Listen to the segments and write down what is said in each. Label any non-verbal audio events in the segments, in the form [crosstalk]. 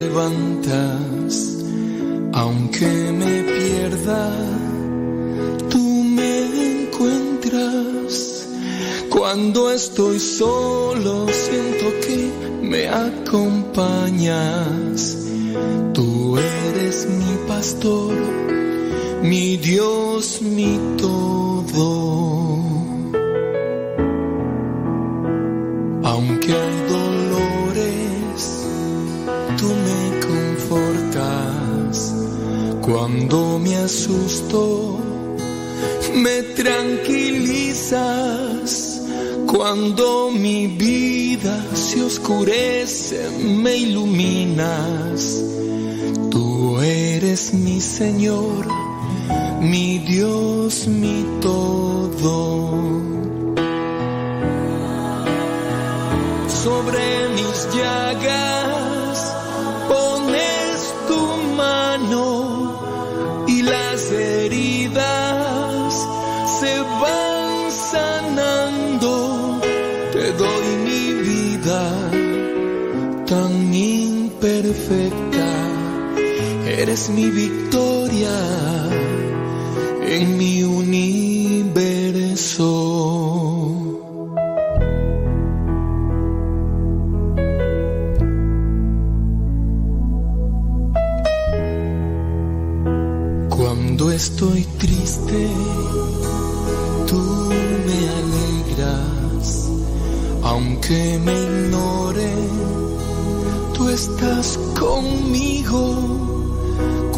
levantas, aunque me pierda, tú me encuentras. Cuando estoy solo, siento que me acompañas. Tú eres mi pastor, mi Dios, mi todo. Aunque asusto, me tranquilizas. Cuando mi vida se oscurece, me iluminas. Tú eres mi Señor, mi Dios, mi todo. sobre mis llagas eres mi victoria en mi universo. Cuando estoy triste, tú me alegras. Aunque me ignore, tú estás conmigo.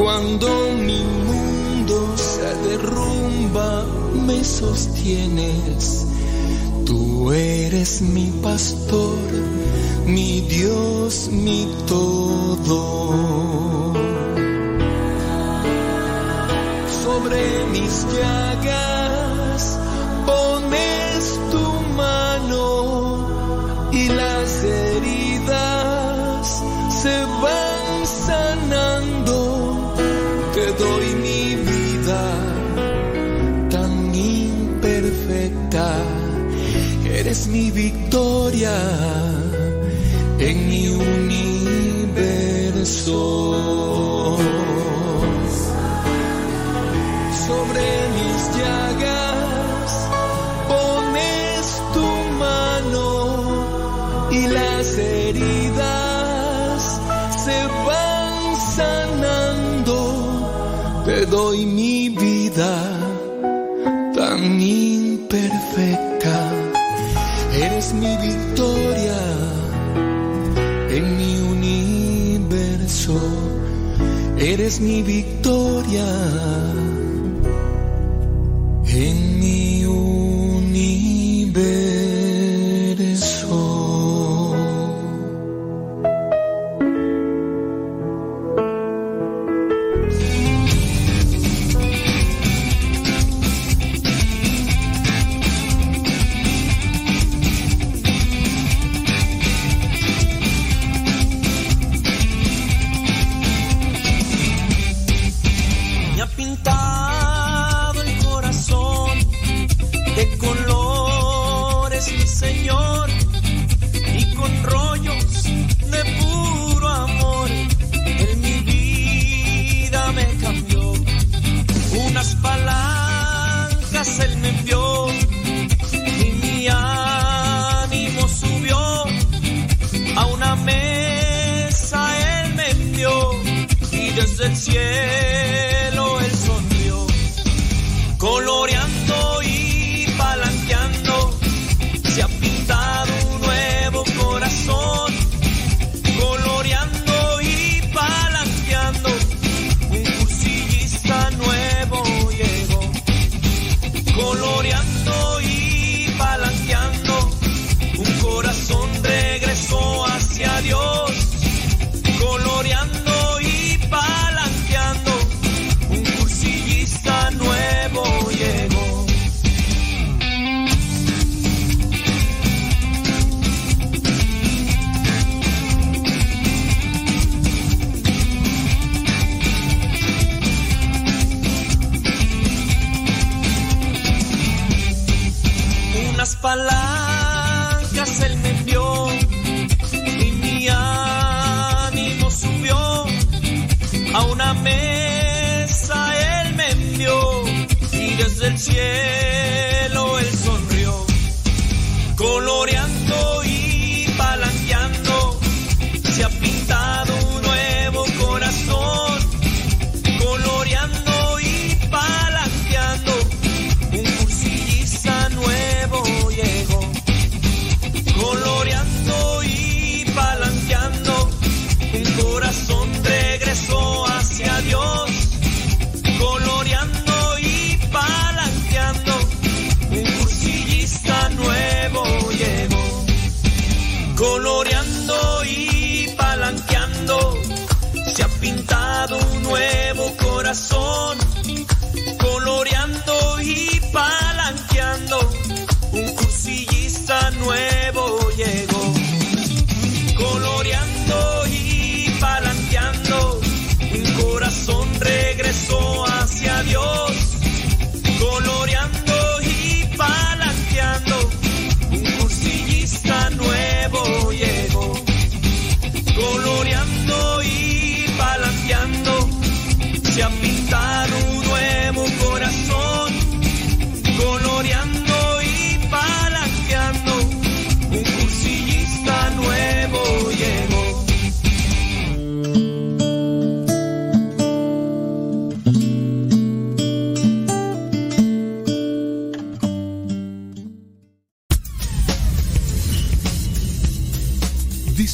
Cuando mi mundo se derrumba, me sostienes. Tú eres mi pastor, mi Dios, mi todo. sobre mis llagas pones tu mano y las mi victoria en mi universo eres mi victoria en mi universo, eres mi victoria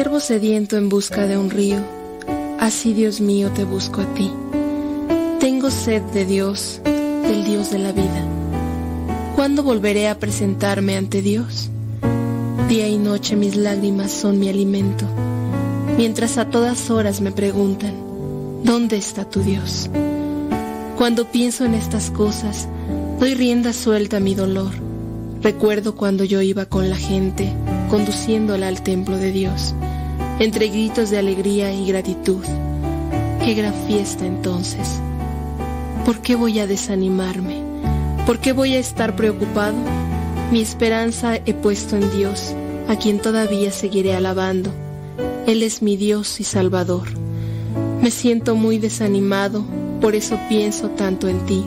Siervo sediento en busca de un río, así Dios mío te busco a ti. Tengo sed de Dios, del Dios de la vida. ¿Cuándo volveré a presentarme ante Dios? Día y noche mis lágrimas son mi alimento, mientras a todas horas me preguntan, ¿dónde está tu Dios? Cuando pienso en estas cosas, doy rienda suelta a mi dolor. Recuerdo cuando yo iba con la gente, conduciéndola al templo de Dios, entre gritos de alegría y gratitud. Qué gran fiesta entonces. ¿Por qué voy a desanimarme? ¿Por qué voy a estar preocupado? Mi esperanza he puesto en Dios, a quien todavía seguiré alabando. Él es mi Dios y Salvador. Me siento muy desanimado, por eso pienso tanto en ti.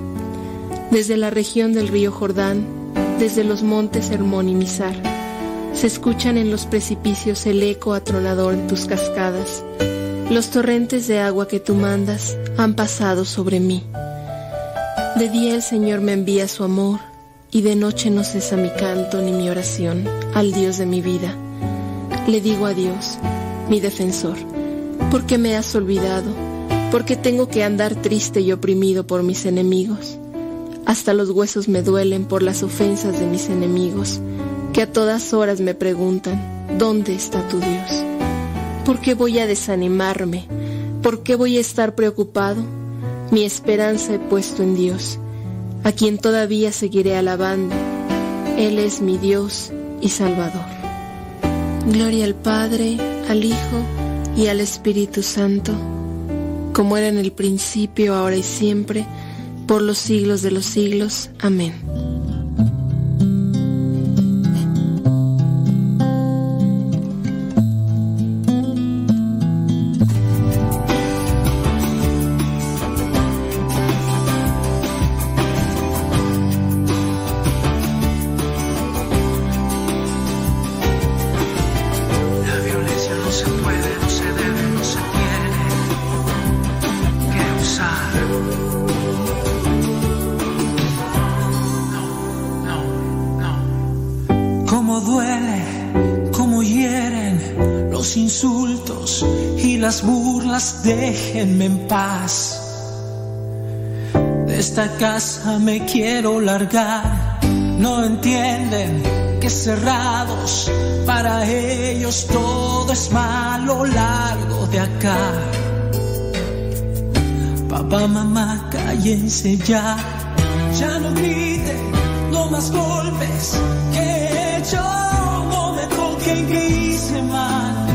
Desde la región del río Jordán, desde los montes Hermón y Mizar, se escuchan en los precipicios el eco atronador de tus cascadas. Los torrentes de agua que tú mandas han pasado sobre mí. De día el Señor me envía su amor, y de noche no cesa mi canto ni mi oración al Dios de mi vida. Le digo a Dios, mi defensor, ¿por qué me has olvidado? ¿Por qué tengo que andar triste y oprimido por mis enemigos? Hasta los huesos me duelen por las ofensas de mis enemigos, que a todas horas me preguntan, ¿dónde está tu Dios? ¿Por qué voy a desanimarme? ¿Por qué voy a estar preocupado? Mi esperanza he puesto en Dios, a quien todavía seguiré alabando. Él es mi Dios y Salvador. Gloria al Padre, al Hijo y al Espíritu Santo, como era en el principio, ahora y siempre, por los siglos de los siglos. Amén. Esta casa me quiero largar, no entienden que cerrados para ellos todo es malo largo de acá. Papá, mamá, cállense ya, ya no griten, no más golpes que he hecho, no me toquen que hice mal.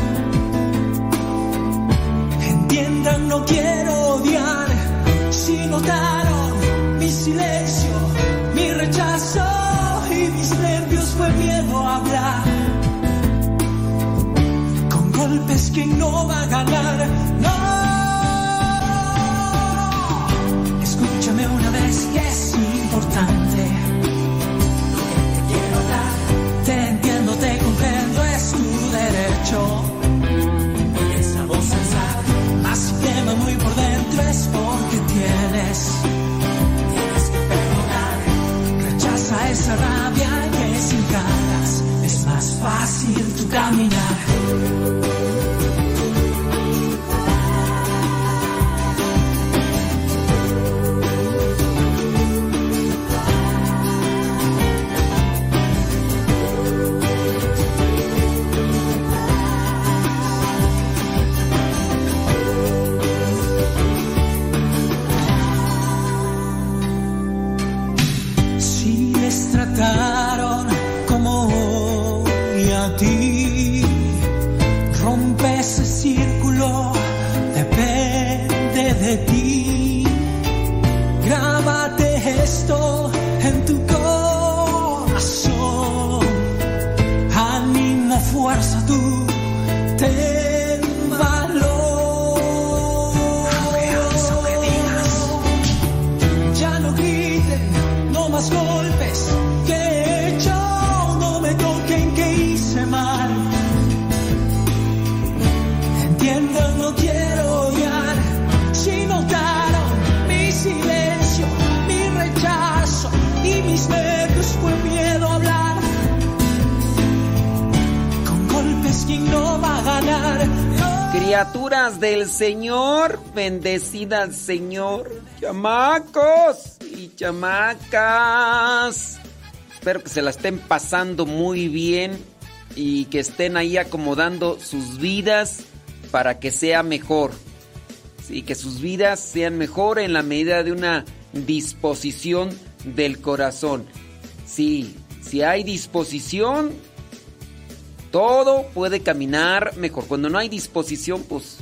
Entiendan, no quiero odiar, si notaron mi silencio, mi rechazo y mis nervios fue miedo a hablar. Con golpes que no va a ganar, fácil tu Criaturas del Señor, bendecida al Señor, chamacos y chamacas. Espero que se la estén pasando muy bien y que estén ahí acomodando sus vidas para que sea mejor. Sí, que sus vidas sean mejor en la medida de una disposición del corazón. Sí, si hay disposición, todo puede caminar mejor. Cuando no hay disposición, pues.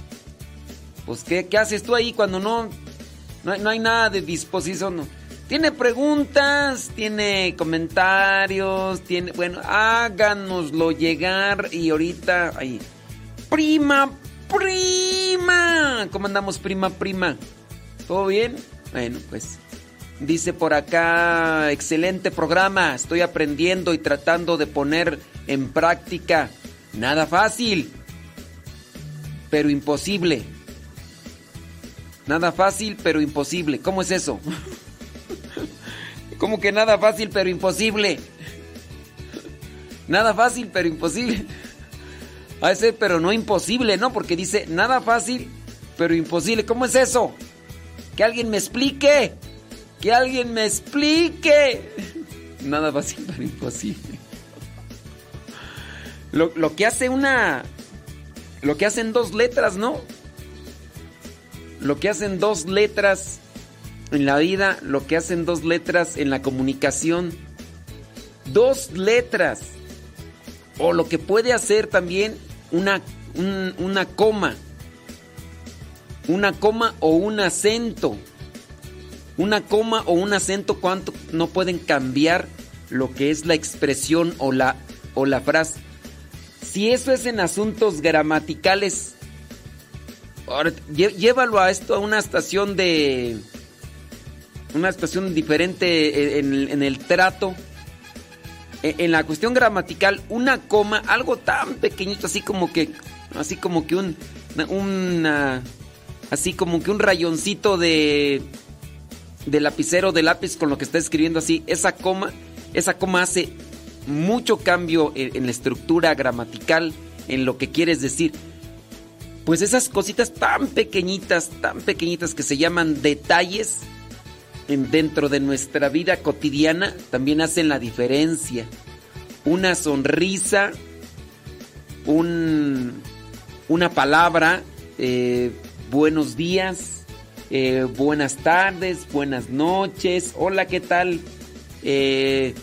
Pues, ¿qué, qué haces tú ahí cuando no, no, no hay nada de disposición? No. Tiene preguntas, tiene comentarios, tiene. Bueno, háganoslo llegar y ahorita. Ahí. Prima, prima. ¿Cómo andamos, prima, prima? ¿Todo bien? Bueno, pues. Dice por acá, excelente programa, estoy aprendiendo y tratando de poner en práctica. Nada fácil, pero imposible. Nada fácil, pero imposible. ¿Cómo es eso? ¿Cómo que nada fácil, pero imposible? Nada fácil, pero imposible. A ese, pero no imposible, ¿no? Porque dice nada fácil, pero imposible. ¿Cómo es eso? Que alguien me explique. Que alguien me explique. Nada fácil, pero imposible. Lo, que hace una... Lo que hacen dos letras, ¿no? Lo que hacen dos letras en la vida, lo que hacen dos letras en la comunicación. Dos letras. O lo que puede hacer también una, un- una coma. Una coma o un acento. Una coma o un acento, ¿cuánto no pueden cambiar lo que es la expresión o la, o la frase? Si eso es en asuntos gramaticales, ahora, llévalo a esto, a una estación de... Una estación diferente en, en el trato. E- En la cuestión gramatical, una coma, algo tan pequeñito, así como que... Así como que un... Una, así como que un rayoncito de... De lapicero de lápiz con lo que está escribiendo así. Esa coma, esa coma hace mucho cambio en, la estructura gramatical, en lo que quieres decir. pues esas cositas tan pequeñitas, tan pequeñitas que se llaman detalles en, dentro de nuestra vida cotidiana también hacen la diferencia. Una sonrisa, un, una palabra, eh, buenos días, eh, buenas tardes, buenas noches, hola, ¿qué tal? Eh,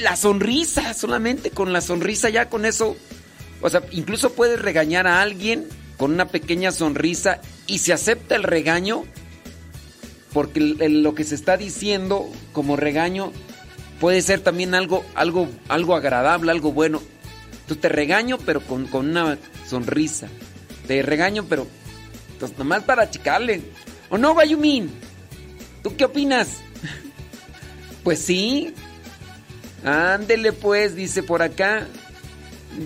la sonrisa, solamente con la sonrisa ya con eso, o sea, incluso puedes regañar a alguien con una pequeña sonrisa y se acepta el regaño porque lo que se está diciendo como regaño puede ser también algo, algo, algo agradable, algo bueno. Tú te regaño, pero con, una sonrisa. Te regaño, pero pues, nomás para achicarle. ¿O no, Bayumin? ¿Tú qué opinas? pues sí. Ándele pues, dice por acá.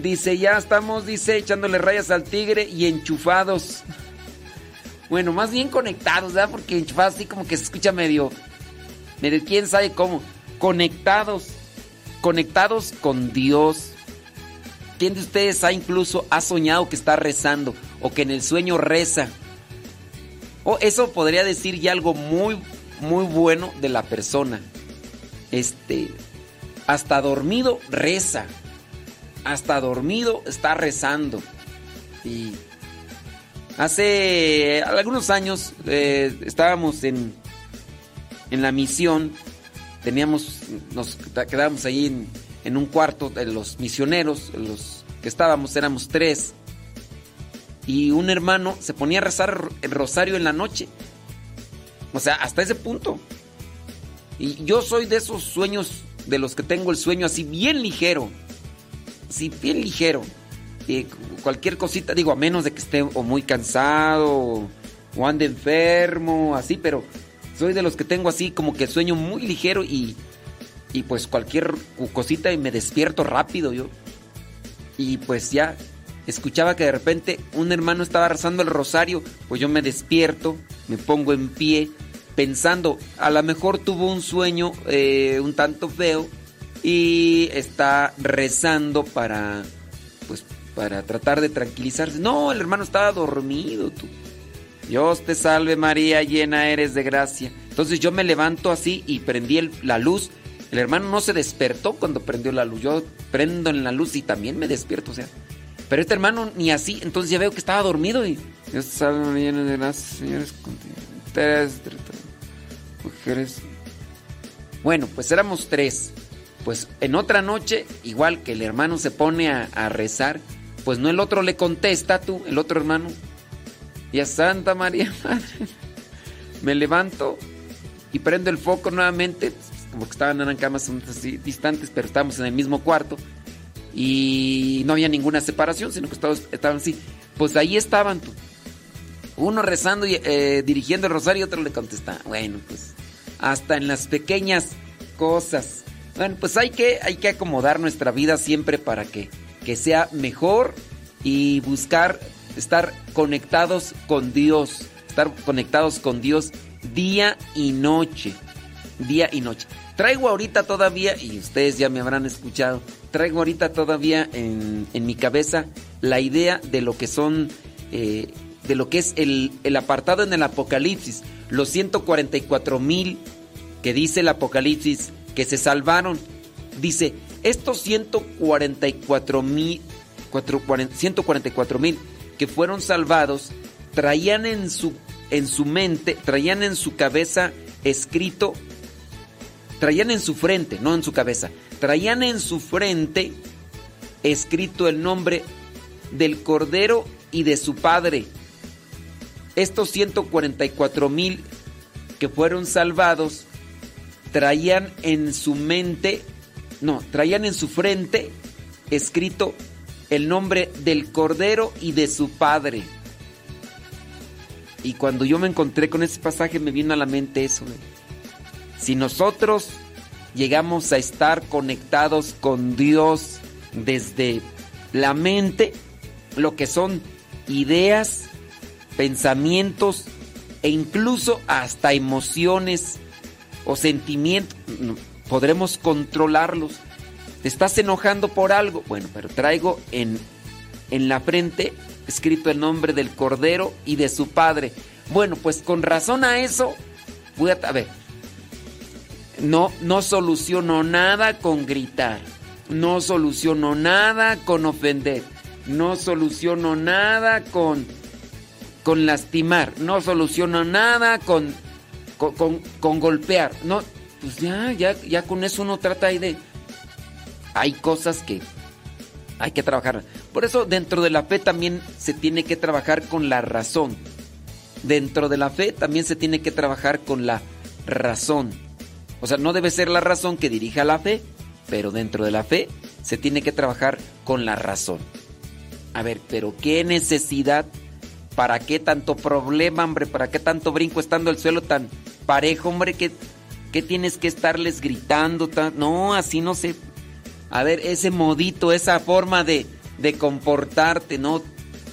Dice, ya estamos, dice, echándole rayas al tigre y enchufados. Bueno, más bien conectados, ¿verdad? Porque enchufados así como que se escucha medio, medio quién sabe cómo. Conectados, conectados con Dios. ¿Quién de ustedes ha incluso ha soñado que está rezando o que en el sueño reza? O eso podría decir ya algo muy, muy bueno de la persona. Este, hasta dormido reza hasta dormido está rezando. Y hace algunos años eh, estábamos en, en la misión, teníamos, nos quedábamos ahí en, en un cuarto de los misioneros, los que estábamos éramos tres, y un hermano se ponía a rezar el rosario en la noche. O sea, hasta ese punto. Y yo soy de esos sueños, de los que tengo el sueño así bien ligero sí, bien ligero. Y cualquier cosita, digo, a menos de que esté o muy cansado o, ande enfermo, así, pero soy de los que tengo así como que sueño muy ligero y, y pues cualquier cosita y me despierto rápido yo. Y pues ya escuchaba que de repente un hermano estaba rezando el rosario, pues yo me despierto, me pongo en pie, pensando, a lo mejor tuvo un sueño eh, un tanto feo y está rezando para pues para tratar de tranquilizarse. No, el hermano estaba dormido, tú. Dios te salve María, llena eres de gracia. Entonces yo me levanto así y prendí la luz. El hermano no se despertó cuando prendió la luz. Yo prendo en la luz y también me despierto, o sea. Pero este hermano ni así, entonces ya veo que estaba dormido y Dios salve llena de gracia, señores contigo. mujeres. Bueno, pues éramos tres. Pues en otra noche, igual que el hermano se pone a, rezar, pues no el otro le contesta tú, el otro hermano. Y a Santa María [laughs] Madre. Me levanto y prendo el foco nuevamente, pues, como que estaban en camas así distantes, pero estábamos en el mismo cuarto. Y no había ninguna separación, sino que todos estaban así. Pues ahí estaban. Uno rezando y eh, dirigiendo el rosario y otro le contesta. Bueno, pues hasta en las pequeñas cosas bueno, pues hay que, hay que acomodar nuestra vida siempre para que, que sea mejor y buscar estar conectados con Dios, estar conectados con Dios día y noche, día y noche. Traigo ahorita todavía, y ustedes ya me habrán escuchado, traigo ahorita todavía en, en mi cabeza la idea de lo que son, eh, de lo que es el, el apartado en el Apocalipsis, los 144 mil que dice el Apocalipsis que se salvaron. Dice, estos 144 mil 144 mil que fueron salvados traían en su, en su mente, traían en su cabeza escrito, traían en su frente, no en su cabeza, traían en su frente escrito el nombre del Cordero y de su Padre. Estos 144 mil que fueron salvados traían en su mente, no, traían en su frente escrito el nombre del Cordero y de su Padre. Y cuando yo me encontré con ese pasaje me vino a la mente eso. Si nosotros llegamos a estar conectados con Dios desde la mente, lo que son ideas, pensamientos e incluso hasta emociones o sentimientos, podremos controlarlos. ¿Te estás enojando por algo? Bueno, pero traigo en, en la frente escrito el nombre del Cordero y de su Padre. Bueno, pues con razón a eso, voy a, a ver, no, no soluciono nada con gritar, no soluciono nada con ofender, no soluciono nada con, con lastimar, no soluciono nada con, con, con golpear, no, pues ya, ya, ya con eso uno trata ahí de... Hay cosas que hay que trabajar. Por eso dentro de la fe también se tiene que trabajar con la razón. Dentro de la fe también se tiene que trabajar con la razón. O sea, no debe ser la razón que dirija la fe, pero dentro de la fe se tiene que trabajar con la razón. A ver, pero qué necesidad, para qué tanto problema, hombre, para qué tanto brinco estando el suelo tan parejo, hombre, ¿Qué tienes que estarles gritando? No, así no se... A ver, ese modito, esa forma de, de comportarte, no,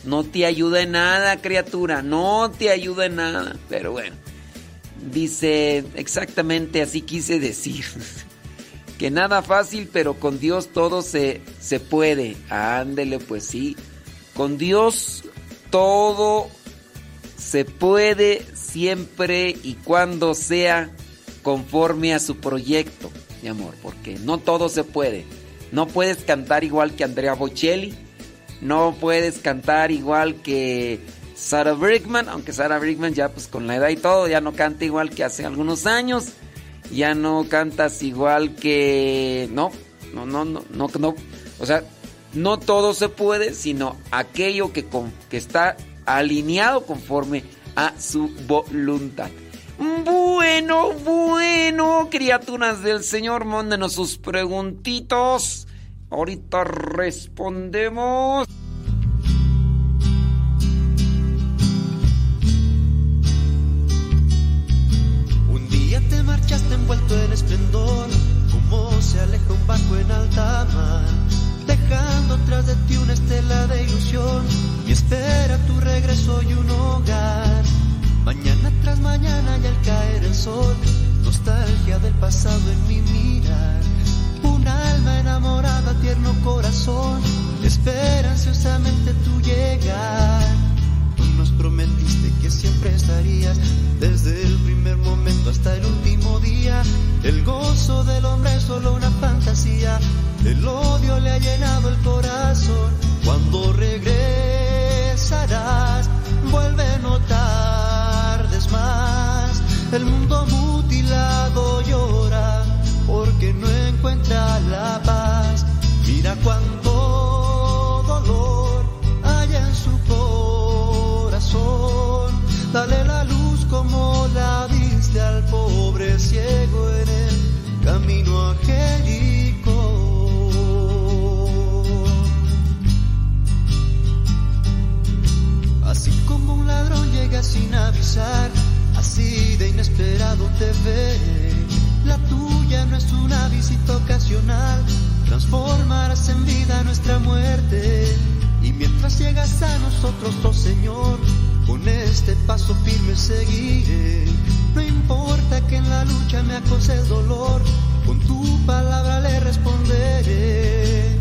no te ayuda en nada, criatura, no te ayuda en nada. Pero bueno, dice exactamente así quise decir. [laughs] que nada fácil, pero con Dios todo se, se puede. Ándele, pues sí. Con Dios todo se puede siempre y cuando sea conforme a su proyecto, mi amor, porque no todo se puede. No puedes cantar igual que Andrea Bocelli, no puedes cantar igual que Sarah Brickman, aunque Sarah Brickman ya pues con la edad y todo ya no canta igual que hace algunos años, ya no cantas igual que no, no, no, no, no, no, o sea, no todo se puede, sino aquello que, que está alineado conforme a su voluntad. Bueno, bueno, criaturas del Señor, mándenos sus preguntitos. Ahorita respondemos. Día te marchaste envuelto en esplendor, como se aleja un barco en alta mar, dejando tras de ti una estela de ilusión y espera tu regreso y un hogar Mañana tras mañana y al caer el sol, nostalgia del pasado en mi mirar. Un alma enamorada, tierno corazón, espera ansiosamente tu llegar. Tú nos prometiste que siempre estarías, desde el primer momento hasta el último El gozo del hombre es solo una fantasía, el odio le ha llenado el corazón. Cuando regresarás, vuelve a notar más. El mundo mutilado llora porque no encuentra la paz. Mira cuánto dolor hay en su corazón. Dale la luz como la diste al pobre Así como un ladrón llega sin avisar, así de inesperado te ve. La tuya no es una visita ocasional, transformarás en vida nuestra muerte. Y mientras llegas a nosotros, oh Señor, con este paso firme seguiré. No importa que en la lucha me acose el dolor, con tu palabra le responderé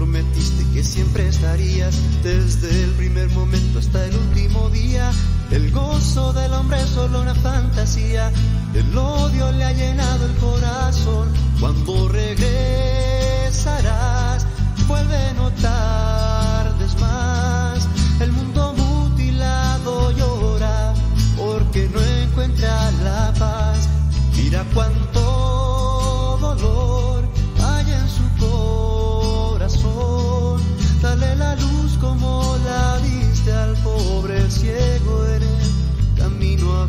prometiste que siempre estarías desde el primer momento hasta el último día. El gozo del hombre es solo una fantasía, el odio le ha llenado el corazón. Cuando regresarás, vuelve no tardes más. El mundo mutilado llora porque no encuentra la paz. Mira cuánto pobre ciego en el camino a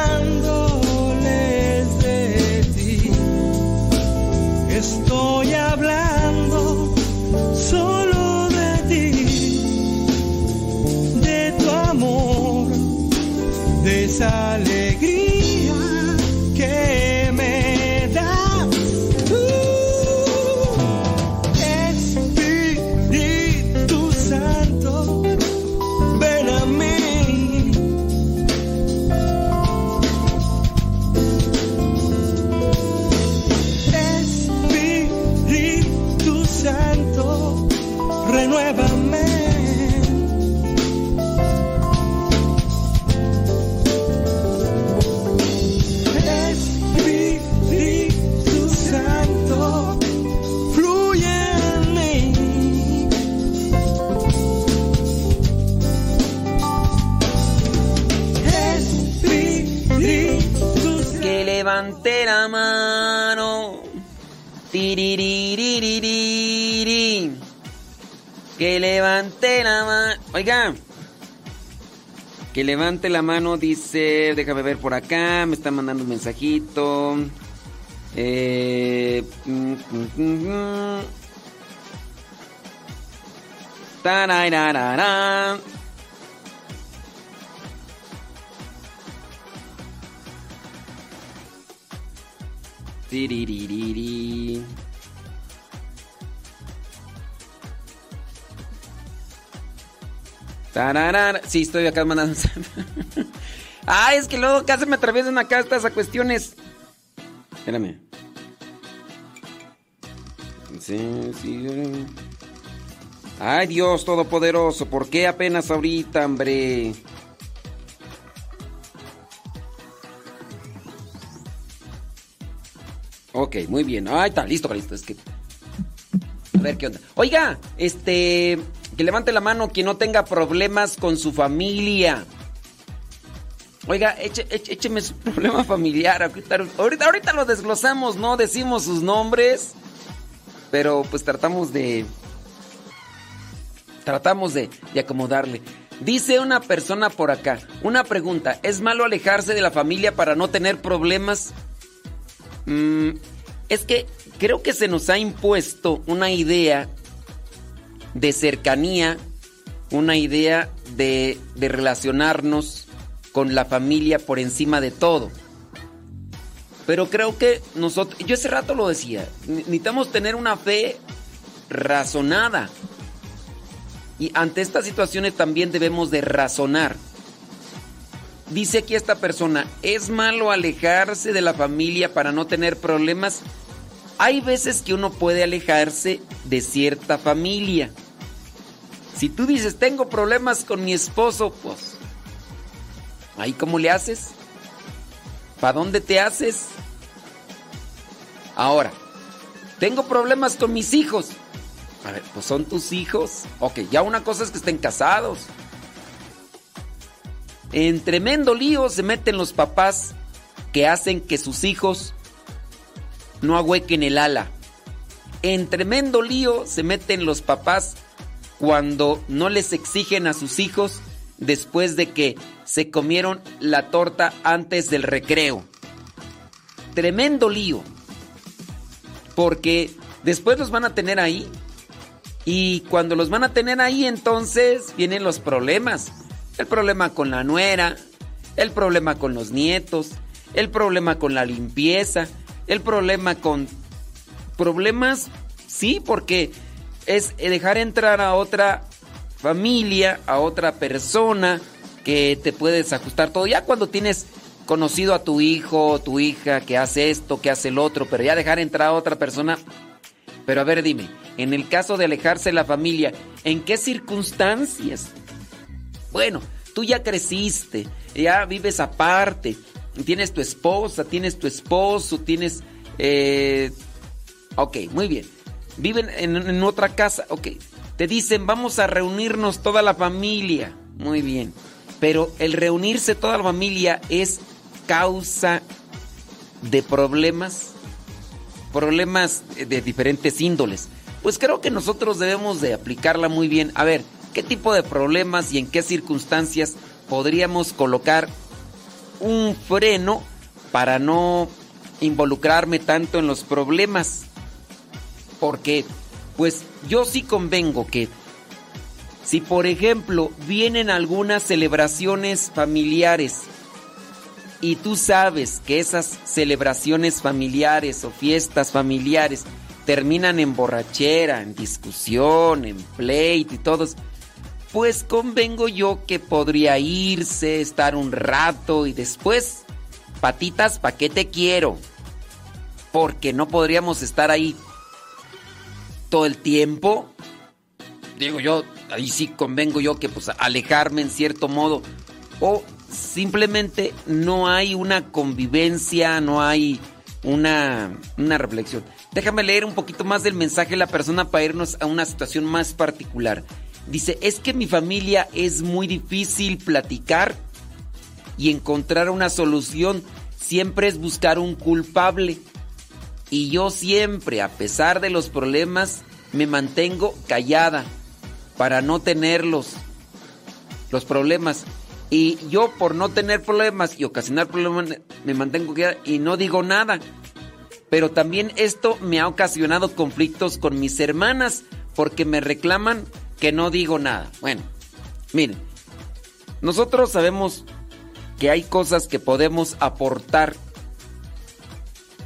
Estoy hablando solo de ti. De tu amor, de esa Que levante la mano. Oiga. Que levante la mano, dice. Déjame ver por acá. Me está mandando un mensajito. Eh. mm. Tarararara. Tiriririri. Tararara. Sí, estoy acá mandando. Ay, [laughs] es que luego casi me atraviesan acá estas cuestiones. Espérame. Sí, sí. Ay, Dios Todopoderoso, ¿por qué apenas ahorita, hombre? Ok, muy bien. Ay, está listo, listo. Es que. A ver qué onda. Oiga, este. Que levante la mano quien no tenga problemas con su familia. Oiga, eche- eche- écheme su [laughs] problema familiar. Ahorita, ahorita, lo desglosamos, no decimos sus nombres. Pero pues tratamos de. Tratamos de, de acomodarle. Dice una persona por acá. Una pregunta. ¿Es malo alejarse de la familia para no tener problemas? Mm, es que creo que se nos ha impuesto una idea de cercanía, una idea de, de relacionarnos con la familia por encima de todo. Pero creo que nosotros, yo ese rato lo decía, ne- necesitamos tener una fe razonada. Y ante estas situaciones también debemos de razonar. Dice aquí esta persona, ¿es malo alejarse de la familia para no tener problemas? Hay veces que uno puede alejarse de cierta familia. Si tú dices, tengo problemas con mi esposo, pues, ¿ahí cómo le haces? ¿Para dónde te haces? Ahora, tengo problemas con mis hijos. A ver, pues son tus hijos. Ok, ya una cosa es que estén casados. En tremendo lío se meten los papás que hacen que sus hijos no ahuequen el ala. En tremendo lío se meten los papás cuando no les exigen a sus hijos después de que se comieron la torta antes del recreo. Tremendo lío. Porque después los van a tener ahí. Y cuando los van a tener ahí entonces vienen los problemas. El problema con la nuera, el problema con los nietos, el problema con la limpieza, el problema con... Problemas, sí, porque es dejar entrar a otra familia, a otra persona que te puedes ajustar todo. Ya cuando tienes conocido a tu hijo tu hija que hace esto, que hace el otro, pero ya dejar entrar a otra persona. Pero a ver, dime, en el caso de alejarse la familia, ¿en qué circunstancias? Bueno, tú ya creciste, ya vives aparte, tienes tu esposa, tienes tu esposo, tienes Eh, ok, muy bien. Viven en, en otra casa, ok. Te dicen, vamos a reunirnos toda la familia. Muy bien. Pero el reunirse toda la familia es causa de problemas, problemas de diferentes índoles. Pues creo que nosotros debemos de aplicarla muy bien. A ver, ¿qué tipo de problemas y en qué circunstancias podríamos colocar un freno para no involucrarme tanto en los problemas? Porque, pues yo sí convengo que si por ejemplo vienen algunas celebraciones familiares y tú sabes que esas celebraciones familiares o fiestas familiares terminan en borrachera, en discusión, en pleito y todos, pues convengo yo que podría irse, estar un rato y después, patitas, ¿pa' qué te quiero? Porque no podríamos estar ahí todo el tiempo. Digo yo, ahí sí convengo yo que pues alejarme en cierto modo. O simplemente no hay una convivencia, no hay una, una reflexión. Déjame leer un poquito más del mensaje de la persona para irnos a una situación más particular. Dice, es que mi familia es muy difícil platicar y encontrar una solución. Siempre es buscar un culpable. Y yo siempre, a pesar de los problemas, me mantengo callada para no tenerlos, los problemas. Y yo por no tener problemas y ocasionar problemas me mantengo callada y no digo nada. Pero también esto me ha ocasionado conflictos con mis hermanas porque me reclaman que no digo nada. Bueno, miren, nosotros sabemos que hay cosas que podemos aportar.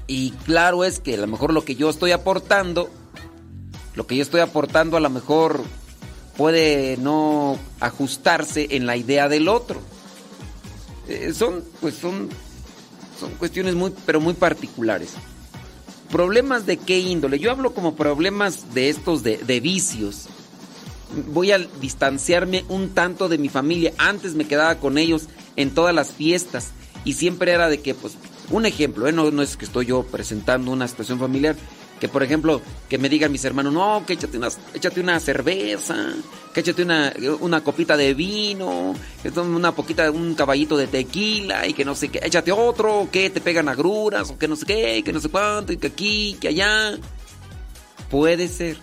Y claro es que a lo mejor lo que yo estoy aportando, lo que yo estoy aportando a lo mejor puede no ajustarse en la idea del otro. Eh, son, pues son, son cuestiones muy, pero muy particulares. ¿Problemas de qué índole? Yo hablo como problemas de estos de, de vicios. Voy a distanciarme un tanto de mi familia. Antes me quedaba con ellos en todas las fiestas. Y siempre era de que, pues, un ejemplo, ¿eh? no, es que estoy yo presentando una situación familiar, que por ejemplo, que me digan mis hermanos, no, que échate una, échate una cerveza, que échate una, una copita de vino, que una poquita, un caballito de tequila y que no sé qué, échate otro, que te pegan agruras o que no sé qué, que no sé cuánto, y que aquí, que allá. Puede ser.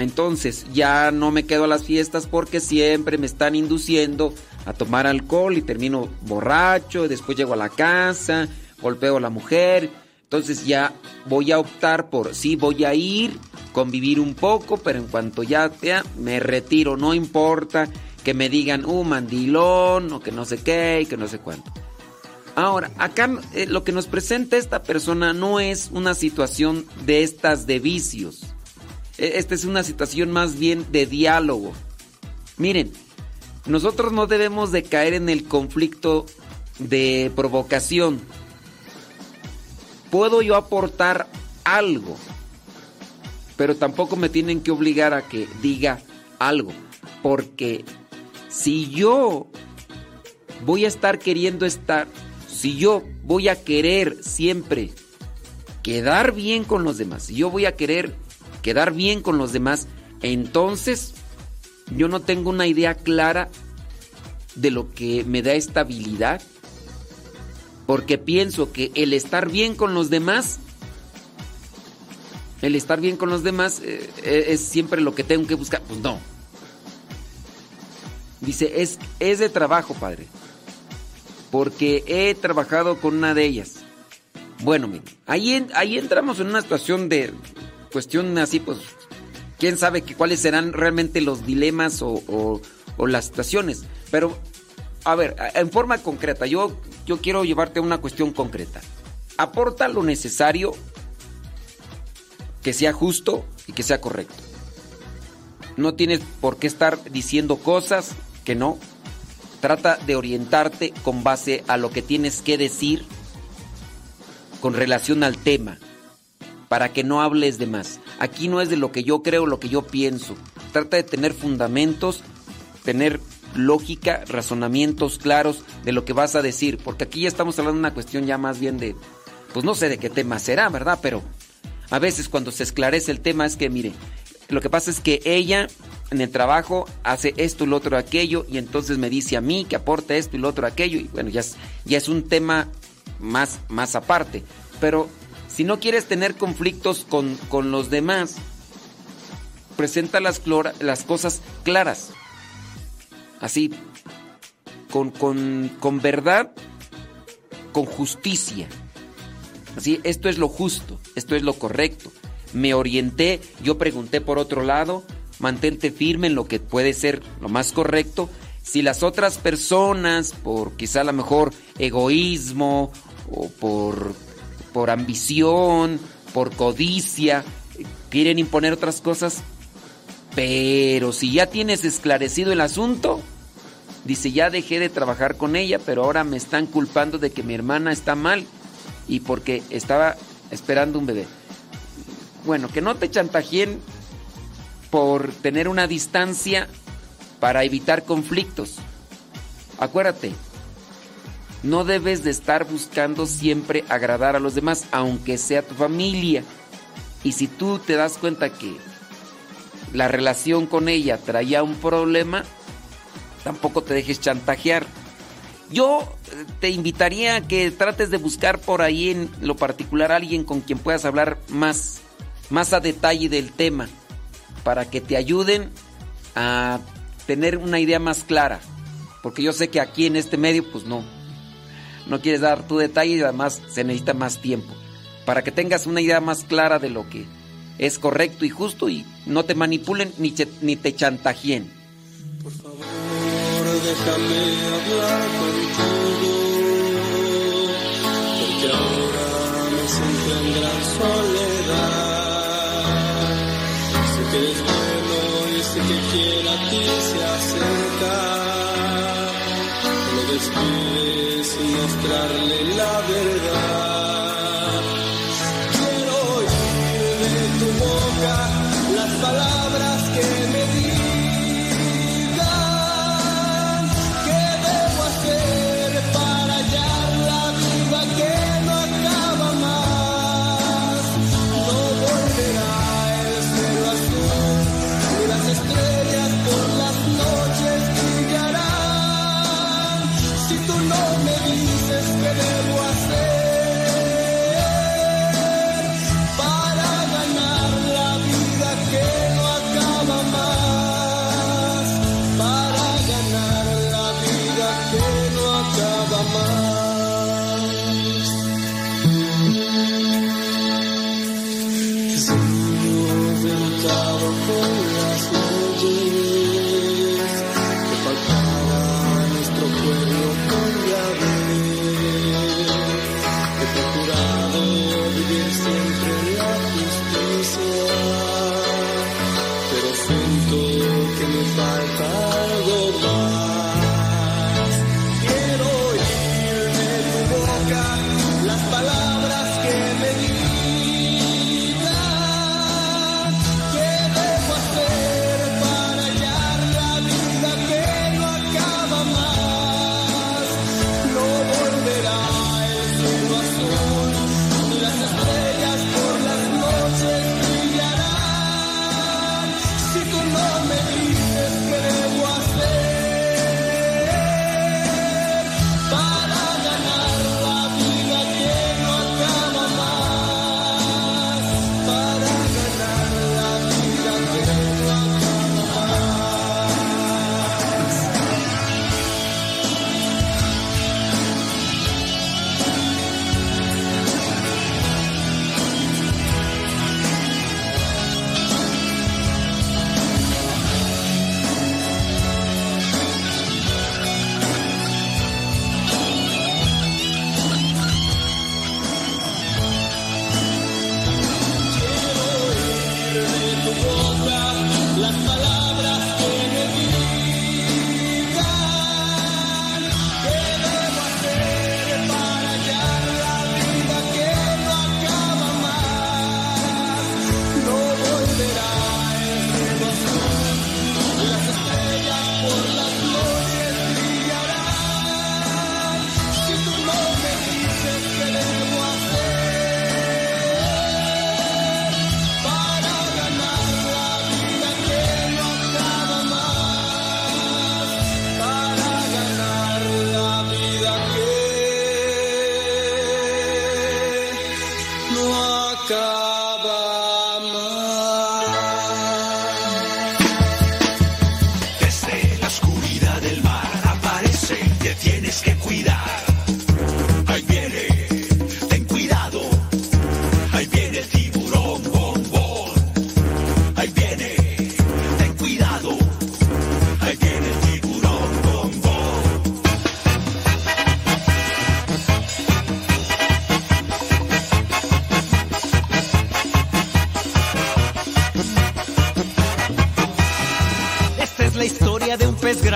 Entonces ya no me quedo a las fiestas porque siempre me están induciendo a tomar alcohol y termino borracho, y después llego a la casa, golpeo a la mujer entonces ya voy a optar por, sí, voy a ir, convivir un poco, pero en cuanto ya, ya me retiro, no importa que me digan, uh, mandilón, o que no sé qué, y que no sé cuánto. Ahora, acá eh, lo que nos presenta esta persona no es una situación de estas de vicios. E, esta es una situación más bien de diálogo. Miren, nosotros no debemos de caer en el conflicto de provocación puedo yo aportar algo, pero tampoco me tienen que obligar a que diga algo, porque si yo voy a estar queriendo estar, si yo voy a querer siempre quedar bien con los demás, si yo voy a querer quedar bien con los demás, entonces yo no tengo una idea clara de lo que me da estabilidad porque pienso que el estar bien con los demás, el estar bien con los demás eh, eh, es siempre lo que tengo que buscar. Pues no. Dice, es, es de trabajo, padre. Porque he trabajado con una de ellas. Bueno, ahí, ahí entramos en una situación de cuestión así, pues, quién sabe que, cuáles serán realmente los dilemas o, o las situaciones. Pero a ver, en forma concreta, yo, yo quiero llevarte a una cuestión concreta. Aporta lo necesario que sea justo y que sea correcto. No tienes por qué estar diciendo cosas que no. Trata de orientarte con base a lo que tienes que decir con relación al tema, para que no hables de más. Aquí no es de lo que yo creo, lo que yo pienso. Trata de tener fundamentos, tener lógica, razonamientos claros de lo que vas a decir, porque aquí ya estamos hablando de una cuestión ya más bien de, pues no sé de qué tema será, ¿verdad? Pero a veces cuando se esclarece el tema es que, mire, lo que pasa es que ella en el trabajo hace esto y lo otro aquello y entonces me dice a mí que aporta esto y lo otro aquello y bueno, ya es, ya es un tema más, más aparte. Pero si no quieres tener conflictos con, con los demás, presenta las, cosas claras. Así, con, con, con verdad, con justicia. Así, esto es lo justo, esto es lo correcto. Me orienté, yo pregunté por otro lado, mantente firme en lo que puede ser lo más correcto. Si las otras personas, por quizá a lo mejor egoísmo o por, por ambición, por codicia, quieren imponer otras cosas, pero si ya tienes esclarecido el asunto, dice, ya dejé de trabajar con ella, pero ahora me están culpando de que mi hermana está mal y porque estaba esperando un bebé. Bueno, que no te chantajeen por tener una distancia para evitar conflictos. Acuérdate, no debes de estar buscando siempre agradar a los demás, aunque sea tu familia. Y si tú te das cuenta que la relación con ella traía un problema, tampoco te dejes chantajear. Yo eh, te invitaría a que trates de buscar por ahí en lo particular a alguien con quien puedas hablar más, más a detalle del tema, para que te ayuden a tener una idea más clara. Porque yo sé que aquí en este medio, pues no, no quieres dar tu detalle y además se necesita más tiempo. Para que tengas una idea más clara de lo que es correcto y justo y no te manipulen ni, ni te chantajeen. Por favor, déjame hablar contigo, porque ahora me siento en gran soledad. Sé que eres bueno y sé que quiere a ti se acerca. Lo despides sin mostrarle la verdad.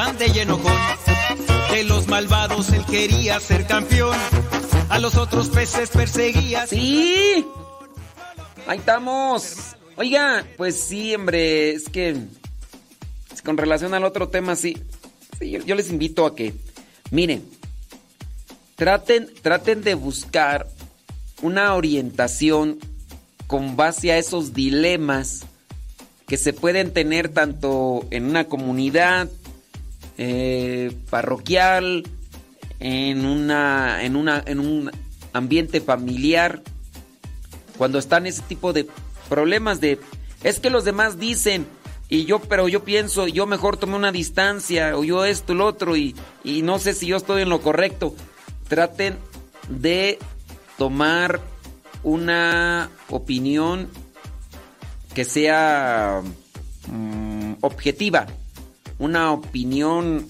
Grande y enojón. De los malvados él quería ser campeón. A los otros peces perseguía. Sí. Ahí estamos. Oiga, pues sí, hombre, es que con relación al otro tema, sí. Yo, yo les invito a que, miren, traten, traten de buscar una orientación con base a esos dilemas que se pueden tener tanto en una comunidad eh, parroquial, en una, en una, en un ambiente familiar, cuando están ese tipo de problemas de es que los demás dicen y yo pero yo pienso yo mejor tomé una distancia o yo esto lo otro y, y no sé si yo estoy en lo correcto traten de tomar una opinión que sea mm, objetiva una opinión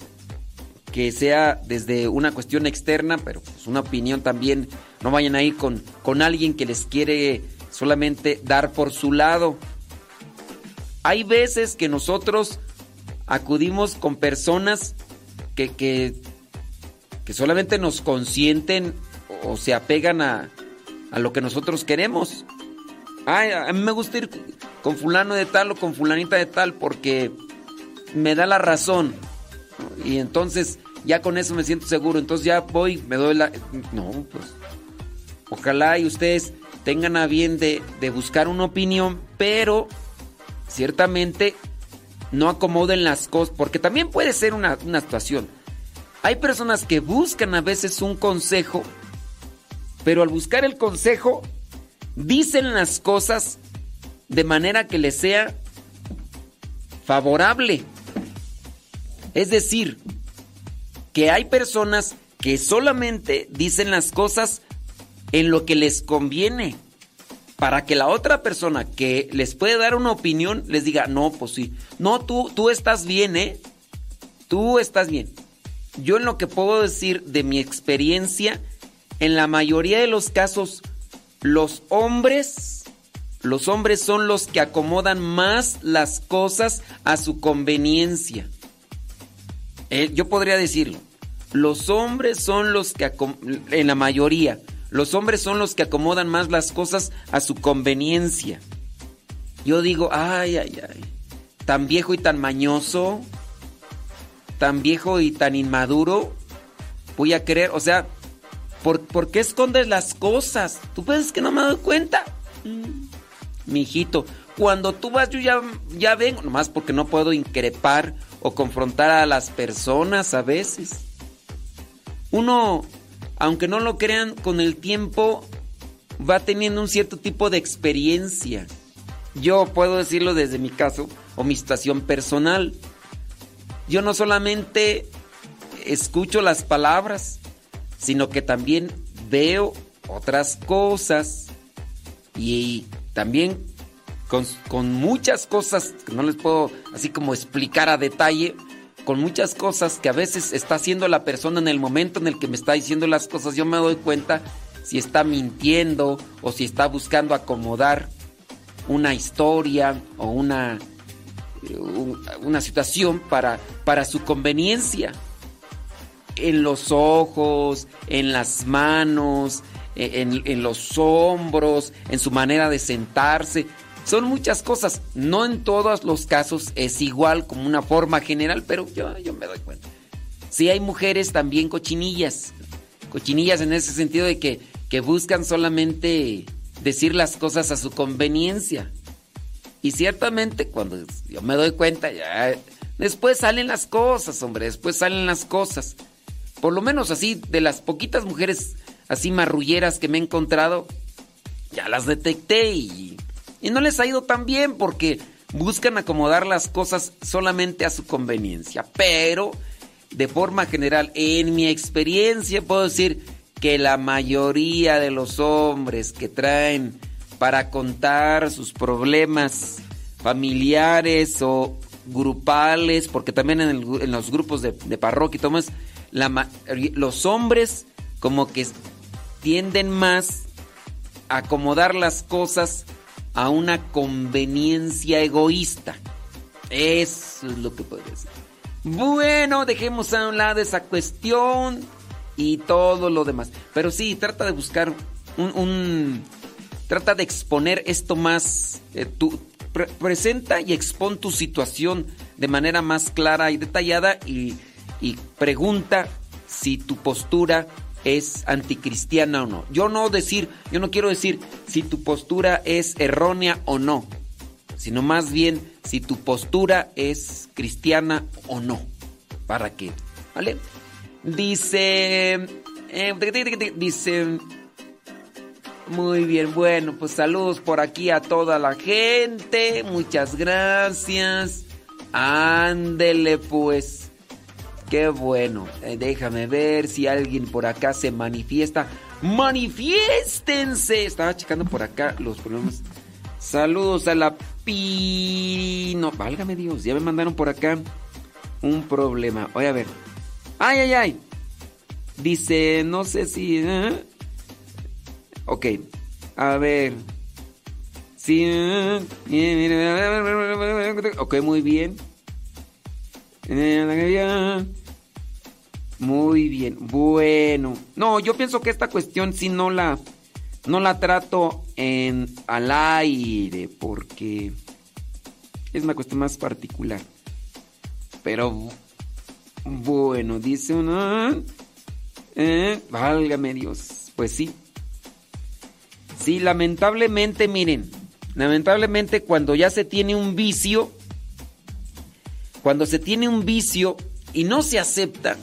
que sea desde una cuestión externa, pero pues una opinión también, no vayan a ir con, con alguien que les quiere solamente dar por su lado. Hay veces que nosotros acudimos con personas que, que, que solamente nos consienten o se apegan a, a lo que nosotros queremos. A mí me gusta ir con fulano de tal o con fulanita de tal porque me da la razón. Y entonces ya con eso me siento seguro. Entonces ya voy, me doy la... No, pues... Ojalá y ustedes tengan a bien de, de buscar una opinión, pero ciertamente no acomoden las cosas, porque también puede ser una, una situación. Hay personas que buscan a veces un consejo, pero al buscar el consejo, dicen las cosas de manera que les sea favorable. Es decir, que hay personas que solamente dicen las cosas en lo que les conviene. Para que la otra persona que les puede dar una opinión les diga, no, pues sí. No, tú, tú estás bien, ¿eh? Tú estás bien. Yo en lo que puedo decir de mi experiencia, en la mayoría de los casos, los hombres, los hombres son los que acomodan más las cosas a su conveniencia. Eh, yo podría decirlo. Los hombres son los que, en la mayoría, los hombres son los que acomodan más las cosas a su conveniencia. Yo digo, ay, ay, ay, tan viejo y tan mañoso, tan viejo y tan inmaduro, voy a querer, o sea, ¿por, ¿por qué escondes las cosas? ¿Tú piensas que no me doy cuenta? Mm, mi hijito, cuando tú vas yo ya, ya vengo, nomás porque no puedo increpar o confrontar a las personas a veces. Uno, aunque no lo crean, con el tiempo va teniendo un cierto tipo de experiencia. Yo puedo decirlo desde mi caso o mi situación personal. Yo no solamente escucho las palabras, sino que también veo otras cosas y también con, muchas cosas que no les puedo así como explicar a detalle, con muchas cosas que a veces está haciendo la persona en el momento en el que me está diciendo las cosas, yo me doy cuenta si está mintiendo o si está buscando acomodar una historia o una, una situación para, para su conveniencia. En los ojos, en las manos, en, en, los hombros, en su manera de sentarse. Son muchas cosas. No en todos los casos es igual como una forma general, pero yo, yo me doy cuenta. Sí hay mujeres también cochinillas. Cochinillas en ese sentido de que, que buscan solamente decir las cosas a su conveniencia. Y ciertamente cuando yo me doy cuenta, ya después salen las cosas, hombre, después salen las cosas. Por lo menos así, de las poquitas mujeres así marrulleras que me he encontrado, ya las detecté y, y no les ha ido tan bien porque buscan acomodar las cosas solamente a su conveniencia. Pero, de forma general, en mi experiencia puedo decir que la mayoría de los hombres que traen para contar sus problemas familiares o grupales, porque también en, los grupos de, de parroquia y todo los hombres como que tienden más a acomodar las cosas a una conveniencia egoísta. Eso es lo que podría decir. Bueno, dejemos a un lado esa cuestión y todo lo demás. Pero sí, trata de buscar un... un- trata de exponer esto más... eh, tu- pre- presenta y expon tu situación de manera más clara y detallada y pregunta si tu postura es anticristiana o no. Yo no decir, yo no quiero decir si tu postura es errónea o no, sino más bien si tu postura es cristiana o no. ¿Para qué? ¿Vale? Dice... eh, dice... Muy bien, bueno, pues saludos por aquí a toda la gente. Muchas gracias. Ándele pues. Qué bueno. Eh, déjame ver si alguien por acá se manifiesta. Manifiéstense. Estaba checando por acá los problemas. Saludos a la Pino. Válgame Dios, ya me mandaron por acá un problema. Voy a ver. Ay, ay, ay. Dice, no sé si... ¿eh? Ok, a ver. Sí. eh, Ok, muy bien. Muy bien. Bueno. No, yo pienso que esta cuestión sí no la no la trato en al aire porque es una cuestión más particular. Pero bueno, dice uno, eh, válgame Dios. Pues sí. Sí, lamentablemente, miren, lamentablemente cuando ya se tiene un vicio, cuando se tiene un vicio y no se acepta,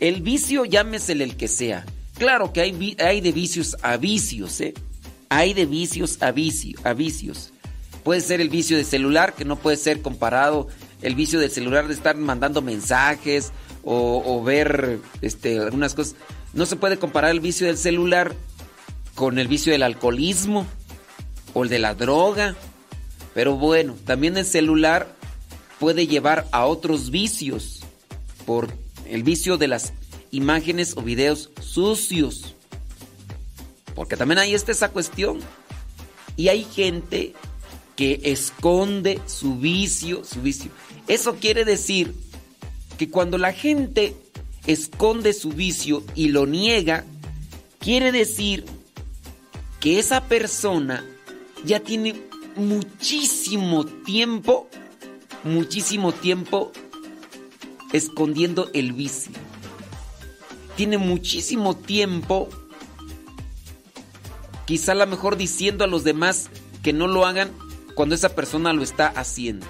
el vicio llámesele el que sea. Claro que hay, hay de vicios a vicios, ¿eh? Hay de vicios a, vicio, a vicios. Puede ser el vicio de celular, que no puede ser comparado el vicio del celular de estar mandando mensajes o, o ver este, algunas cosas. No se puede comparar el vicio del celular con el vicio del alcoholismo o el de la droga. Pero bueno, también el celular puede llevar a otros vicios por el vicio de las imágenes o videos sucios. Porque también ahí está esa cuestión. Y hay gente que esconde su vicio, su vicio. Eso quiere decir que cuando la gente esconde su vicio y lo niega, quiere decir que esa persona ya tiene muchísimo tiempo, muchísimo tiempo escondiendo el vicio. Tiene muchísimo tiempo, quizá a lo mejor diciendo a los demás que no lo hagan cuando esa persona lo está haciendo.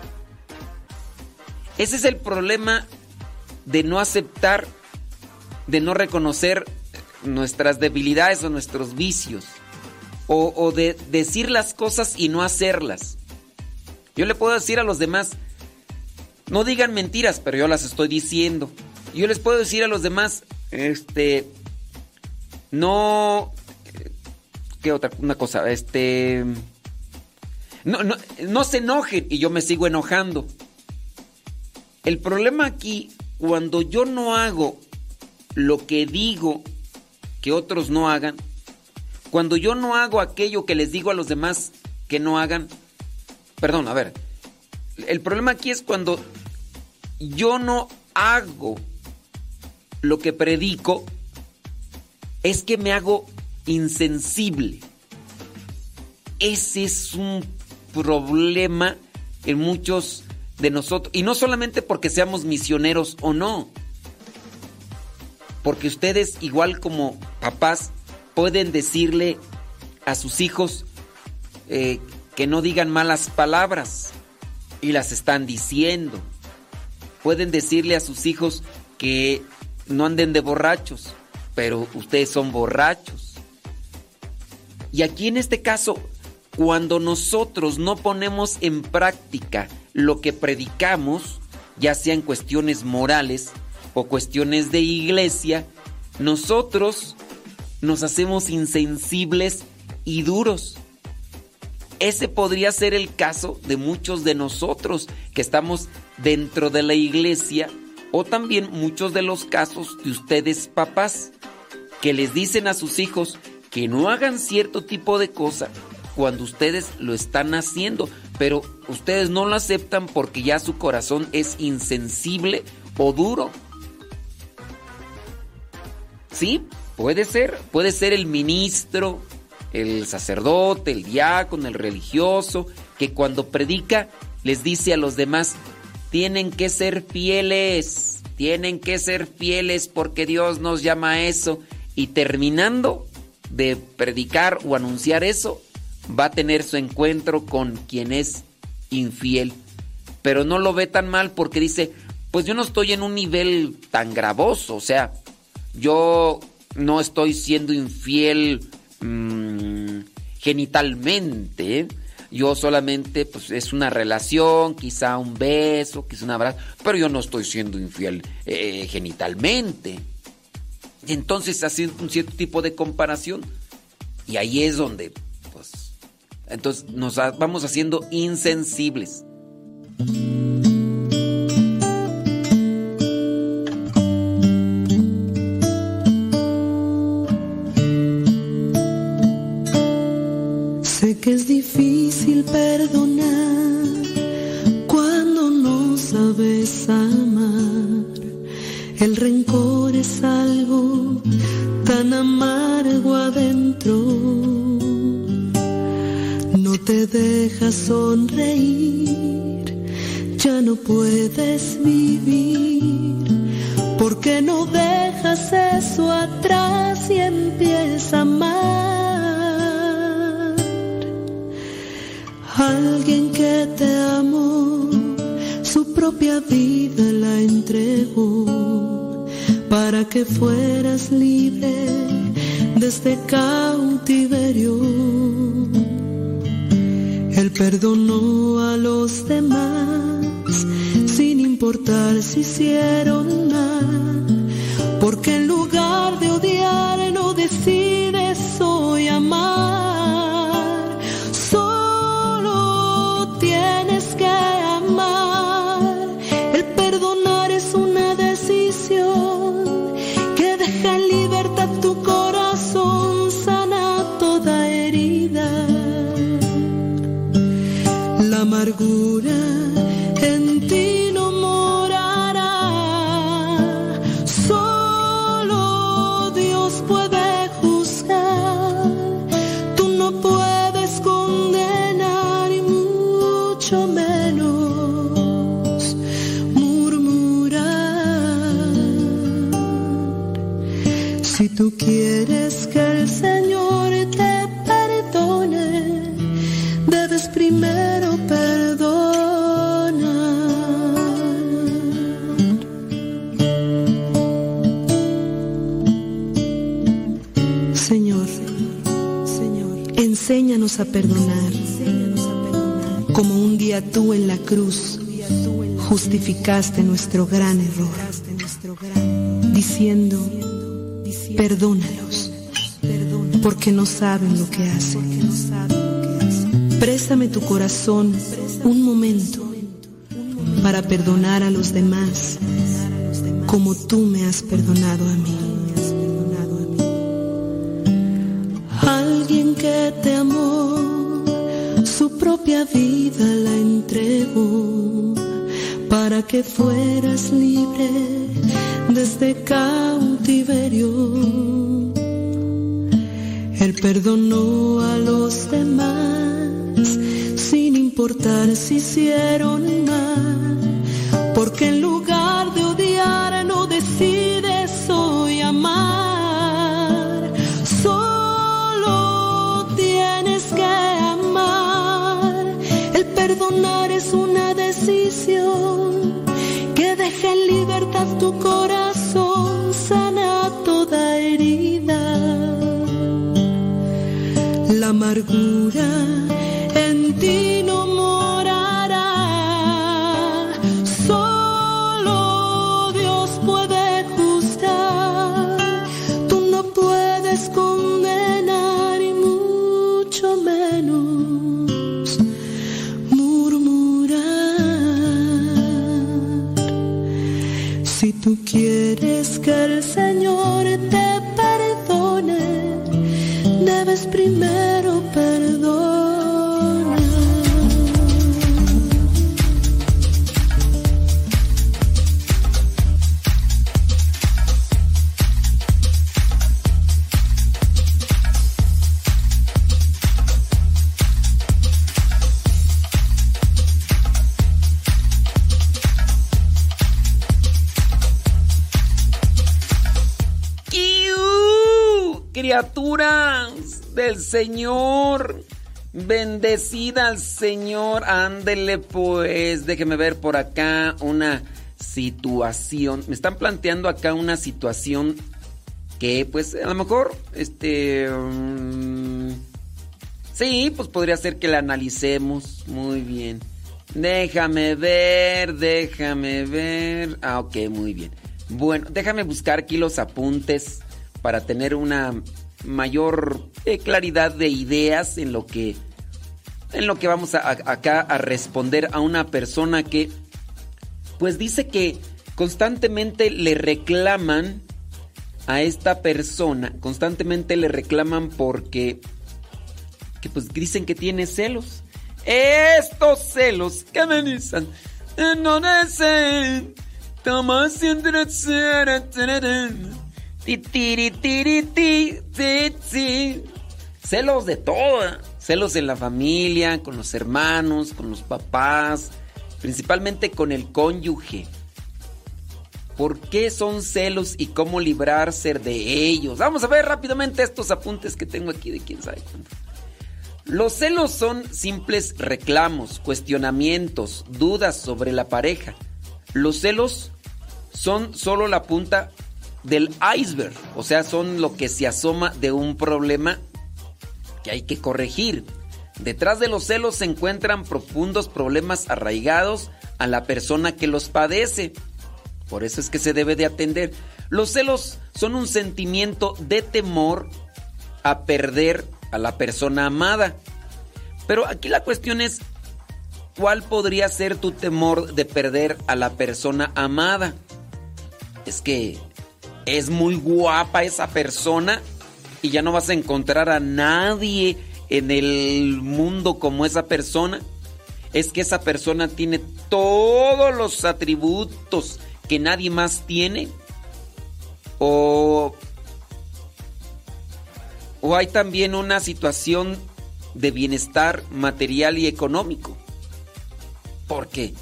Ese es el problema de no aceptar, de no reconocer nuestras debilidades o nuestros vicios. O, o de decir las cosas y no hacerlas. Yo le puedo decir a los demás, no digan mentiras, pero yo las estoy diciendo. Yo les puedo decir a los demás, este, no, ¿qué otra una cosa? Este, no, no, no se enojen y yo me sigo enojando. El problema aquí, cuando yo no hago lo que digo que otros no hagan, cuando yo no hago aquello que les digo a los demás que no hagan, perdón, a ver, el problema aquí es cuando yo no hago lo que predico, es que me hago insensible. Ese es un problema en muchos de nosotros, y no solamente porque seamos misioneros o no, porque ustedes, igual como papás, pueden decirle a sus hijos eh, que no digan malas palabras y las están diciendo. Pueden decirle a sus hijos que no anden de borrachos, pero ustedes son borrachos. Y aquí en este caso, cuando nosotros no ponemos en práctica lo que predicamos, ya sea en cuestiones morales o cuestiones de iglesia, nosotros nos hacemos insensibles y duros. Ese podría ser el caso de muchos de nosotros que estamos dentro de la iglesia o también muchos de los casos de ustedes papás que les dicen a sus hijos que no hagan cierto tipo de cosa cuando ustedes lo están haciendo, pero ustedes no lo aceptan porque ya su corazón es insensible o duro. Sí, puede ser, puede ser el ministro, el sacerdote, el diácono, el religioso, que cuando predica les dice a los demás, tienen que ser fieles, tienen que ser fieles porque Dios nos llama a eso. Y terminando de predicar o anunciar eso, va a tener su encuentro con quien es infiel. Pero no lo ve tan mal porque dice, pues yo no estoy en un nivel tan gravoso, o sea, yo no estoy siendo infiel mmm, genitalmente. Yo solamente, pues es una relación, quizá un beso, quizá un abrazo, pero yo no estoy siendo infiel eh, genitalmente. Y entonces hace un cierto tipo de comparación. Y ahí es donde, pues, entonces nos vamos haciendo insensibles. Que es difícil perdonar cuando no sabes amar. El rencor es algo tan amargo adentro. No te dejas sonreír, ya no puedes vivir. Porque no dejas eso atrás y empiezas a amar? Alguien que te amó, su propia vida la entregó para que fueras libre de este cautiverio. Él perdonó a los demás sin importar si hicieron mal, porque en lugar de odiar no decides hoy amar. En a perdonar, como un día tú en la cruz justificaste nuestro gran error, diciendo, perdónalos, porque no saben lo que hacen. Préstame tu corazón un momento para perdonar a los demás como tú me has perdonado a mí. Alguien que propia vida la entregó para que fueras libre de este cautiverio. Él perdonó a los demás sin importar si hicieron mal, libertad tu corazón, sana toda herida. La amargura en ti Bendecida al Señor. Ándele pues. Déjeme ver por acá una situación. Me están planteando acá una situación que pues a lo mejor este... mm, sí, pues podría ser que la analicemos. Muy bien. Déjame ver, déjame ver. Ah, ok, muy bien. Bueno, déjame buscar aquí los apuntes para tener una mayor eh, claridad de ideas en lo que en lo que vamos a- acá a responder a una persona que pues dice que constantemente le reclaman a esta persona, constantemente le reclaman porque que pues dicen que tiene celos. Estos celos que me dicen ti, ti. Celos de todo. Celos en la familia, con los hermanos, con los papás, principalmente con el cónyuge. ¿Por qué son celos y cómo librarse de ellos? Vamos a ver rápidamente estos apuntes que tengo aquí de quién sabe cuánto. Los celos son simples reclamos, cuestionamientos, dudas sobre la pareja. Los celos son solo la punta del iceberg, o sea, son lo que se asoma de un problema que hay que corregir. Detrás de los celos se encuentran profundos problemas arraigados a la persona que los padece. Por eso es que se debe de atender. Los celos son un sentimiento de temor a perder a la persona amada. Pero aquí la cuestión es, ¿cuál podría ser tu temor de perder a la persona amada? Es que es muy guapa esa persona y ya no vas a encontrar a nadie en el mundo como esa persona. Es que esa persona tiene todos los atributos que nadie más tiene. O, o hay también una situación de bienestar material y económico. ¿Por qué?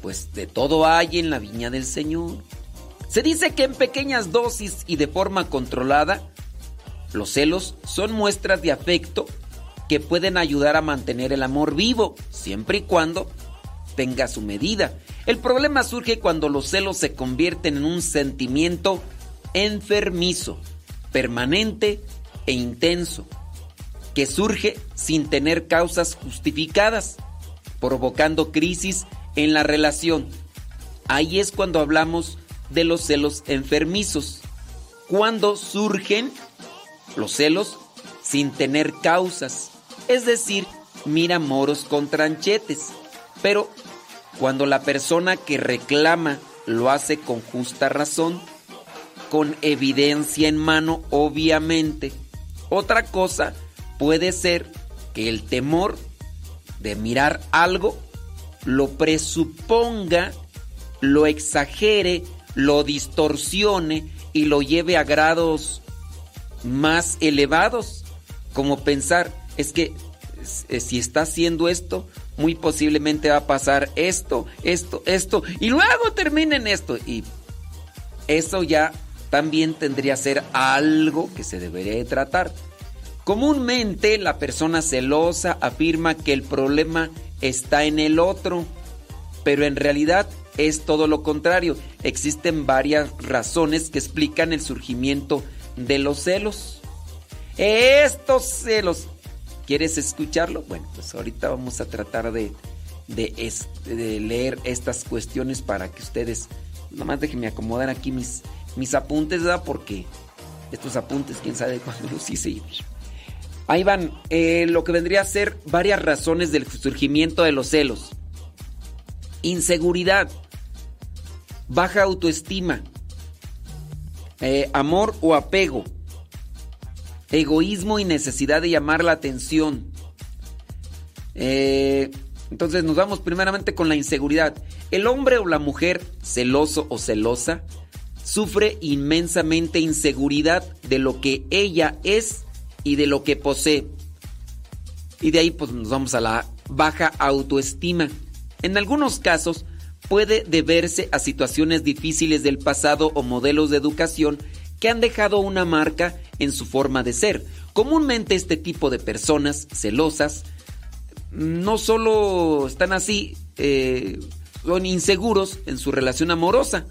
Pues de todo hay en la viña del Señor. Se dice que en pequeñas dosis y de forma controlada, los celos son muestras de afecto que pueden ayudar a mantener el amor vivo, siempre y cuando tenga su medida. El problema surge cuando los celos se convierten en un sentimiento enfermizo, permanente e intenso, que surge sin tener causas justificadas, provocando crisis en la relación. Ahí es cuando hablamos de los celos enfermizos, cuando surgen los celos sin tener causas, es decir, mira moros con tranchetes, pero cuando la persona que reclama lo hace con justa razón, con evidencia en mano, obviamente. Otra cosa puede ser que el temor de mirar algo lo presuponga, lo exagere, lo distorsione y lo lleve a grados más elevados, como pensar, es que eh, si está haciendo esto, muy posiblemente va a pasar esto, esto, esto, y luego termina en esto. Y eso ya también tendría que ser algo que se debería de tratar. Comúnmente la persona celosa afirma que el problema está en el otro, pero en realidad es todo lo contrario. Existen varias razones que explican el surgimiento de los celos. Estos celos ¿Quieres escucharlo? Bueno, pues ahorita vamos a tratar de, de, leer estas cuestiones para que ustedes, nomás déjenme acomodar aquí mis, mis apuntes, ¿verdad? Porque estos apuntes, quién sabe cuándo los hice. Ahí van, eh, lo que vendría a ser varias razones del surgimiento de los celos. Inseguridad, baja autoestima, eh, amor o apego, egoísmo y necesidad de llamar la atención. Eh, entonces nos vamos primeramente con la inseguridad. El hombre o la mujer celoso o celosa sufre inmensamente inseguridad de lo que ella es y de lo que posee. Y de ahí pues nos vamos a la baja autoestima. En algunos casos puede deberse a situaciones difíciles del pasado o modelos de educación que han dejado una marca en su forma de ser. Comúnmente este tipo de personas celosas no solo están así, eh, son inseguros en su relación amorosa,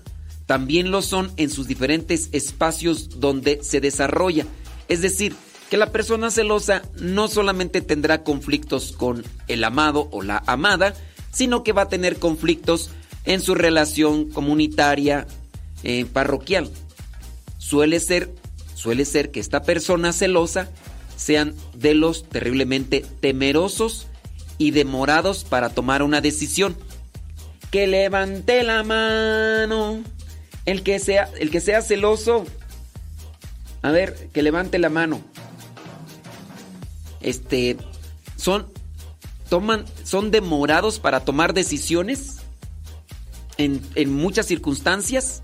también lo son en sus diferentes espacios donde se desarrolla. Es decir, que la persona celosa no solamente tendrá conflictos con el amado o la amada, sino que va a tener conflictos en su relación comunitaria eh, parroquial. Suele ser, suele ser que esta persona celosa sean de los terriblemente temerosos y demorados para tomar una decisión. Que levante la mano. El que sea, el que sea celoso. A ver, que levante la mano. Este son toman son demorados para tomar decisiones en, muchas circunstancias.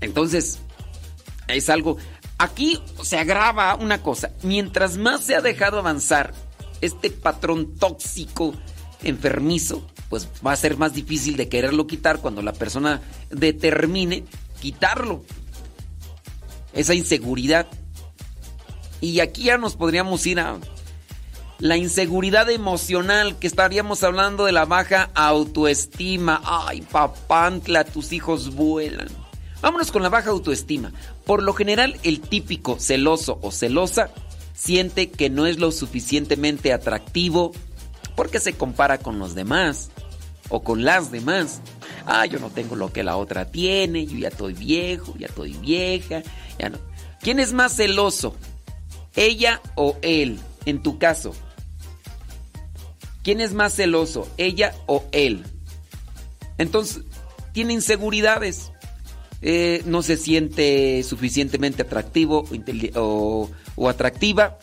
Entonces, es algo... Aquí se agrava una cosa. Mientras más se ha dejado avanzar este patrón tóxico, enfermizo, pues va a ser más difícil de quererlo quitar cuando la persona determine quitarlo. Esa inseguridad. Y aquí ya nos podríamos ir a la inseguridad emocional, que estaríamos hablando de la baja autoestima. Ay, papantla, tus hijos vuelan. Vámonos con la baja autoestima. Por lo general, el típico celoso o celosa siente que no es lo suficientemente atractivo porque se compara con los demás o con las demás. Ah, yo no tengo lo que la otra tiene, yo ya estoy viejo, ya estoy vieja, ya no. ¿Quién es más celoso? ¿Ella o él? En tu caso, ¿Quién es más celoso, ella o él? Entonces, tiene inseguridades. Eh, no se siente suficientemente atractivo o, atractiva.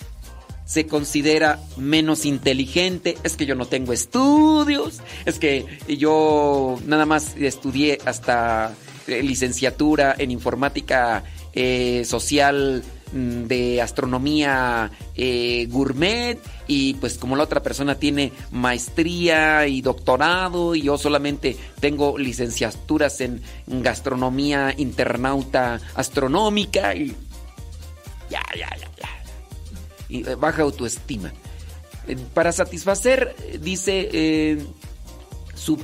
Se considera menos inteligente. Es que yo no tengo estudios. Es que yo nada más estudié hasta eh, licenciatura en informática eh, social Mm, de astronomía eh, gourmet y pues como la otra persona tiene maestría y doctorado y yo solamente tengo licenciaturas en gastronomía internauta astronómica y ya, ya, ya, ya. Eh, baja autoestima. Para satisfacer, dice,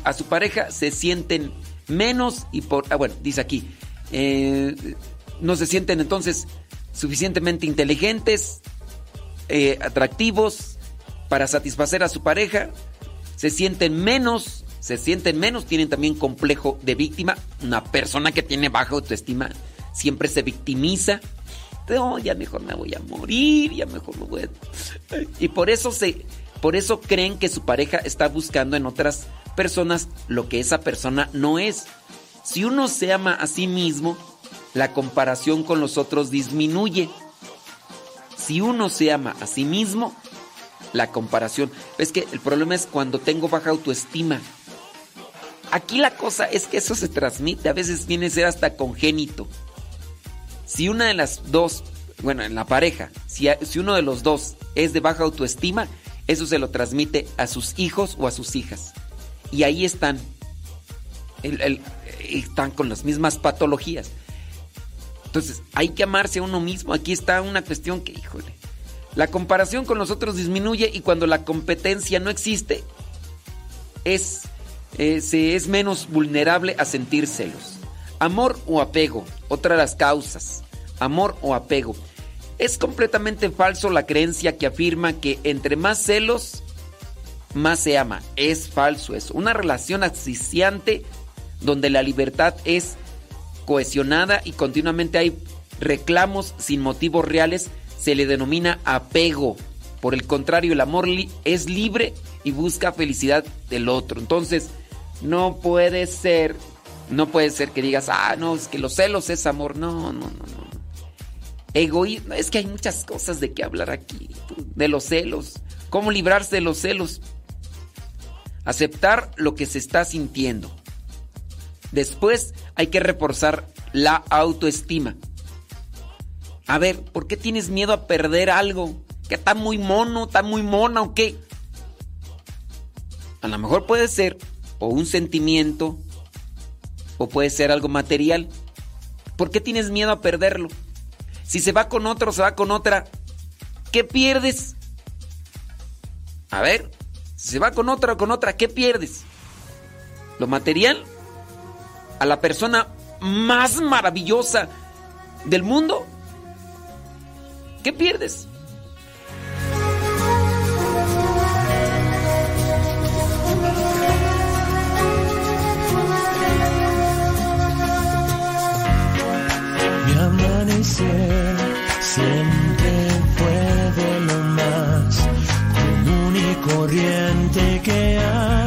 a su pareja se sienten menos y por... Ah, bueno, dice aquí, no se sienten entonces suficientemente inteligentes, eh, atractivos para satisfacer a su pareja, se sienten menos, se sienten menos, tienen también complejo de víctima. Una persona que tiene baja autoestima siempre se victimiza. No, ya mejor me voy a morir, ya mejor lo voy a... Y por eso se, por eso creen que su pareja está buscando en otras personas lo que esa persona no es. Si uno se ama a sí mismo, la comparación con los otros disminuye. Si uno se ama a sí mismo, la comparación. Es que el problema es cuando tengo baja autoestima. Aquí la cosa es que eso se transmite, a veces viene a ser hasta congénito. Si una de las dos, bueno, en la pareja, si, si uno de los dos es de baja autoestima, eso se lo transmite a sus hijos o a sus hijas. Y ahí están. están con las mismas patologías. Entonces, hay que amarse a uno mismo. Aquí está una cuestión que, híjole, la comparación con los otros disminuye y cuando la competencia no existe, es, eh, se es menos vulnerable a sentir celos. Amor o apego, otra de las causas. Amor o apego. Es completamente falso la creencia que afirma que entre más celos, más se ama. Es falso eso. Una relación asfixiante donde la libertad es cohesionada y continuamente hay reclamos sin motivos reales se le denomina apego. Por el contrario, el amor es libre y busca felicidad del otro. Entonces, no puede ser, no puede ser que digas, ah, no, es que los celos es amor. No, no, no, no. Egoísmo, es que hay muchas cosas de qué hablar aquí, de los celos. ¿Cómo librarse de los celos? Aceptar lo que se está sintiendo. Después hay que reforzar la autoestima. A ver, ¿por qué tienes miedo a perder algo? ¿Que está muy mono, está muy mona o qué? A lo mejor puede ser o un sentimiento o puede ser algo material. ¿Por qué tienes miedo a perderlo? Si se va con otro, se va con otra, ¿qué pierdes? A ver, si se va con otra o con otra, ¿qué pierdes? ¿Lo material? ¿A la persona más maravillosa del mundo? ¿Qué pierdes? Mi amanecer siempre fue de lo más común y corriente que hay.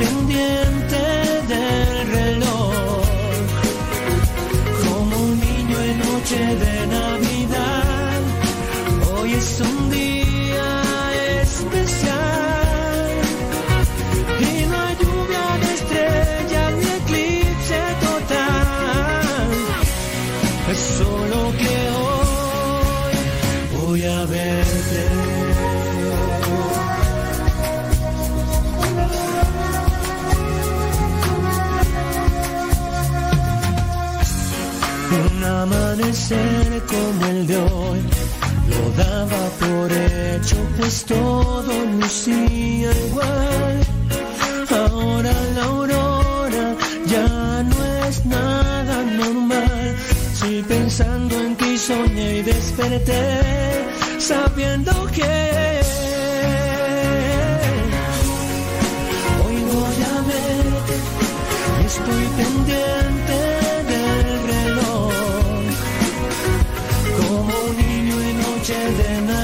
Y amanecer como el de hoy lo daba por hecho, pues todo lucía igual. Ahora la aurora ya no es nada normal. Si pensando en ti soñé y desperté, sabiendo que hoy voy a verte, estoy pendiente niño en noche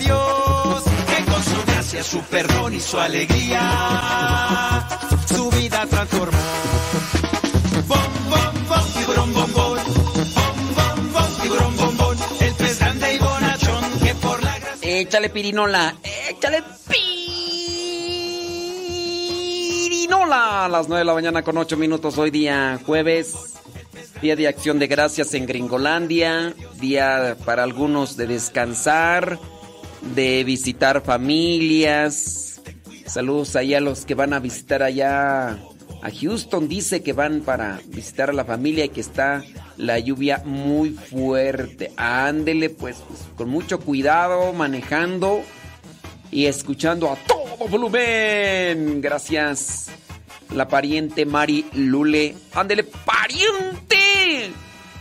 su perdón y su alegría, su vida transformó. Bom, bom, bom, tiburón, bom, bom. Bom, tiburón, la. Échale pirinola, échale pirinola. A las 9 de la mañana con 8 minutos hoy día jueves. Día de acción de gracias en Gringolandia. Día para algunos de descansar, de visitar familias. Saludos allá a los que van a visitar allá a Houston. Dice que van para visitar a la familia y que está la lluvia muy fuerte. Ándele pues, pues con mucho cuidado, manejando y escuchando a todo volumen. Gracias. La pariente Mari Lule. Ándele, pariente.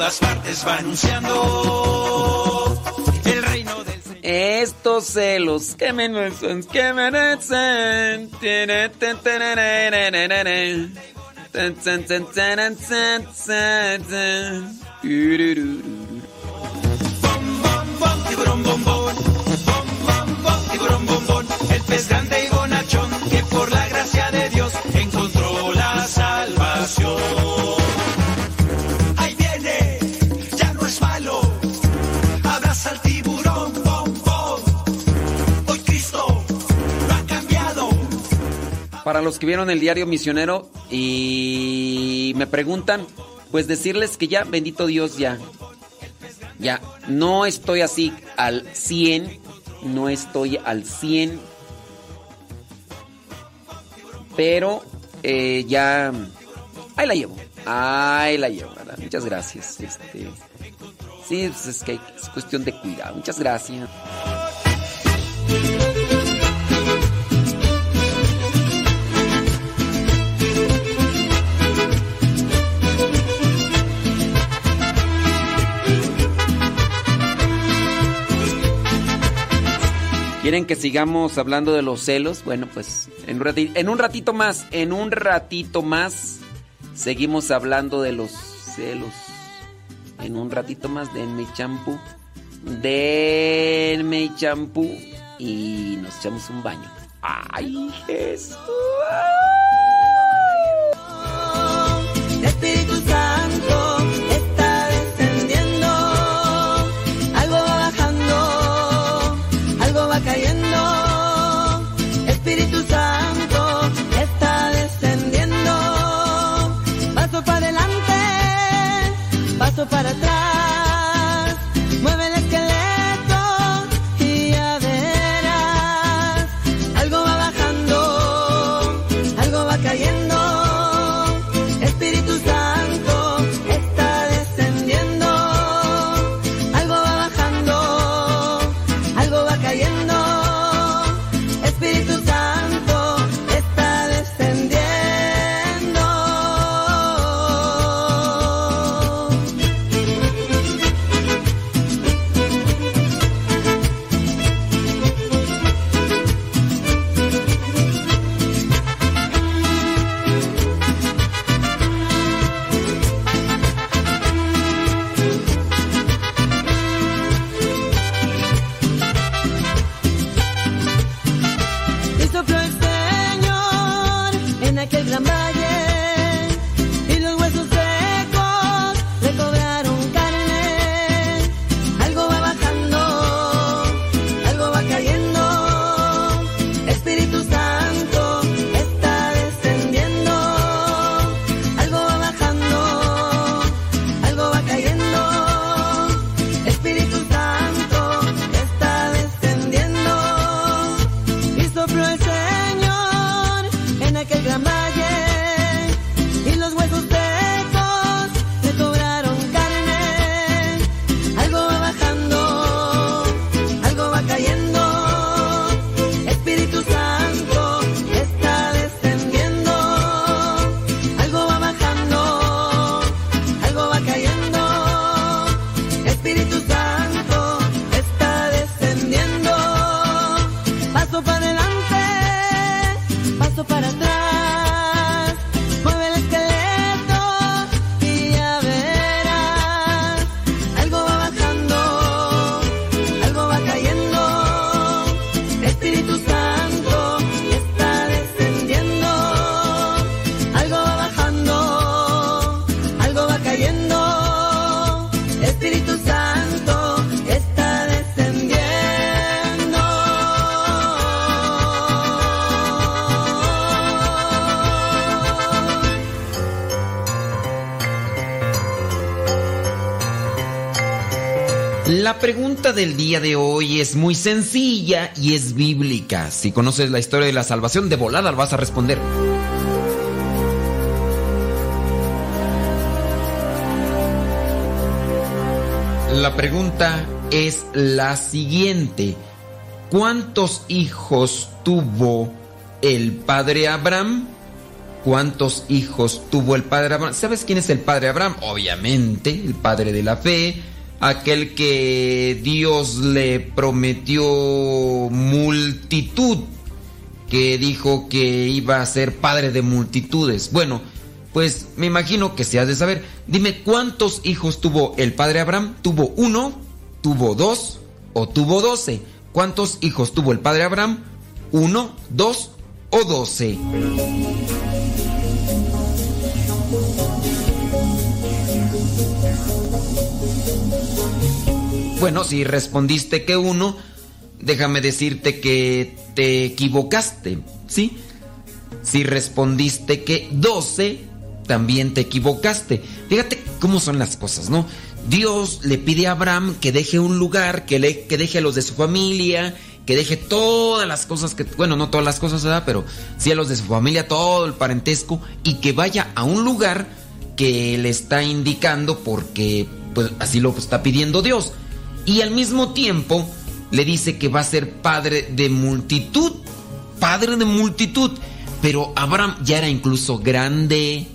Todas partes va anunciando el reino del Señor. Estos celos que me merecen, que merecen. Tiburón, bombón. Bom, bom, bom, tiburón, bombón. El pez grande y bonachón que por la gracia de Dios encontró la salvación. Para los que vieron el diario misionero y me preguntan, pues decirles que ya, bendito Dios, ya. Ya, no estoy así al 100, no estoy al 100, pero eh, ya, ahí la llevo, ahí la llevo, ¿verdad? Muchas gracias. Este, sí, pues es que es cuestión de cuidado. Muchas gracias. ¿Quieren que sigamos hablando de los celos? Bueno, pues en un, ratito, más, en un ratito más, seguimos hablando de los celos. En un ratito más, denme champú. Denme champú y nos echamos un baño. ¡Ay, Jesús! Para atrás, Paso para del día de hoy es muy sencilla y es bíblica. Si conoces la historia de la salvación, de volada la vas a responder. La pregunta es la siguiente. ¿Cuántos hijos tuvo el padre Abraham? ¿Cuántos hijos tuvo el padre Abraham? ¿Sabes quién es el padre Abraham? Obviamente, el padre de la fe, aquel que Dios le prometió multitud, que dijo que iba a ser padre de multitudes. Bueno, pues me imagino que se has de saber. Dime, ¿cuántos hijos tuvo el padre Abraham? ¿Tuvo uno? ¿Tuvo dos? ¿O tuvo doce? ¿Cuántos hijos tuvo el padre Abraham? ¿Uno, dos o doce? Bueno, si respondiste que uno, déjame decirte que te equivocaste, ¿sí? Si respondiste que 12, también te equivocaste. Fíjate cómo son las cosas, ¿no? Dios le pide a Abraham que deje un lugar, que, le, que deje a los de su familia, que deje todas las cosas que, bueno, no todas las cosas, ¿verdad? Pero sí a los de su familia, todo el parentesco, y que vaya a un lugar que le está indicando porque, pues así lo está pidiendo Dios. Y al mismo tiempo le dice que va a ser padre de multitud, padre de multitud. Pero Abraham ya era incluso grande,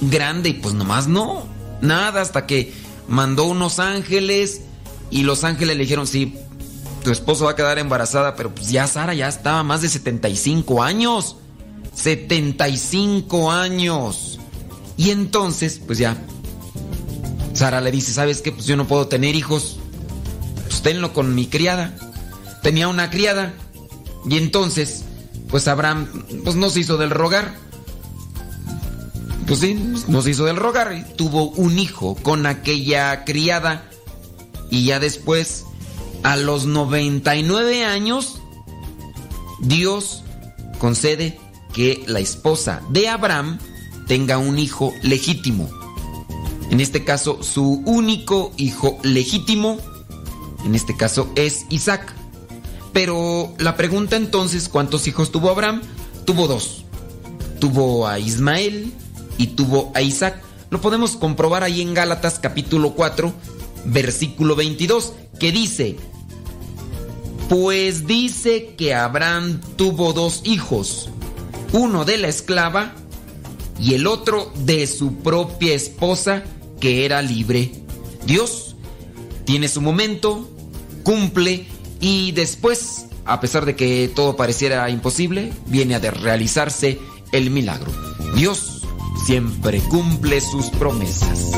grande, y pues nomás no, nada, hasta que mandó unos ángeles y los ángeles le dijeron, sí, tu esposo va a quedar embarazada, pero pues ya Sara ya estaba más de 75 años. 75 años. Y entonces, pues ya, Sara le dice, ¿sabes qué? Pues yo no puedo tener hijos. Tenlo con mi criada. Tenía una criada. Y entonces, pues Abraham, pues no se hizo del rogar. Pues sí, no se hizo del rogar. Y tuvo un hijo con aquella criada. Y ya después, a los 99 años, Dios concede que la esposa de Abraham tenga un hijo legítimo. En este caso, su único hijo legítimo, en este caso es Isaac. Pero la pregunta entonces, ¿cuántos hijos tuvo Abraham? Tuvo dos. Tuvo a Ismael y tuvo a Isaac. Lo podemos comprobar ahí en Gálatas capítulo 4, versículo 22, que dice, pues dice que Abraham tuvo dos hijos, uno de la esclava y el otro de su propia esposa que era libre. Dios tiene su momento, cumple y después, a pesar de que todo pareciera imposible, viene a realizarse el milagro. Dios siempre cumple sus promesas.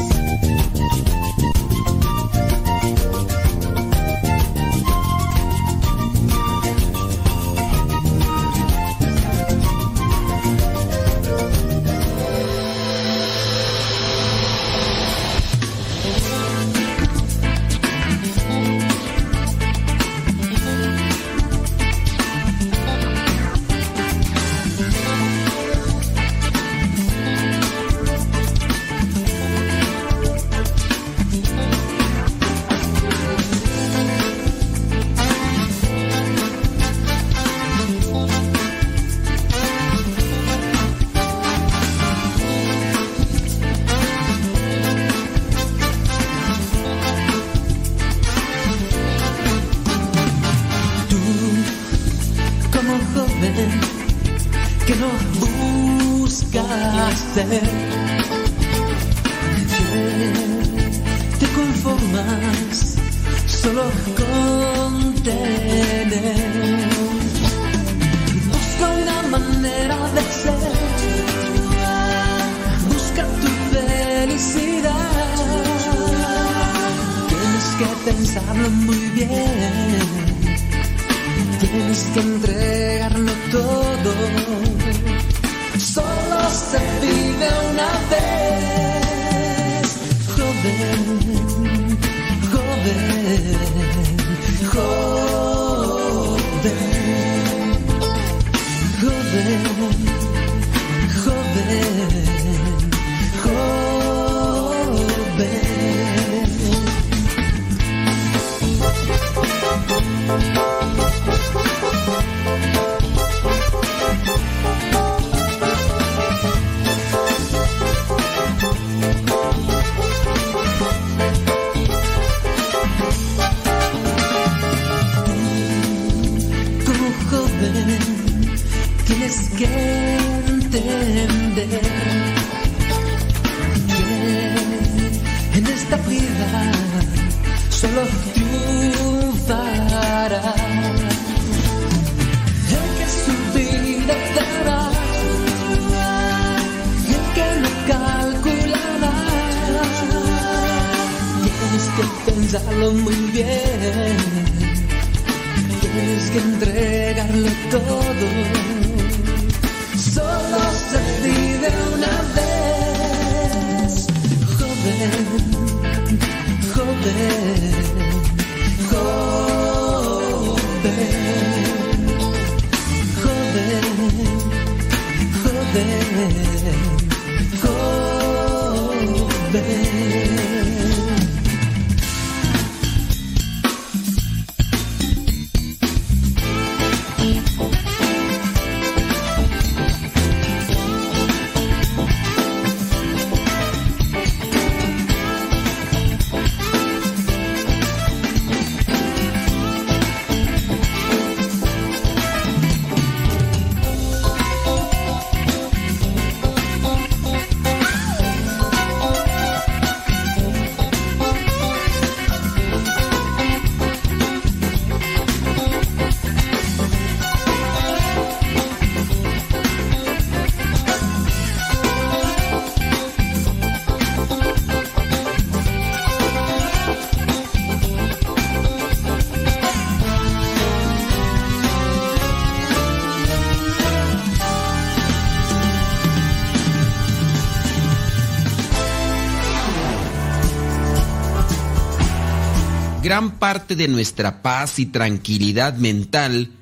Gran parte de nuestra paz y tranquilidad mental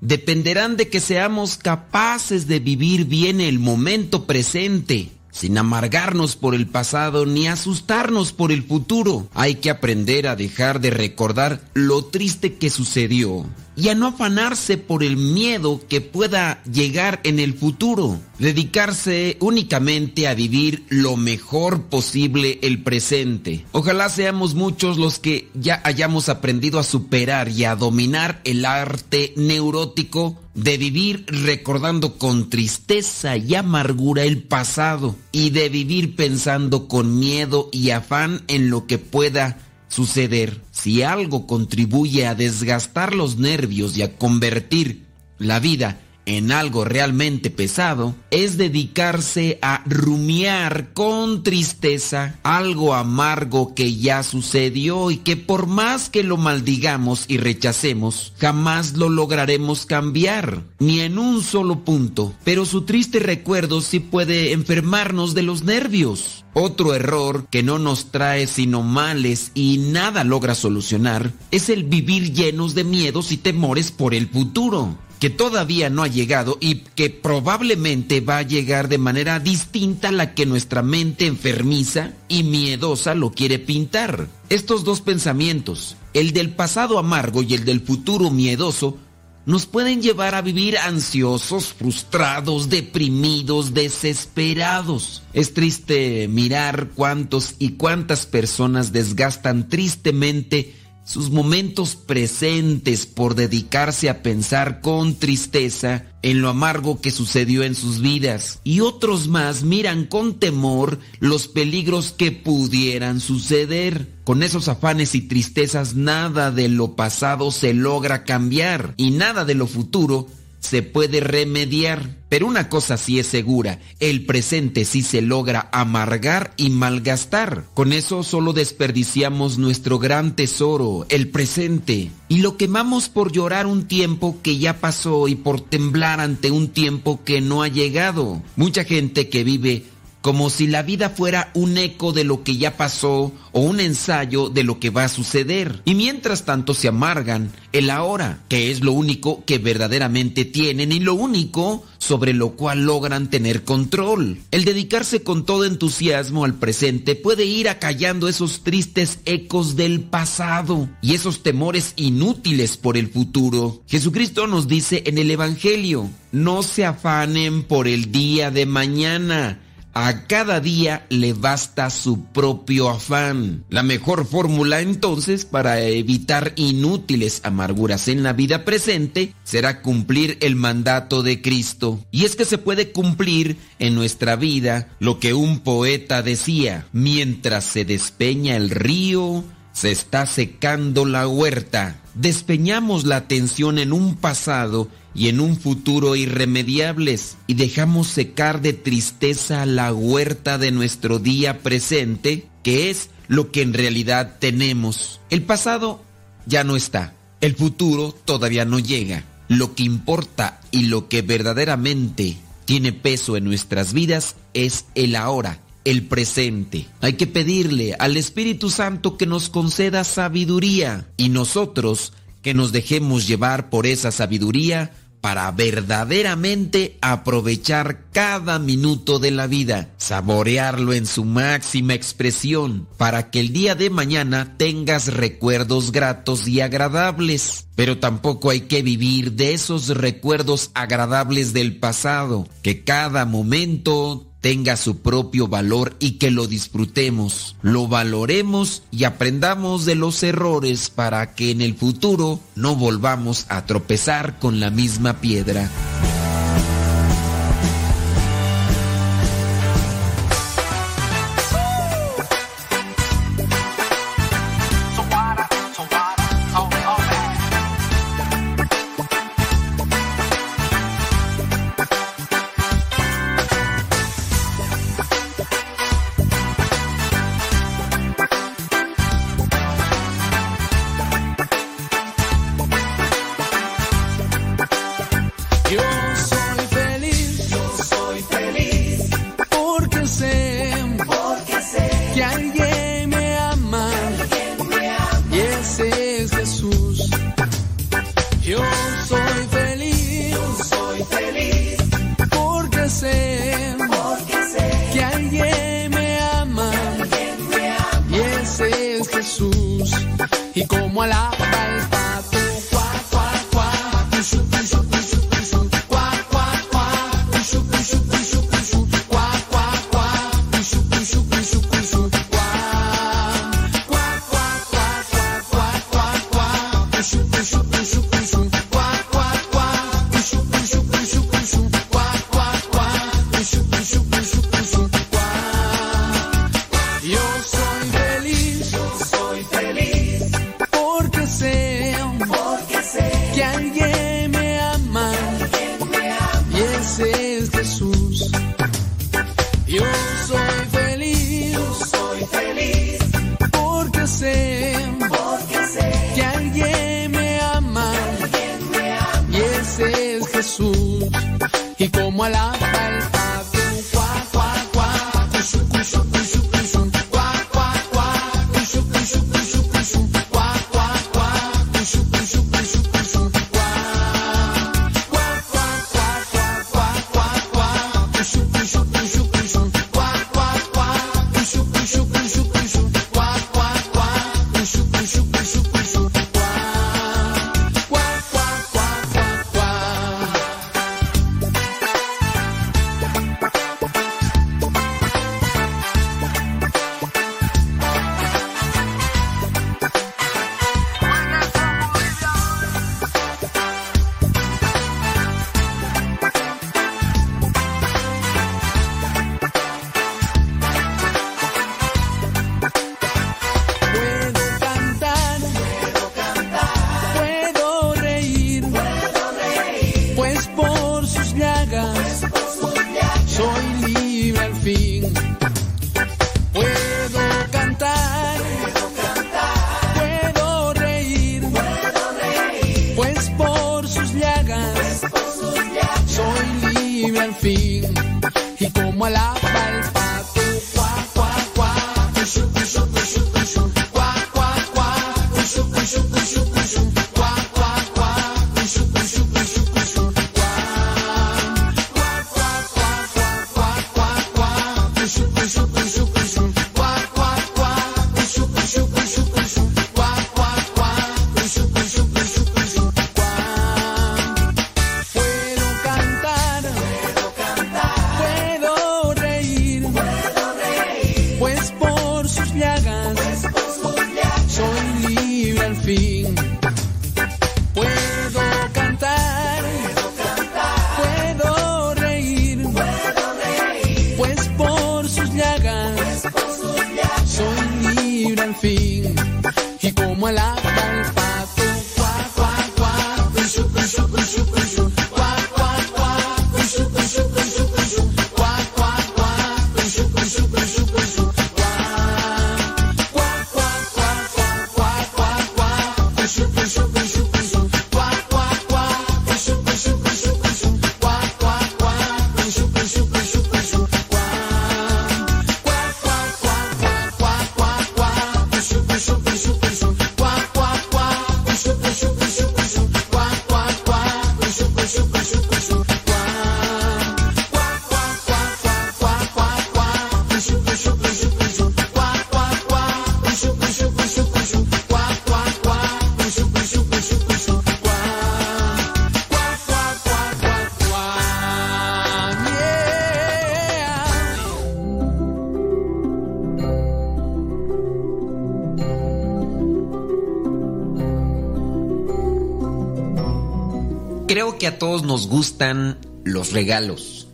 dependerán de que seamos capaces de vivir bien el momento presente, sin amargarnos por el pasado ni asustarnos por el futuro. Hay que aprender a dejar de recordar lo triste que sucedió y a no afanarse por el miedo que pueda llegar en el futuro. Dedicarse únicamente a vivir lo mejor posible el presente. Ojalá seamos muchos los que ya hayamos aprendido a superar y a dominar el arte neurótico de vivir recordando con tristeza y amargura el pasado y de vivir pensando con miedo y afán en lo que pueda suceder. Si algo contribuye a desgastar los nervios y a convertir la vida en algo realmente pesado, es dedicarse a rumiar con tristeza algo amargo que ya sucedió y que por más que lo maldigamos y rechacemos, jamás lo lograremos cambiar, ni en un solo punto. Pero su triste recuerdo sí puede enfermarnos de los nervios. Otro error que no nos trae sino males y nada logra solucionar es el vivir llenos de miedos y temores por el futuro que todavía no ha llegado y que probablemente va a llegar de manera distinta a la que nuestra mente enfermiza y miedosa lo quiere pintar. Estos dos pensamientos, el del pasado amargo y el del futuro miedoso, nos pueden llevar a vivir ansiosos, frustrados, deprimidos, desesperados. Es triste mirar cuántos y cuántas personas desgastan tristemente sus momentos presentes por dedicarse a pensar con tristeza en lo amargo que sucedió en sus vidas y otros más miran con temor los peligros que pudieran suceder. Con esos afanes y tristezas nada de lo pasado se logra cambiar y nada de lo futuro se puede remediar. Pero una cosa sí es segura, el presente sí se logra amargar y malgastar. Con eso solo desperdiciamos nuestro gran tesoro, el presente, y lo quemamos por llorar un tiempo que ya pasó y por temblar ante un tiempo que no ha llegado. Mucha gente que vive como si la vida fuera un eco de lo que ya pasó o un ensayo de lo que va a suceder. Y mientras tanto se amargan el ahora, que es lo único que verdaderamente tienen y lo único sobre lo cual logran tener control. El dedicarse con todo entusiasmo al presente puede ir acallando esos tristes ecos del pasado y esos temores inútiles por el futuro. Jesucristo nos dice en el Evangelio, no se afanen por el día de mañana a cada día le basta su propio afán. La mejor fórmula entonces para evitar inútiles amarguras en la vida presente será cumplir el mandato de Cristo. Y es que se puede cumplir en nuestra vida lo que un poeta decía, mientras se despeña el río, se está secando la huerta. Despeñamos la atención en un pasado y en un futuro irremediables y dejamos secar de tristeza la huerta de nuestro día presente, que es lo que en realidad tenemos. El pasado ya no está, el futuro todavía no llega. Lo que importa y lo que verdaderamente tiene peso en nuestras vidas es el ahora, el presente. Hay que pedirle al Espíritu Santo que nos conceda sabiduría y nosotros que nos dejemos llevar por esa sabiduría para verdaderamente aprovechar cada minuto de la vida, saborearlo en su máxima expresión, para que el día de mañana tengas recuerdos gratos y agradables. Pero tampoco hay que vivir de esos recuerdos agradables del pasado, que cada momento tenga su propio valor y que lo disfrutemos, lo valoremos y aprendamos de los errores para que en el futuro no volvamos a tropezar con la misma piedra. A todos nos gustan los regalos.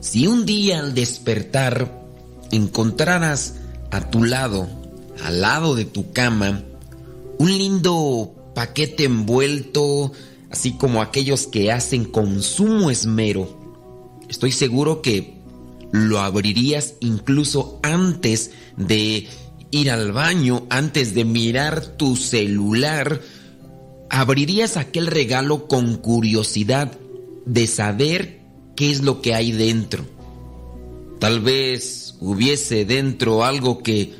Si un día al despertar encontraras a tu lado, al lado de tu cama, un lindo paquete envuelto, así como aquellos que hacen con sumo esmero, estoy seguro que lo abrirías incluso antes de ir al baño, antes de mirar tu celular, abrirías aquel regalo con curiosidad de saber qué es lo que hay dentro. Tal vez hubiese dentro algo que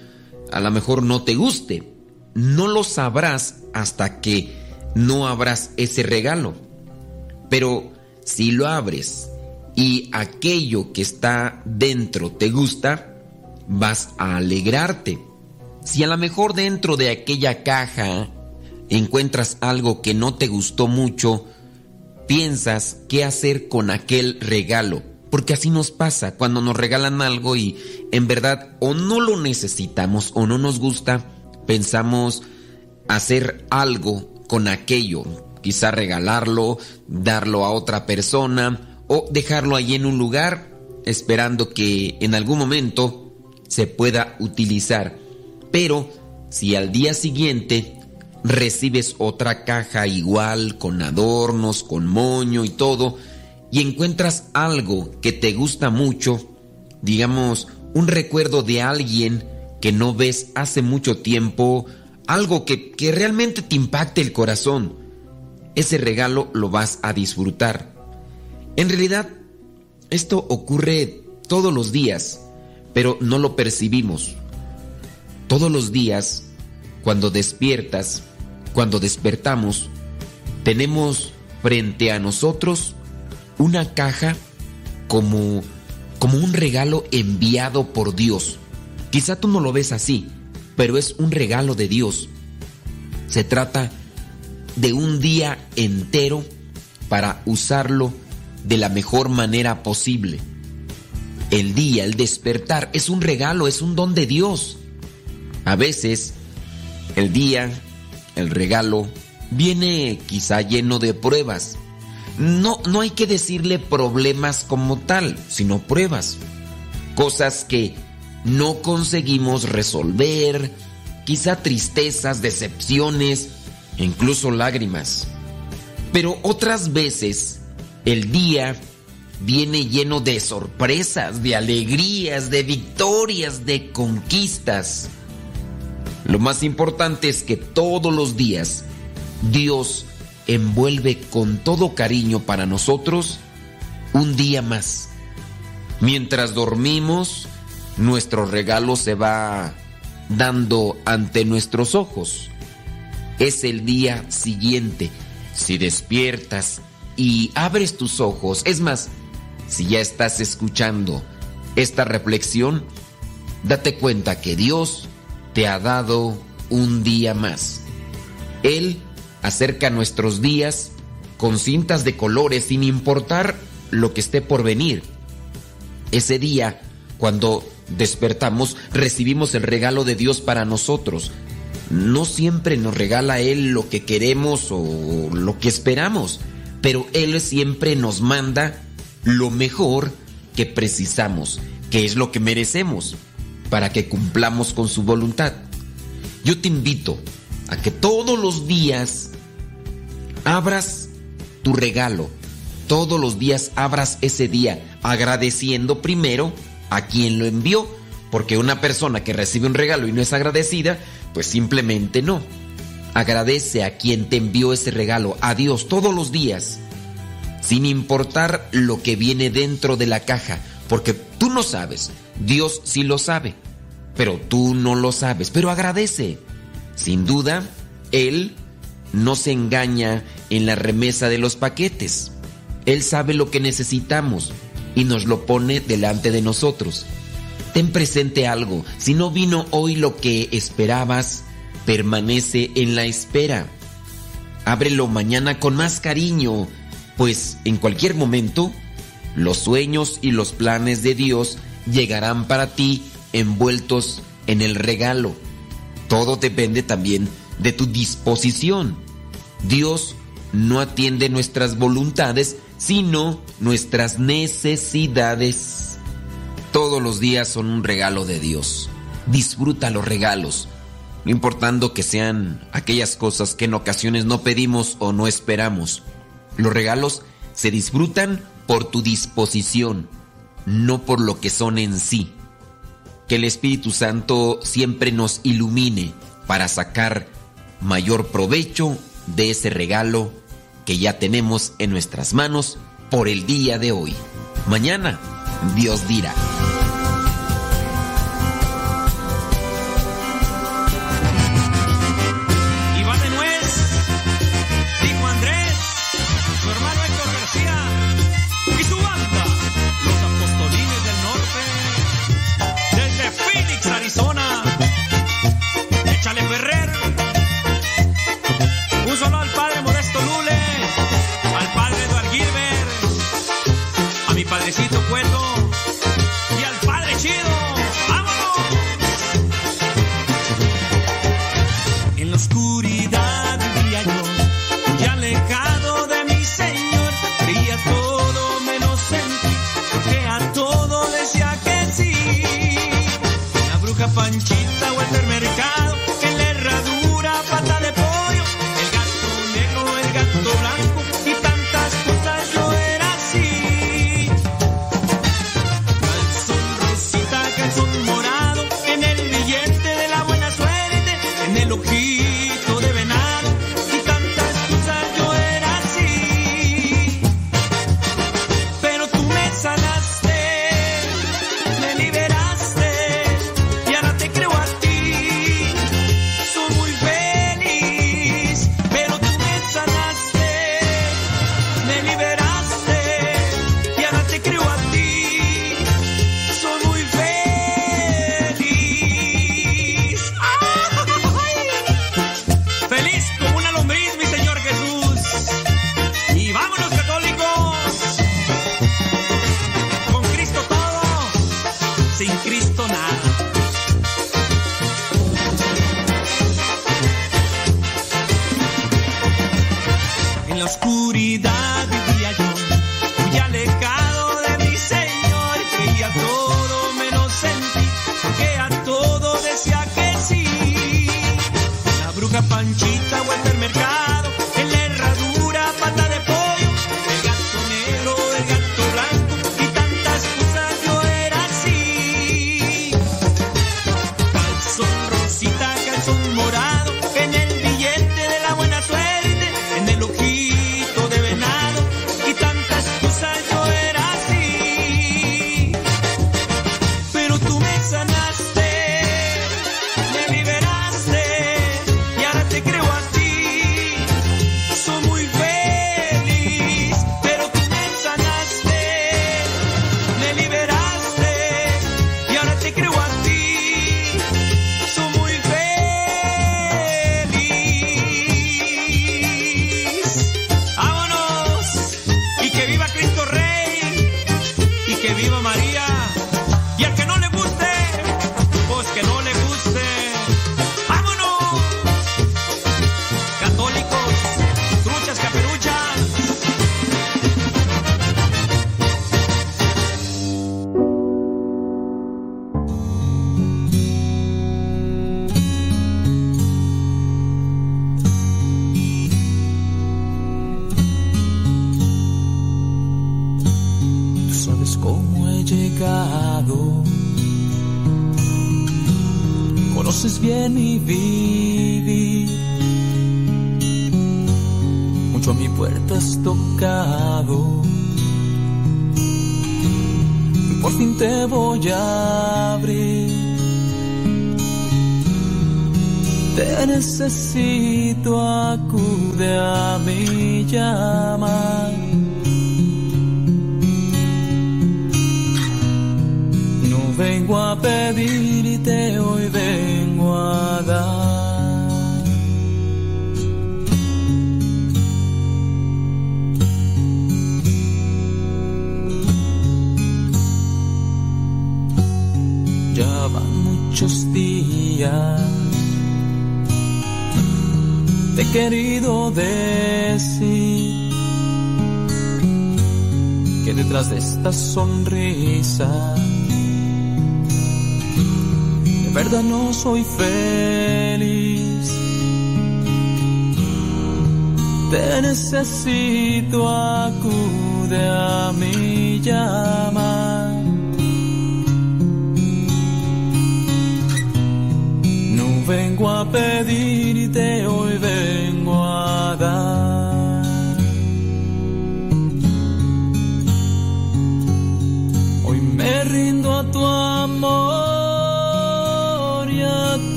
a lo mejor no te guste. No lo sabrás hasta que no abras ese regalo. Pero si lo abres y aquello que está dentro te gusta, vas a alegrarte. Si a lo mejor dentro de aquella caja encuentras algo que no te gustó mucho, piensas qué hacer con aquel regalo. Porque así nos pasa cuando nos regalan algo y en verdad o no lo necesitamos o no nos gusta, pensamos hacer algo con aquello. Quizá regalarlo, darlo a otra persona o dejarlo ahí en un lugar esperando que en algún momento se pueda utilizar. Pero si al día siguiente recibes otra caja igual, con adornos, con moño y todo, y encuentras algo que te gusta mucho, digamos, un recuerdo de alguien que no ves hace mucho tiempo, algo que, que realmente te impacte el corazón, ese regalo lo vas a disfrutar. En realidad, esto ocurre todos los días, pero no lo percibimos. Todos los días, cuando despiertas, cuando despertamos, tenemos frente a nosotros una caja como, como un regalo enviado por Dios. Quizá tú no lo ves así, pero es un regalo de Dios. Se trata de un día entero para usarlo de la mejor manera posible. El día, el despertar, es un regalo, es un don de Dios. A veces, el día, el regalo, viene quizá lleno de pruebas. No, no hay que decirle problemas como tal, sino pruebas. Cosas que no conseguimos resolver, quizá tristezas, decepciones, incluso lágrimas. Pero otras veces, el día, viene lleno de sorpresas, de alegrías, de victorias, de conquistas. Lo más importante es que todos los días Dios envuelve con todo cariño para nosotros un día más. Mientras dormimos, nuestro regalo se va dando ante nuestros ojos. Es el día siguiente. Si despiertas y abres tus ojos, es más, si ya estás escuchando esta reflexión, date cuenta que Dios te ha dado un día más. Él acerca nuestros días con cintas de colores sin importar lo que esté por venir. Ese día, cuando despertamos, recibimos el regalo de Dios para nosotros. No siempre nos regala Él lo que queremos o lo que esperamos, pero Él siempre nos manda lo mejor que precisamos, que es lo que merecemos, para que cumplamos con su voluntad. Yo te invito a que todos los días abras tu regalo, todos los días abras ese día agradeciendo primero a quien lo envió, porque una persona que recibe un regalo y no es agradecida, pues simplemente no. Agradece a quien te envió ese regalo, a Dios todos los días, sin importar lo que viene dentro de la caja, porque tú no sabes, Dios sí lo sabe, pero tú no lo sabes, pero agradece. Sin duda, Él no se engaña en la remesa de los paquetes. Él sabe lo que necesitamos y nos lo pone delante de nosotros. Ten presente algo, si no vino hoy lo que esperabas, permanece en la espera. Ábrelo mañana con más cariño, pues en cualquier momento los sueños y los planes de Dios llegarán para ti envueltos en el regalo. Todo depende también de tu disposición. Dios no atiende nuestras voluntades, sino nuestras necesidades. Todos los días son un regalo de Dios. Disfruta los regalos, no importando que sean aquellas cosas que en ocasiones no pedimos o no esperamos. Los regalos se disfrutan por tu disposición, no por lo que son en sí. Que el Espíritu Santo siempre nos ilumine para sacar mayor provecho de ese regalo que ya tenemos en nuestras manos por el día de hoy. Mañana, Dios dirá. A mi Te esta sonrisa de verdad no soy feliz. Te necesito, acude a mi llamar. No vengo a pedirte, hoy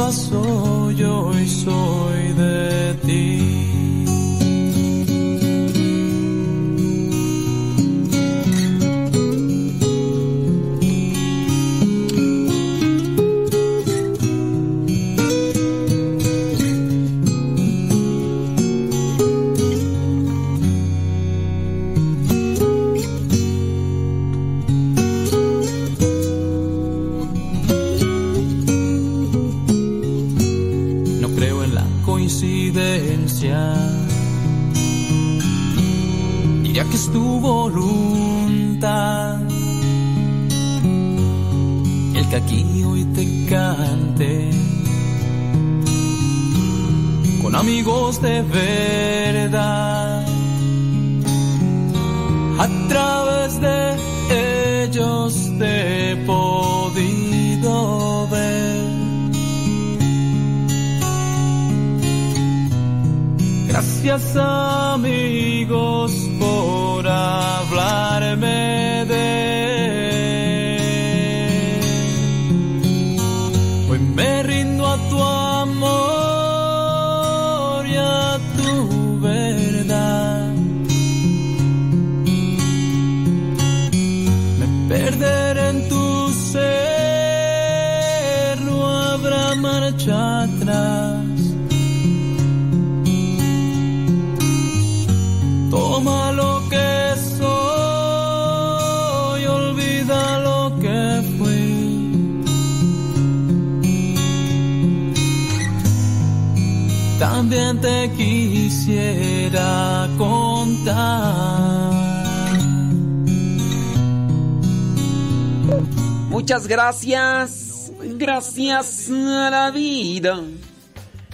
Pasó, yo hoy soy que aquí hoy te cante. Con amigos de verdad. A través de ellos te he podido ver. Gracias amigos por hablarme de contar. Muchas gracias, gracias a la vida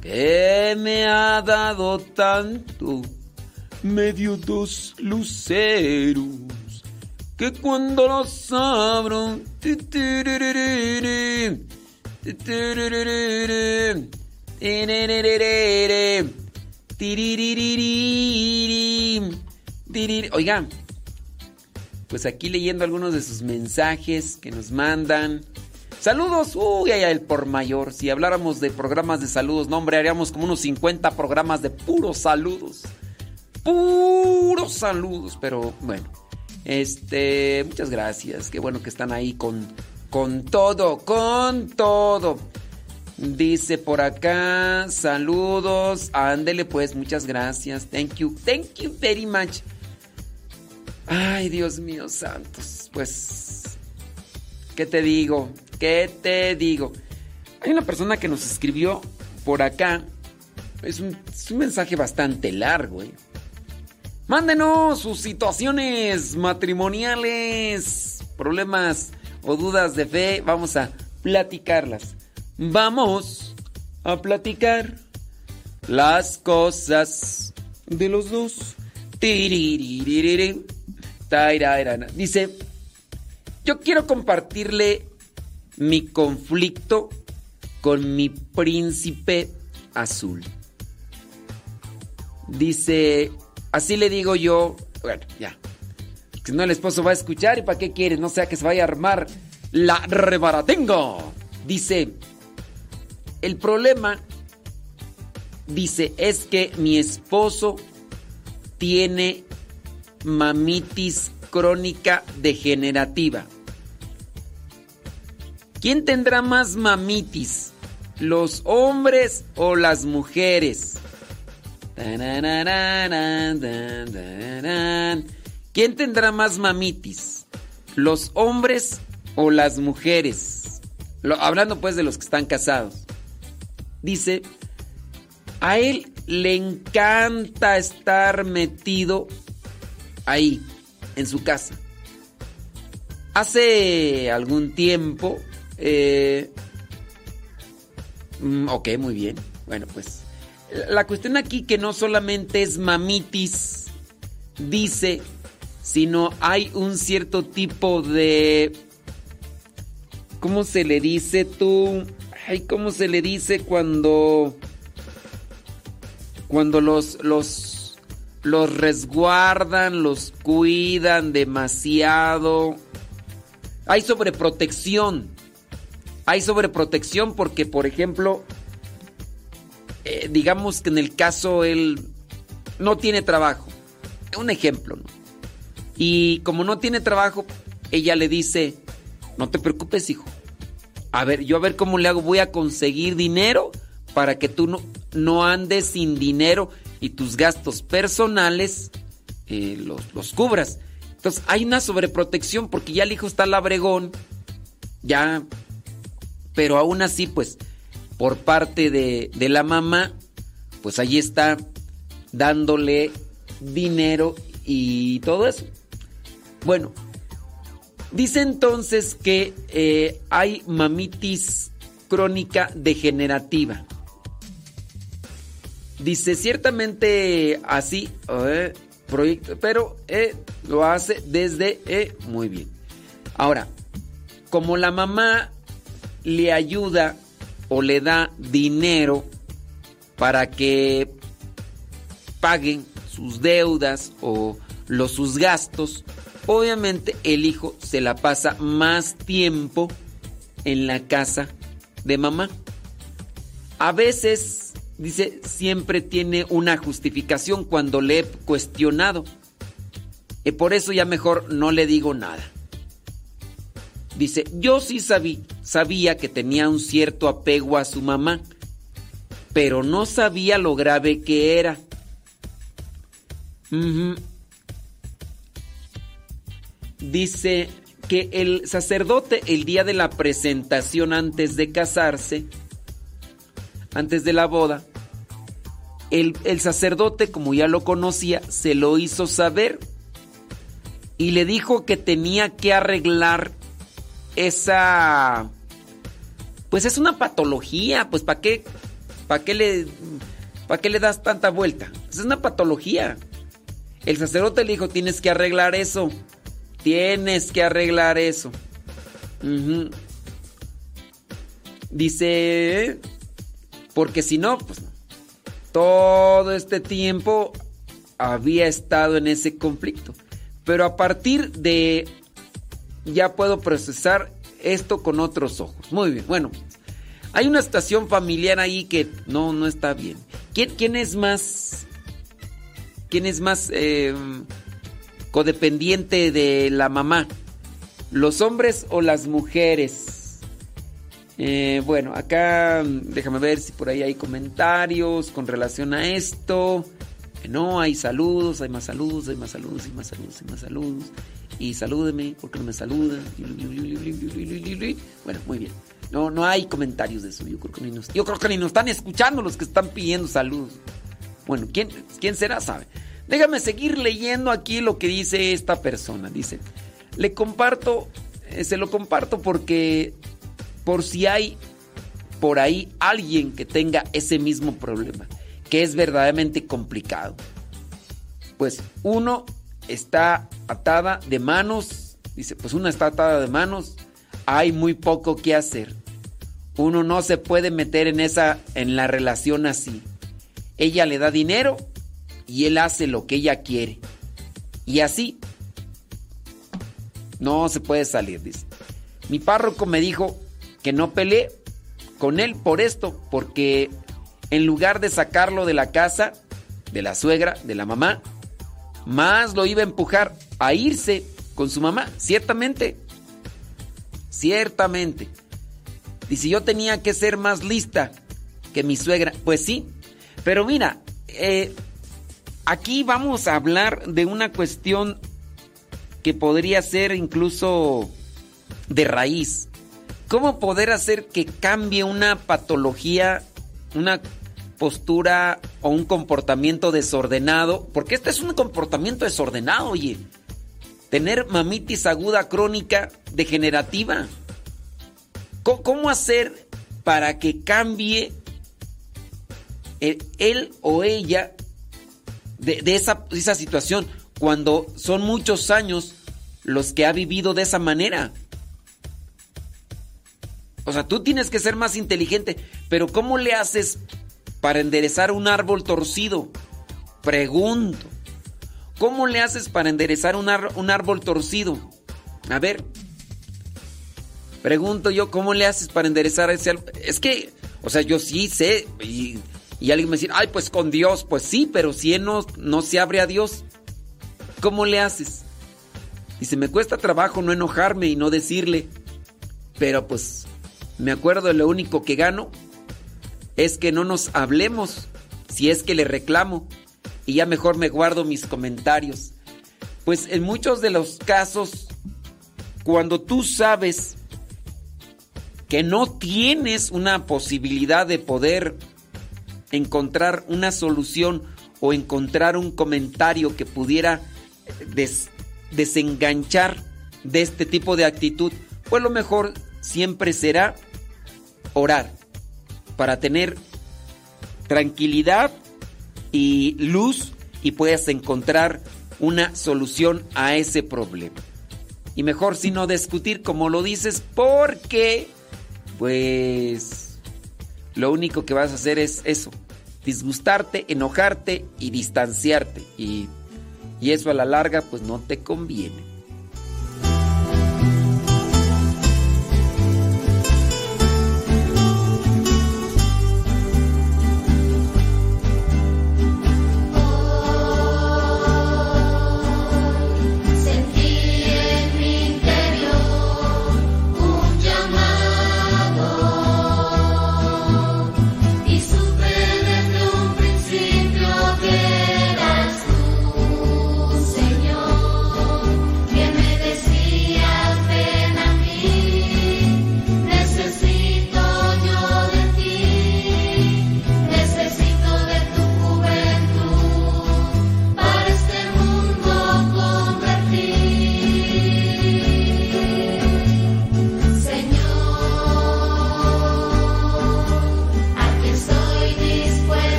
que me ha dado tanto. Me dio dos luceros que cuando los abro. Oiga, pues aquí leyendo algunos de sus mensajes que nos mandan. Saludos, uy, ay, el por mayor. Si habláramos de programas de saludos, no, hombre, haríamos como unos 50 programas de puros saludos. Puros saludos, pero bueno. Este, muchas gracias. Qué bueno que están ahí con, con todo, con todo. Dice por acá, saludos. Ándele pues, muchas gracias. Thank you, thank you very much. Ay, Dios mío, santos. Pues ¿Qué te digo? ¿Qué te digo? Hay una persona que nos escribió por acá. Es un, mensaje bastante largo, ¿eh? Mándenos sus situaciones matrimoniales, problemas o dudas de fe. Vamos a platicarlas. Vamos a platicar las cosas de los dos. Dice, yo quiero compartirle mi conflicto con mi príncipe azul. Dice, así le digo yo, bueno, ya. Si no, el esposo va a escuchar y para qué quieres, no sea que se vaya a armar la rebaratenga. Dice, el problema, dice, es que mi esposo tiene mamitis crónica degenerativa. ¿Quién tendrá más mamitis? ¿Los hombres o las mujeres? ¿Quién tendrá más mamitis? ¿Los hombres o las mujeres? hablando pues de los que están casados. Dice, a él le encanta estar metido ahí, en su casa. Hace algún tiempo... Eh, mm, ok, muy bien. Bueno, pues la cuestión aquí que no solamente es mamitis, dice, sino hay un cierto tipo de... ¿Cómo se le dice tú? Ay, ¿cómo se le dice cuando... Cuando los, los, los resguardan, los cuidan demasiado? Hay sobreprotección. Hay sobreprotección porque, por ejemplo, eh, digamos que en el caso él no tiene trabajo. Un ejemplo. Y como no tiene trabajo, ella le dice, no te preocupes, hijo. A ver, yo a ver cómo le hago, voy a conseguir dinero para que tú no, no andes sin dinero y tus gastos personales eh, los, los cubras. Entonces hay una sobreprotección porque ya el hijo está labregón, ya, pero aún así, pues, por parte de, de la mamá, pues allí está dándole dinero y todo eso. Bueno, dice entonces que eh, hay mamitis crónica degenerativa. Dice ciertamente así, eh, proyecto, pero eh, lo hace desde muy bien. Ahora, como la mamá le ayuda o le da dinero para que paguen sus deudas o los sus gastos, obviamente el hijo se la pasa más tiempo en la casa de mamá. A veces, dice, siempre tiene una justificación cuando le he cuestionado. Y por eso ya mejor no le digo nada. Dice, yo sí sabía que tenía un cierto apego a su mamá, pero no sabía lo grave que era. Dice que el sacerdote el día de la presentación antes de casarse, antes de la boda, el, el sacerdote, como ya lo conocía, se lo hizo saber y le dijo que tenía que arreglar esa pues es una patología, pues ¿para qué para qué le para qué le das tanta vuelta? Es una patología. El sacerdote le dijo, "Tienes que arreglar eso. Tienes que arreglar eso." Dice, porque si no, pues todo este tiempo había estado en ese conflicto. Pero a partir de ya puedo procesar esto con otros ojos. Muy bien, bueno. Hay una estación familiar ahí que no, no está bien. ¿Quién, quién es más... ¿Quién es más eh, codependiente de la mamá? ¿Los hombres o las mujeres? Eh, bueno, acá déjame ver si por ahí hay comentarios con relación a esto. No, hay saludos, hay más saludos, hay más saludos, hay más saludos, hay más saludos. Y salúdeme, porque no me saluda. Bueno, muy bien. No, no hay comentarios de eso. Yo creo que ni nos, yo creo que ni nos están escuchando los que están pidiendo saludos. Bueno, ¿quién, quién será? Sabe. Déjame seguir leyendo aquí lo que dice esta persona. Dice, le comparto, eh, se lo comparto porque por si hay por ahí alguien que tenga ese mismo problema, que es verdaderamente complicado. Pues uno está atada de manos, dice, pues una está atada de manos, hay muy poco que hacer. Uno no se puede meter en esa en la relación así. Ella le da dinero y él hace lo que ella quiere. Y así no se puede salir, dice. Mi párroco me dijo que no peleé con él por esto, porque en lugar de sacarlo de la casa, de la suegra, de la mamá, más lo iba a empujar a irse con su mamá, ciertamente. Ciertamente. Y si yo tenía que ser más lista que mi suegra, pues sí. Pero mira, eh, aquí vamos a hablar de una cuestión que podría ser incluso de raíz. ¿Cómo poder hacer que cambie una patología, una postura o un comportamiento desordenado? Porque este es un comportamiento desordenado, oye. Tener mamitis aguda crónica degenerativa. ¿Cómo hacer para que cambie él o ella de, esa, de esa situación cuando son muchos años los que ha vivido de esa manera? O sea, tú tienes que ser más inteligente, pero ¿cómo le haces para enderezar un árbol torcido? Pregunto. ¿Cómo le haces para enderezar un, árbol torcido? A ver. Pregunto yo, ¿cómo le haces para enderezar ese árbol? Es que, o sea, yo sí sé. Y, alguien me dice, ay, pues con Dios. Pues sí, pero si él no, no se abre a Dios, ¿cómo le haces? Dice, me cuesta trabajo no enojarme y no decirle. Pero pues me acuerdo, lo único que gano es que no nos hablemos si es que le reclamo y ya mejor me guardo mis comentarios. Pues en muchos de los casos, cuando tú sabes que no tienes una posibilidad de poder encontrar una solución o encontrar un comentario que pudiera desenganchar de este tipo de actitud, pues lo mejor siempre será orar para tener tranquilidad y luz y puedas encontrar una solución a ese problema. Y mejor si no discutir como lo dices porque pues lo único que vas a hacer es eso, disgustarte, enojarte y distanciarte y, y eso a la larga pues no te conviene.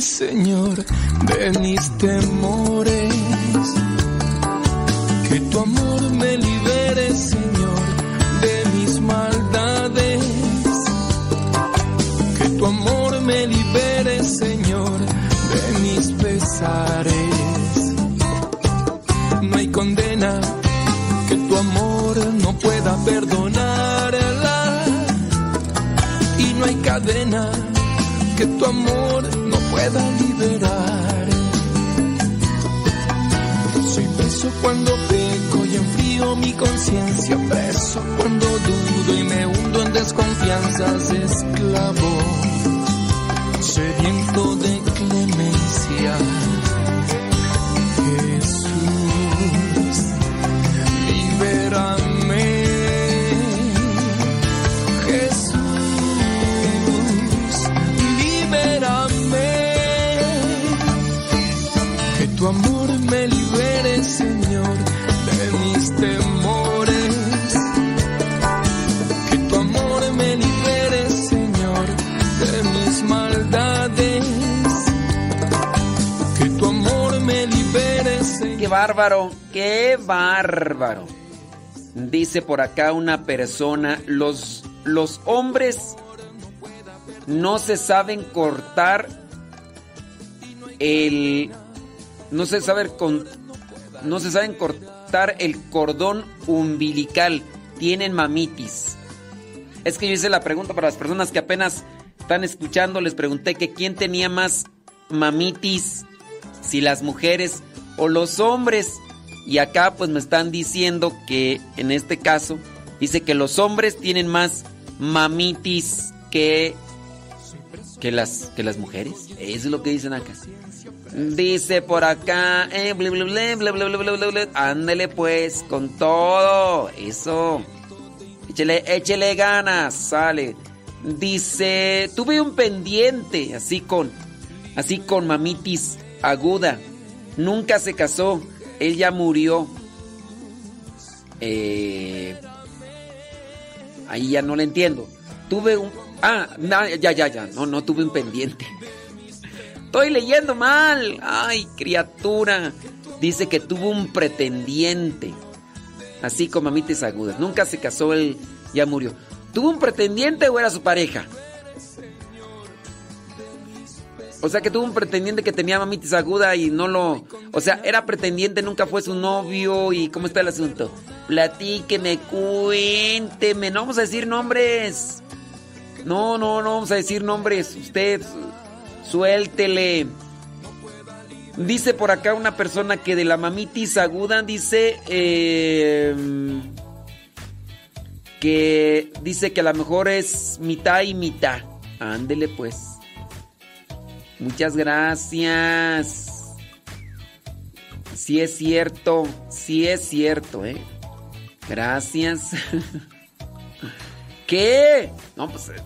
Since bárbaro, qué bárbaro. Dice por acá una persona, los, los hombres no se saben cortar el... No se saben con, no se saben cortar el cordón umbilical. Tienen mamitis. Es que yo hice la pregunta para las personas que apenas están escuchando. Les pregunté que quién tenía más mamitis, si las mujeres o los hombres. Y acá pues me están diciendo que en este caso dice que los hombres tienen más mamitis que que las que las mujeres. Eso es lo que dicen acá. Dice por acá, eh, ándele pues con todo. Eso. Échele, échele ganas, sale. Dice, tuve un pendiente así con así con mamitis aguda Nunca se casó. Él ya murió. Eh, ahí ya no le entiendo. Tuve un. Ah, ya, ya, ya. No, no tuve un pendiente. Estoy leyendo mal. Ay, criatura. Dice que tuvo un pretendiente. Así como mamitis agudas. Nunca se casó, él ya murió. ¿Tuvo un pretendiente o era su pareja? O sea que tuvo un pretendiente que tenía mamitis aguda y no lo... O sea, era pretendiente, nunca fue su novio y ¿cómo está el asunto? Platíqueme, cuénteme, no vamos a decir nombres. No, no, no vamos a decir nombres. Usted, suéltele. Dice por acá una persona que de la mamitis aguda dice... eh, que dice que a lo mejor es mitad y mitad. Ándele pues. Muchas gracias. Sí es cierto, sí es cierto, ¿eh? Gracias. [laughs] ¿Qué? No, pues eh,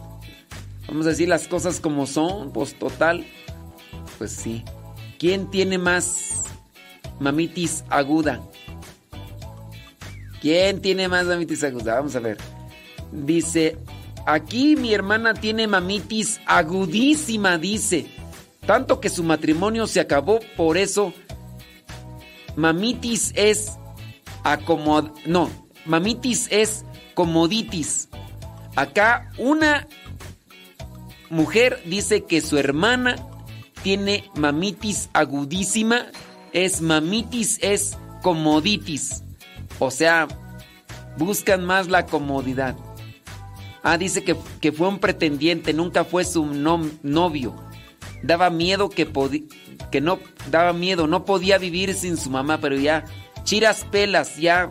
vamos a decir las cosas como son, pues total. Pues sí. ¿Quién tiene más mamitis aguda? ¿Quién tiene más mamitis aguda? Vamos a ver. Dice, aquí mi hermana tiene mamitis agudísima, dice. Tanto que su matrimonio se acabó, por eso mamitis es acomod... No, mamitis es comoditis. Acá una mujer dice que su hermana tiene mamitis agudísima, es mamitis es comoditis. O sea, buscan más la comodidad. Ah, dice que, que fue un pretendiente, nunca fue su no- novio. Daba miedo que podía, que no, daba miedo, no podía vivir sin su mamá, pero ya, chiras pelas, ya,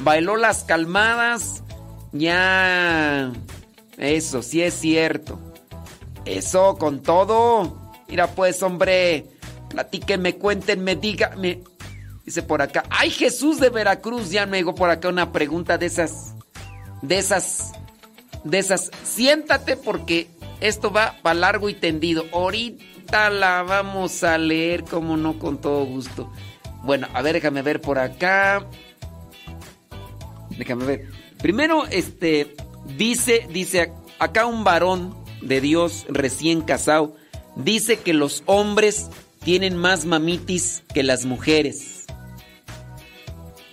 bailó las calmadas, ya, eso, sí es cierto. Eso, con todo. Mira pues, hombre, platíquenme, cuéntenme, díganme. Dice por acá, ay Jesús de Veracruz, ya me llegó por acá una pregunta de esas, de esas, de esas. Siéntate porque esto va para largo y tendido. Ahorita la vamos a leer, como no, con todo gusto. Bueno, a ver, déjame ver por acá. Déjame ver. Primero, este, dice, dice acá un varón de Dios recién casado dice que los hombres tienen más mamitis que las mujeres.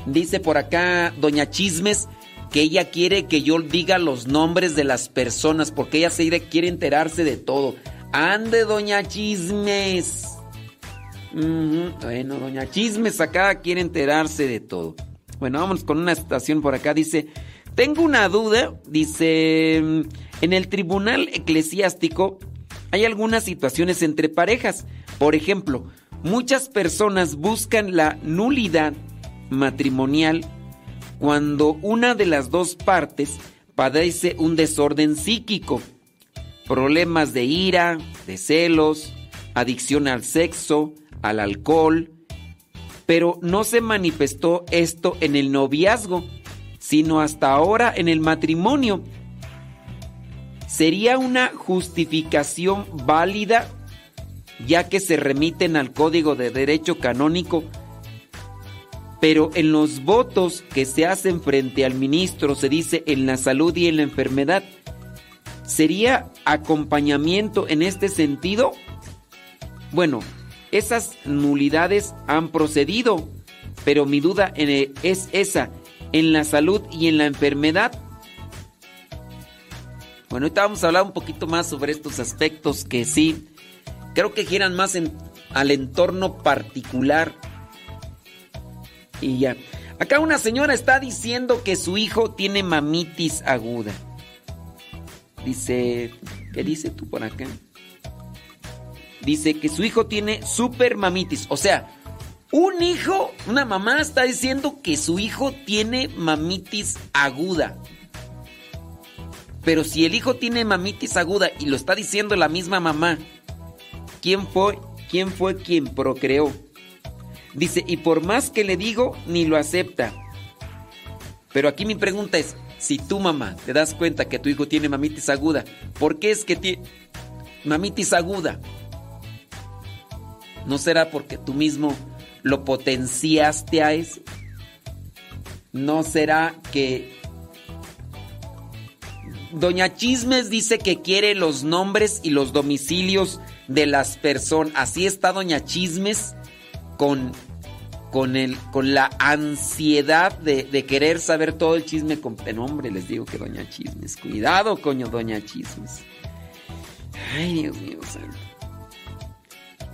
Dice por acá Doña Chismes que ella quiere que yo diga los nombres de las personas porque ella se quiere enterarse de todo. Ande, Doña Chismes. Bueno, Doña Chismes acá quiere enterarse de todo. Bueno, vamos con una estación por acá. Dice, tengo una duda. Dice, en el tribunal eclesiástico hay algunas situaciones entre parejas. Por ejemplo, muchas personas buscan la nulidad matrimonial cuando una de las dos partes padece un desorden psíquico, problemas de ira, de celos, adicción al sexo, al alcohol, pero no se manifestó esto en el noviazgo, sino hasta ahora en el matrimonio. ¿Sería una justificación válida ya que se remiten al Código de Derecho Canónico? Pero en los votos que se hacen frente al ministro se dice en la salud y en la enfermedad. ¿Sería acompañamiento en este sentido? Bueno, esas nulidades han procedido, pero mi duda en- es esa, en la salud y en la enfermedad. Bueno, ahorita vamos a hablar un poquito más sobre estos aspectos que sí, creo que giran más al entorno particular. Y ya. Acá una señora está diciendo que su hijo tiene mamitis aguda. Dice, ¿qué dice tú por acá? Dice que su hijo tiene super mamitis. O sea, un hijo, una mamá está diciendo que su hijo tiene mamitis aguda. Pero si el hijo tiene mamitis aguda y lo está diciendo la misma mamá, ¿quién fue, quién fue quien procreó? Dice, y por más que le digo, ni lo acepta. Pero aquí mi pregunta es, si tu mamá te das cuenta que tu hijo tiene mamitis aguda, ¿por qué es que tiene mamitis aguda? ¿No será porque tú mismo lo potenciaste a eso? ¿No será que Doña Chismes dice que quiere los nombres y los domicilios de las personas? Así está Doña Chismes con, con, el, con la ansiedad de, de querer saber todo el chisme con el nombre. Les digo que Doña Chismes. Cuidado, coño, Doña Chismes. Ay, Dios mío, santo.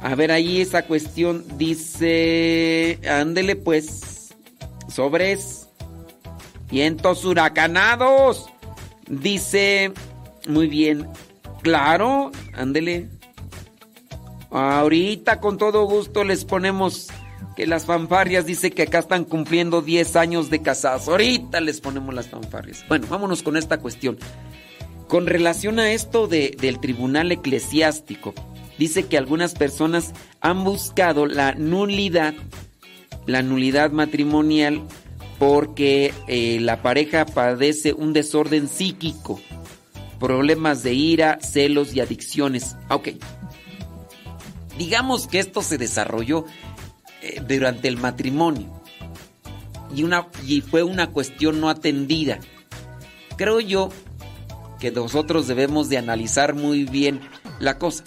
A ver, ahí esa cuestión dice. Ándele pues. Sobres. Vientos huracanados. Dice. Muy bien. Claro. Ándele. Ahorita con todo gusto les ponemos que las fanfarrias dice que acá están cumpliendo 10 años de casados. Ahorita les ponemos las fanfarrias. Bueno, vámonos con esta cuestión. Con relación a esto de- del tribunal eclesiástico, dice que algunas personas han buscado la nulidad, la nulidad matrimonial, porque eh, la pareja padece un desorden psíquico, problemas de ira, celos y adicciones. Ok. Digamos que esto se desarrolló eh, durante el matrimonio y, y fue una cuestión no atendida. Creo yo que nosotros debemos de analizar muy bien la cosa.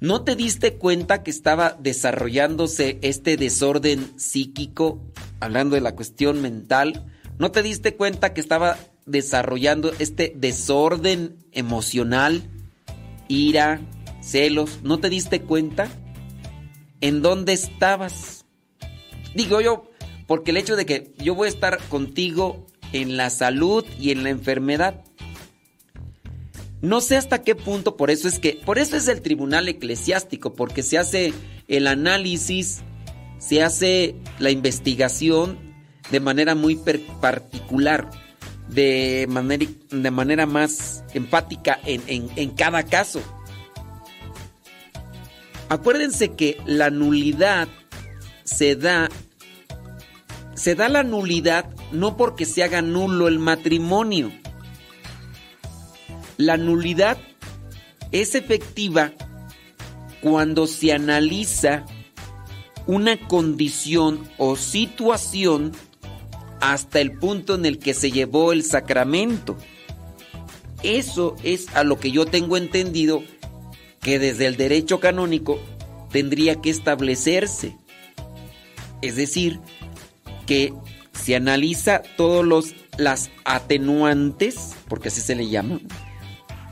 ¿No te diste cuenta que estaba desarrollándose este desorden psíquico, hablando de la cuestión mental? ¿No te diste cuenta que estaba desarrollando este desorden emocional, ira, celos? ¿No te diste cuenta? ¿En dónde estabas? Digo yo, porque el hecho de que yo voy a estar contigo en la salud y en la enfermedad, no sé hasta qué punto, por eso es que, por eso es el tribunal eclesiástico, porque se hace el análisis, se hace la investigación de manera muy particular, de manera, de manera más empática en- en cada caso. Acuérdense que la nulidad se da, se da la nulidad no porque se haga nulo el matrimonio. La nulidad es efectiva cuando se analiza una condición o situación hasta el punto en el que se llevó el sacramento. Eso es a lo que yo tengo entendido que desde el derecho canónico tendría que establecerse. Es decir, que se analiza todos los las atenuantes, porque así se le llama,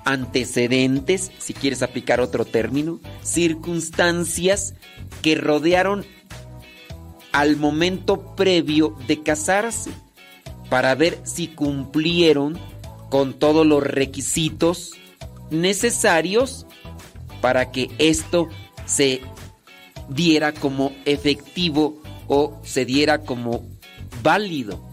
antecedentes, si quieres aplicar otro término, circunstancias que rodearon al momento previo de casarse, para ver si cumplieron con todos los requisitos necesarios para que esto se diera como efectivo o se diera como válido.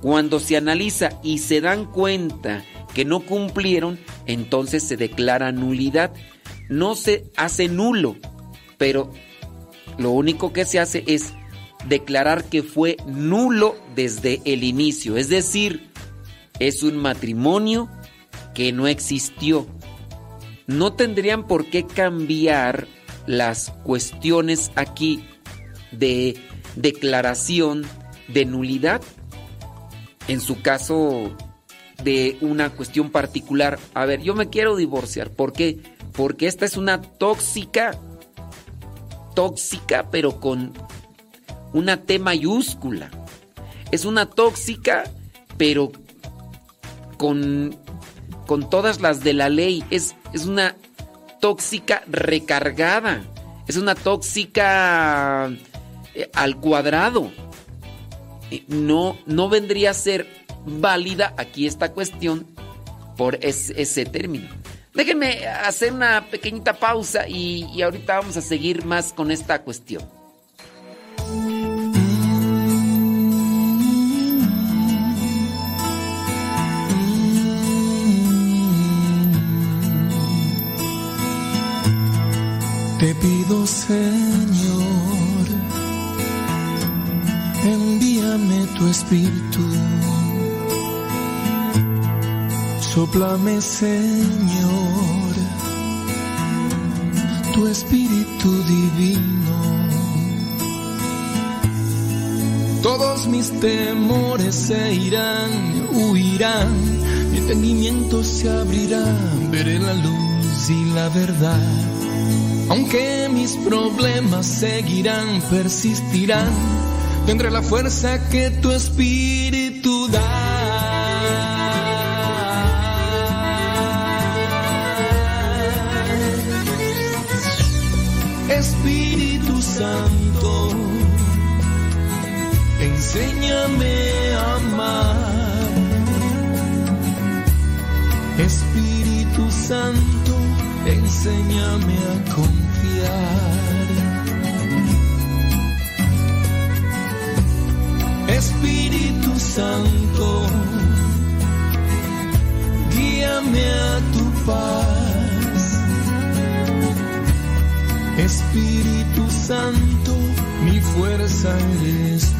Cuando se analiza y se dan cuenta que no cumplieron, entonces se declara nulidad. No se hace nulo, pero lo único que se hace es declarar que fue nulo desde el inicio. Es decir, es un matrimonio que no existió. No tendrían por qué cambiar las cuestiones aquí de declaración de nulidad. En su caso de una cuestión particular. A ver, yo me quiero divorciar. ¿Por qué? Porque esta es una tóxica, tóxica, pero con una T mayúscula. Es una tóxica, pero con, con todas las de la ley. Es, es una tóxica recargada. Es una tóxica eh, al cuadrado. No, no vendría a ser válida aquí esta cuestión por ese, término. Déjenme hacer una pequeñita pausa y, y ahorita vamos a seguir más con esta cuestión. Te pido, Señor, envíame tu espíritu. Soplame, Señor, tu espíritu divino. Todos mis temores se irán, huirán, mi entendimiento se abrirá, veré la luz y la verdad. Aunque mis problemas seguirán, persistirán, tendré la fuerza que tu espíritu da. Espíritu Santo, enséñame a amar. Espíritu Santo, enséñame a confiar. Espíritu Santo, guíame a tu paz. Espíritu Santo, mi fuerza eres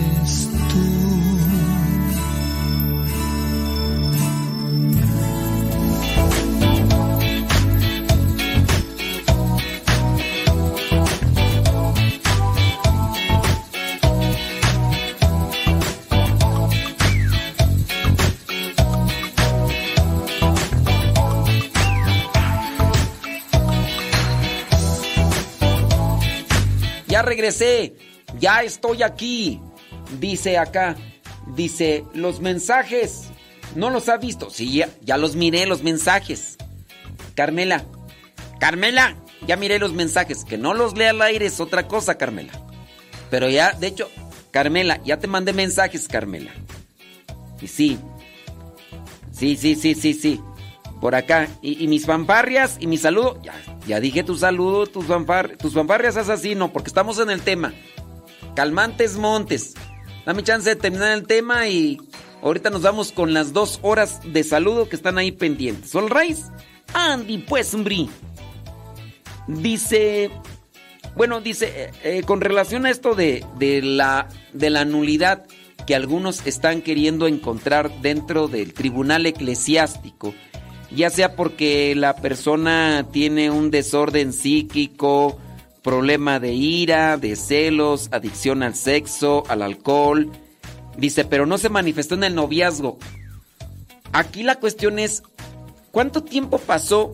Ya estoy aquí. Dice acá, dice, los mensajes, ¿no los ha visto? Sí, ya, ya los miré, los mensajes. Carmela, Carmela, ya miré los mensajes. Que no los lea al aire es otra cosa, Carmela. Pero ya, de hecho, Carmela, ya te mandé mensajes, Carmela. Y sí, sí, sí, sí, sí, sí. Por acá. Y, mis fanfarrias y mi saludo. Ya, ya dije tu saludo, tus, fanfar, tus fanfarrias es así, no, porque estamos en el tema. Calmantes Montes. Dame chance de terminar el tema y ahorita nos vamos con las dos horas de saludo que están ahí pendientes. All right? Andy, pues, hombre. Dice. Bueno, dice, eh, eh, con relación a esto de, de, la, de la nulidad que algunos están queriendo encontrar dentro del tribunal eclesiástico, ya sea porque la persona tiene un desorden psíquico, problema de ira, de celos, adicción al sexo, al alcohol. Dice, pero no se manifestó en el noviazgo. Aquí la cuestión es, ¿cuánto tiempo pasó?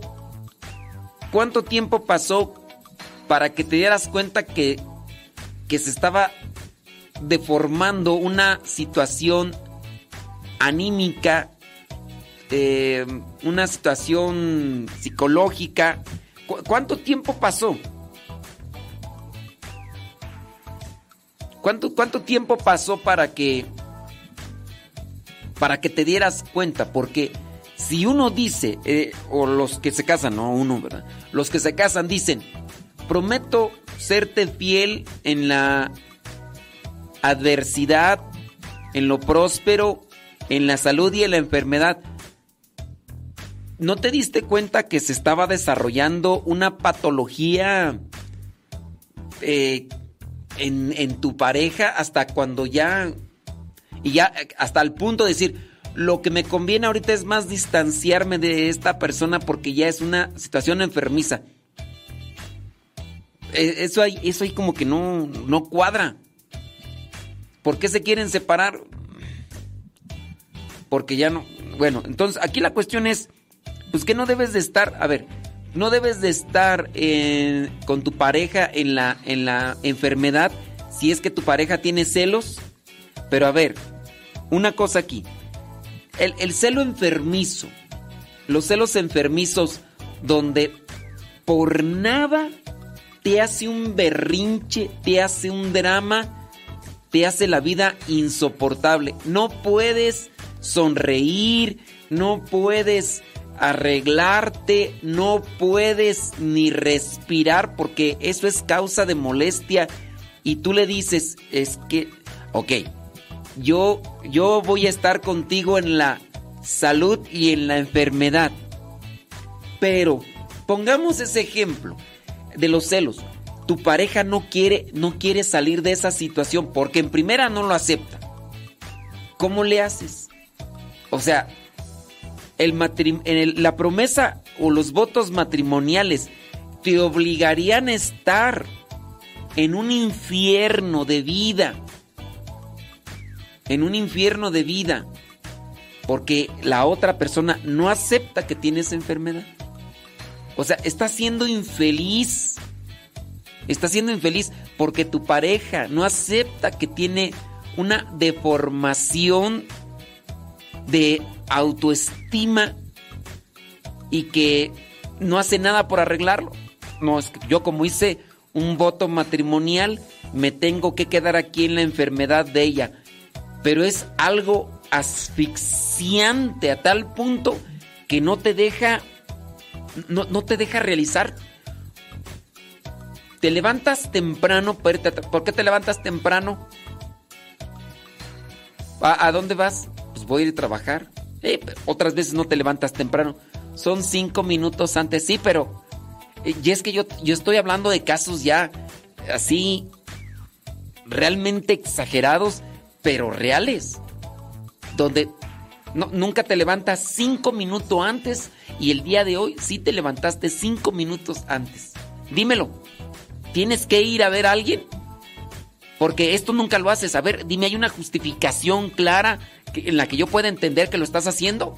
¿Cuánto tiempo pasó para que te dieras cuenta que, que se estaba deformando una situación anímica, eh, una situación psicológica? ¿Cu ¿Cuánto tiempo pasó? ¿Cuánto, ¿Cuánto tiempo pasó para que para que te dieras cuenta? Porque si uno dice, eh, o los que se casan, no uno, ¿verdad? Los que se casan dicen, prometo serte fiel en la adversidad, en lo próspero, en la salud y en la enfermedad. ¿No te diste cuenta que se estaba desarrollando una patología eh, en, en, tu pareja hasta cuando ya... Y ya hasta el punto de decir, lo que me conviene ahorita es más distanciarme de esta persona porque ya es una situación enfermiza. Eso ahí, eso ahí como que no, no cuadra. ¿Por qué se quieren separar? Porque ya no... Bueno, entonces aquí la cuestión es, pues que no debes de estar, a ver, no debes de estar en, con tu pareja en la, en la enfermedad si es que tu pareja tiene celos. Pero a ver, una cosa aquí. El, el celo enfermizo, los celos enfermizos donde por nada te hace un berrinche, te hace un drama, te hace la vida insoportable. No puedes sonreír, no puedes arreglarte, no puedes ni respirar porque eso es causa de molestia y tú le dices, es que, ok, yo, yo voy a estar contigo en la salud y en la enfermedad, pero pongamos ese ejemplo de los celos. Tu pareja no quiere, no quiere salir de esa situación porque en primera no lo acepta. ¿Cómo le haces? O sea, el la promesa o los votos matrimoniales te obligarían a estar en un infierno de vida. En un infierno de vida. Porque la otra persona no acepta que tienes enfermedad. O sea, está siendo infeliz. Está siendo infeliz porque tu pareja no acepta que tiene una deformación de autoestima y que no hace nada por arreglarlo. No, es que yo como hice un voto matrimonial, me tengo que quedar aquí en la enfermedad de ella. Pero es algo asfixiante a tal punto que no te deja no, no te deja realizar. Te levantas temprano, ¿por qué te levantas temprano? ¿A, a dónde vas? Pues voy a ir a trabajar. Otras veces no te levantas temprano. Son cinco minutos antes, sí, pero... eh, y es que yo, yo estoy hablando de casos ya así realmente exagerados, pero reales. Donde no- nunca te levantas cinco minutos antes y el día de hoy sí te levantaste cinco minutos antes. Dímelo. ¿Tienes que ir a ver a alguien? Porque esto nunca lo haces. A ver, dime, ¿hay una justificación clara en la que yo pueda entender que lo estás haciendo?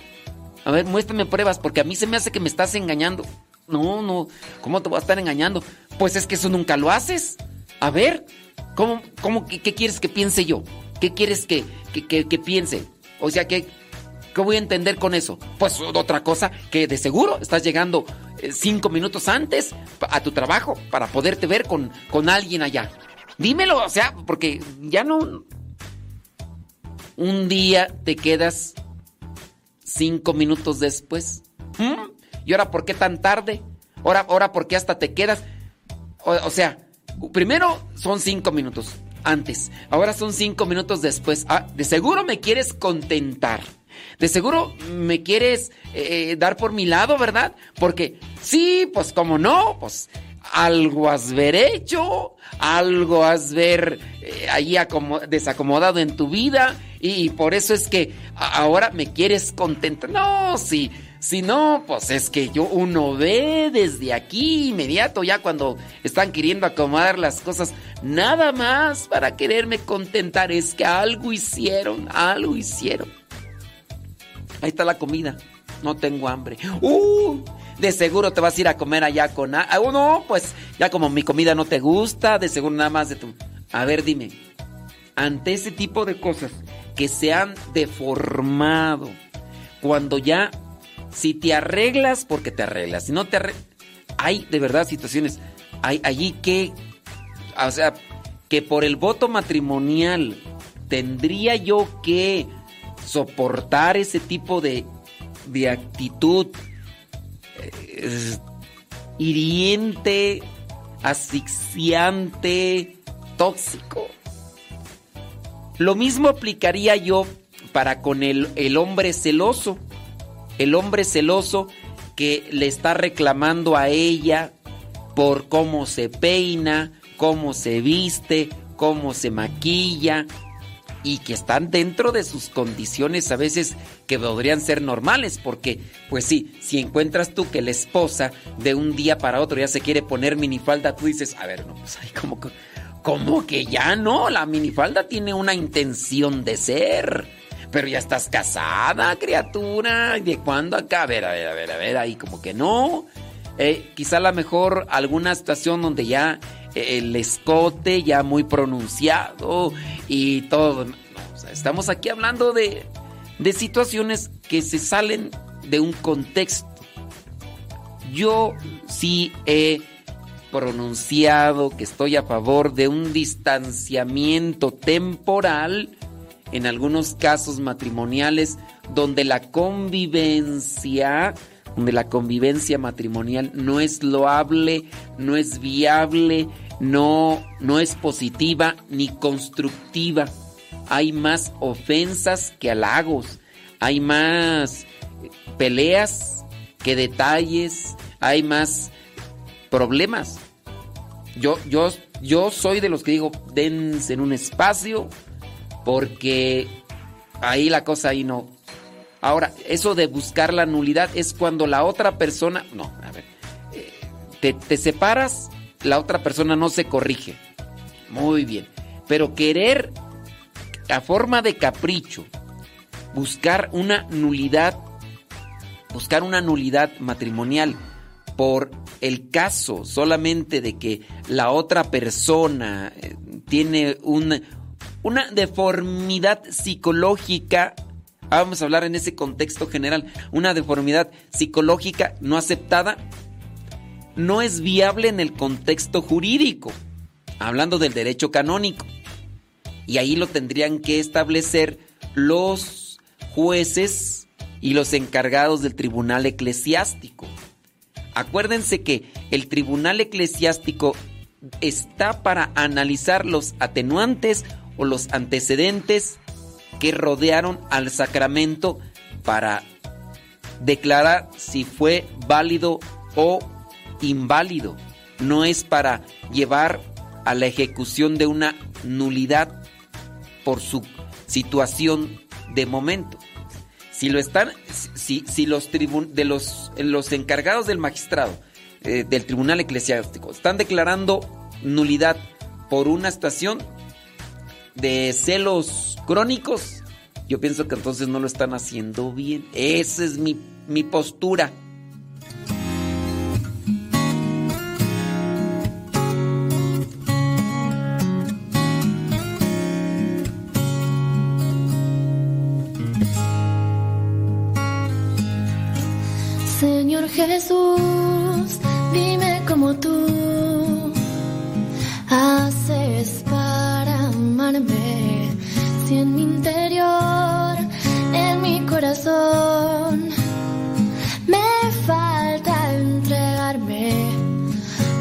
A ver, muéstrame pruebas, porque a mí se me hace que me estás engañando. No, no, ¿cómo te voy a estar engañando? Pues es que eso nunca lo haces. A ver, ¿cómo, cómo, qué, quieres que piense yo? ¿Qué quieres que, que, que- piense? O sea, ¿qué, ¿qué voy a entender con eso? Pues otra cosa, que de seguro estás llegando eh, cinco minutos antes a tu trabajo para poderte ver con, con alguien allá. Dímelo, o sea, porque ya no... Un día te quedas cinco minutos después. ¿Mm? ¿Y ahora por qué tan tarde? ¿Ahora, ahora por qué hasta te quedas? O, sea, primero son cinco minutos antes, ahora son cinco minutos después. Ah, de seguro me quieres contentar. De seguro me quieres eh, dar por mi lado, ¿verdad? Porque sí, pues como no, pues algo has ver hecho, algo has ver eh, ahí acomo- desacomodado en tu vida y, por eso es que ahora me quieres contentar. No, si, si no, pues es que yo uno ve desde aquí inmediato ya cuando están queriendo acomodar las cosas, nada más para quererme contentar, es que algo hicieron, algo hicieron. Ahí está la comida. No tengo hambre. ¡Uh! De seguro te vas a ir a comer allá con... Ah, no, pues ya como mi comida no te gusta, de seguro nada más de tu... A ver, dime. Ante ese tipo de cosas que se han deformado, cuando ya... Si te arreglas, porque te arreglas. Si no te arreglas... Hay de verdad situaciones... Hay allí que... O sea, que por el voto matrimonial tendría yo que soportar ese tipo de, de actitud eh, hiriente, asfixiante, tóxico. Lo mismo aplicaría yo para con el, el hombre celoso. El hombre celoso que le está reclamando a ella por cómo se peina, cómo se viste, cómo se maquilla y que están dentro de sus condiciones a veces que podrían ser normales, porque pues sí, si encuentras tú que la esposa de un día para otro ya se quiere poner minifalda, tú dices, a ver, no, pues ahí como como que ya no, la minifalda tiene una intención de ser, pero ya estás casada, criatura, ¿y ¿de cuándo acá? A ver, a ver, a ver, a ver, ahí como que no. Eh, quizá a lo mejor alguna situación donde ya eh, el escote ya muy pronunciado y todo. Estamos aquí hablando de, de situaciones que se salen de un contexto. Yo sí he pronunciado que estoy a favor de un distanciamiento temporal en algunos casos matrimoniales donde la convivencia donde la convivencia matrimonial no es loable, no es viable, no, no es positiva ni constructiva. Hay más ofensas que halagos, hay más peleas que detalles, hay más problemas. Yo, yo, yo soy de los que digo, dense en un espacio, porque ahí la cosa ahí no. Ahora, eso de buscar la nulidad es cuando la otra persona, no, a ver, eh, te, te separas, la otra persona no se corrige. Muy bien. Pero querer, a forma de capricho, buscar una nulidad, buscar una nulidad matrimonial por el caso solamente de que la otra persona eh, tiene un- una deformidad psicológica, vamos a hablar en ese contexto general, una deformidad psicológica no aceptada, no es viable en el contexto jurídico, hablando del derecho canónico. Y ahí lo tendrían que establecer los jueces y los encargados del tribunal eclesiástico. Acuérdense que el tribunal eclesiástico está para analizar los atenuantes o los antecedentes que rodearon al sacramento para declarar si fue válido o inválido. No es para llevar a la ejecución de una nulidad por su situación de momento. Si lo están, si, si los tribun, de los, los encargados del magistrado, eh, del tribunal eclesiástico, están declarando nulidad por una estación de celos crónicos, yo pienso que entonces no lo están haciendo bien. Esa es mi, mi postura. Jesús, dime cómo tú haces para amarme. Si en mi interior, en mi corazón, me falta entregarme,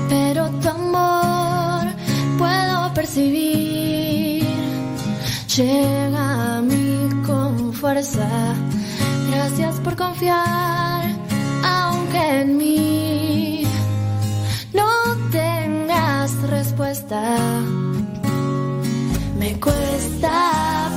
pero tu amor puedo percibir. Llega a mí con fuerza. Gracias por confiar, aunque en mí no tengas respuesta. Me cuesta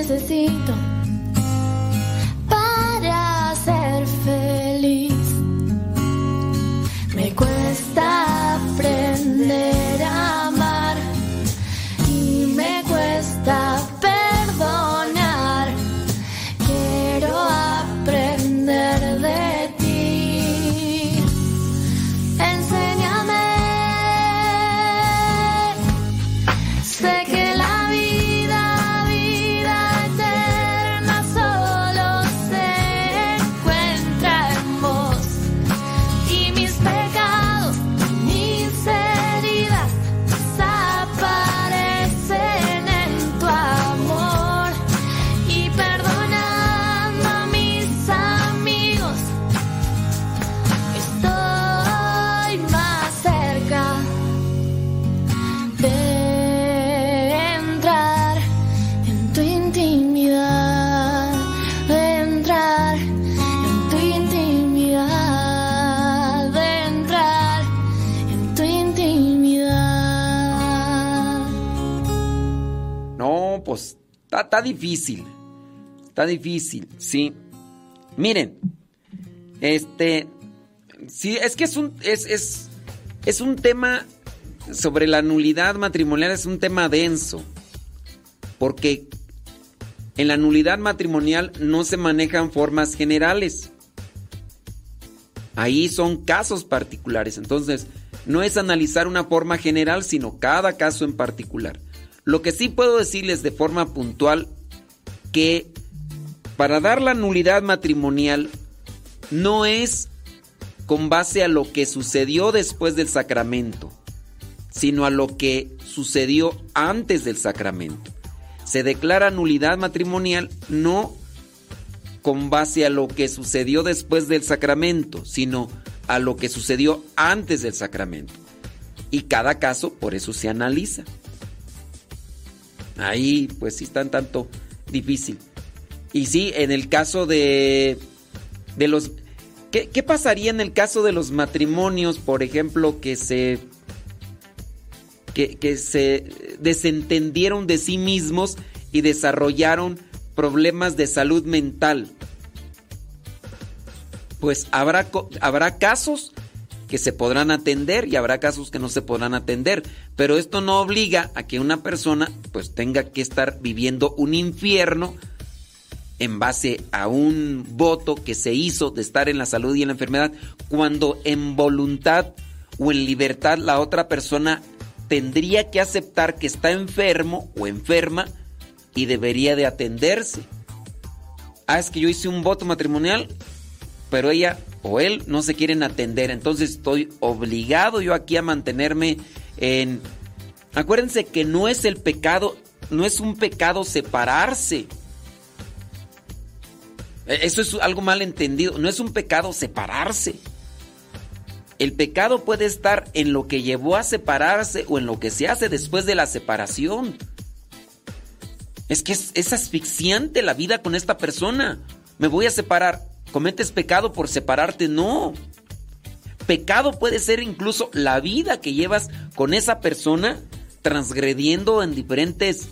necesito difícil. Está difícil, sí. Miren, este, sí, es que es un, es, es, es un tema sobre la nulidad matrimonial, es un tema denso. Porque en la nulidad matrimonial no se manejan formas generales. Ahí son casos particulares. Entonces, no es analizar una forma general, sino cada caso en particular. Lo que sí puedo decirles de forma puntual que para dar la nulidad matrimonial no es con base a lo que sucedió después del sacramento, sino a lo que sucedió antes del sacramento. Se declara nulidad matrimonial no con base a lo que sucedió después del sacramento, sino a lo que sucedió antes del sacramento. Y cada caso por eso se analiza. Ahí pues sí está un tanto difícil. Y sí, en el caso de, de los... ¿qué, ¿Qué pasaría en el caso de los matrimonios, por ejemplo, que se... Que, que se desentendieron de sí mismos y desarrollaron problemas de salud mental? Pues habrá, habrá casos que se podrán atender y habrá casos que no se podrán atender, pero esto no obliga a que una persona pues tenga que estar viviendo un infierno en base a un voto que se hizo de estar en la salud y en la enfermedad, cuando en voluntad o en libertad la otra persona tendría que aceptar que está enfermo o enferma y debería de atenderse. Ah, es que yo hice un voto matrimonial, pero ella o él no se quieren atender, entonces estoy obligado yo aquí a mantenerme en... Acuérdense que no es el pecado, no es un pecado separarse. E- Eso es algo mal entendido. No es un pecado separarse. El pecado puede estar en lo que llevó a separarse o en lo que se hace después de la separación. Es que es, es asfixiante la vida con esta persona. Me voy a separar. ¿Cometes pecado por separarte? No. Pecado puede ser incluso la vida que llevas con esa persona transgrediendo en diferentes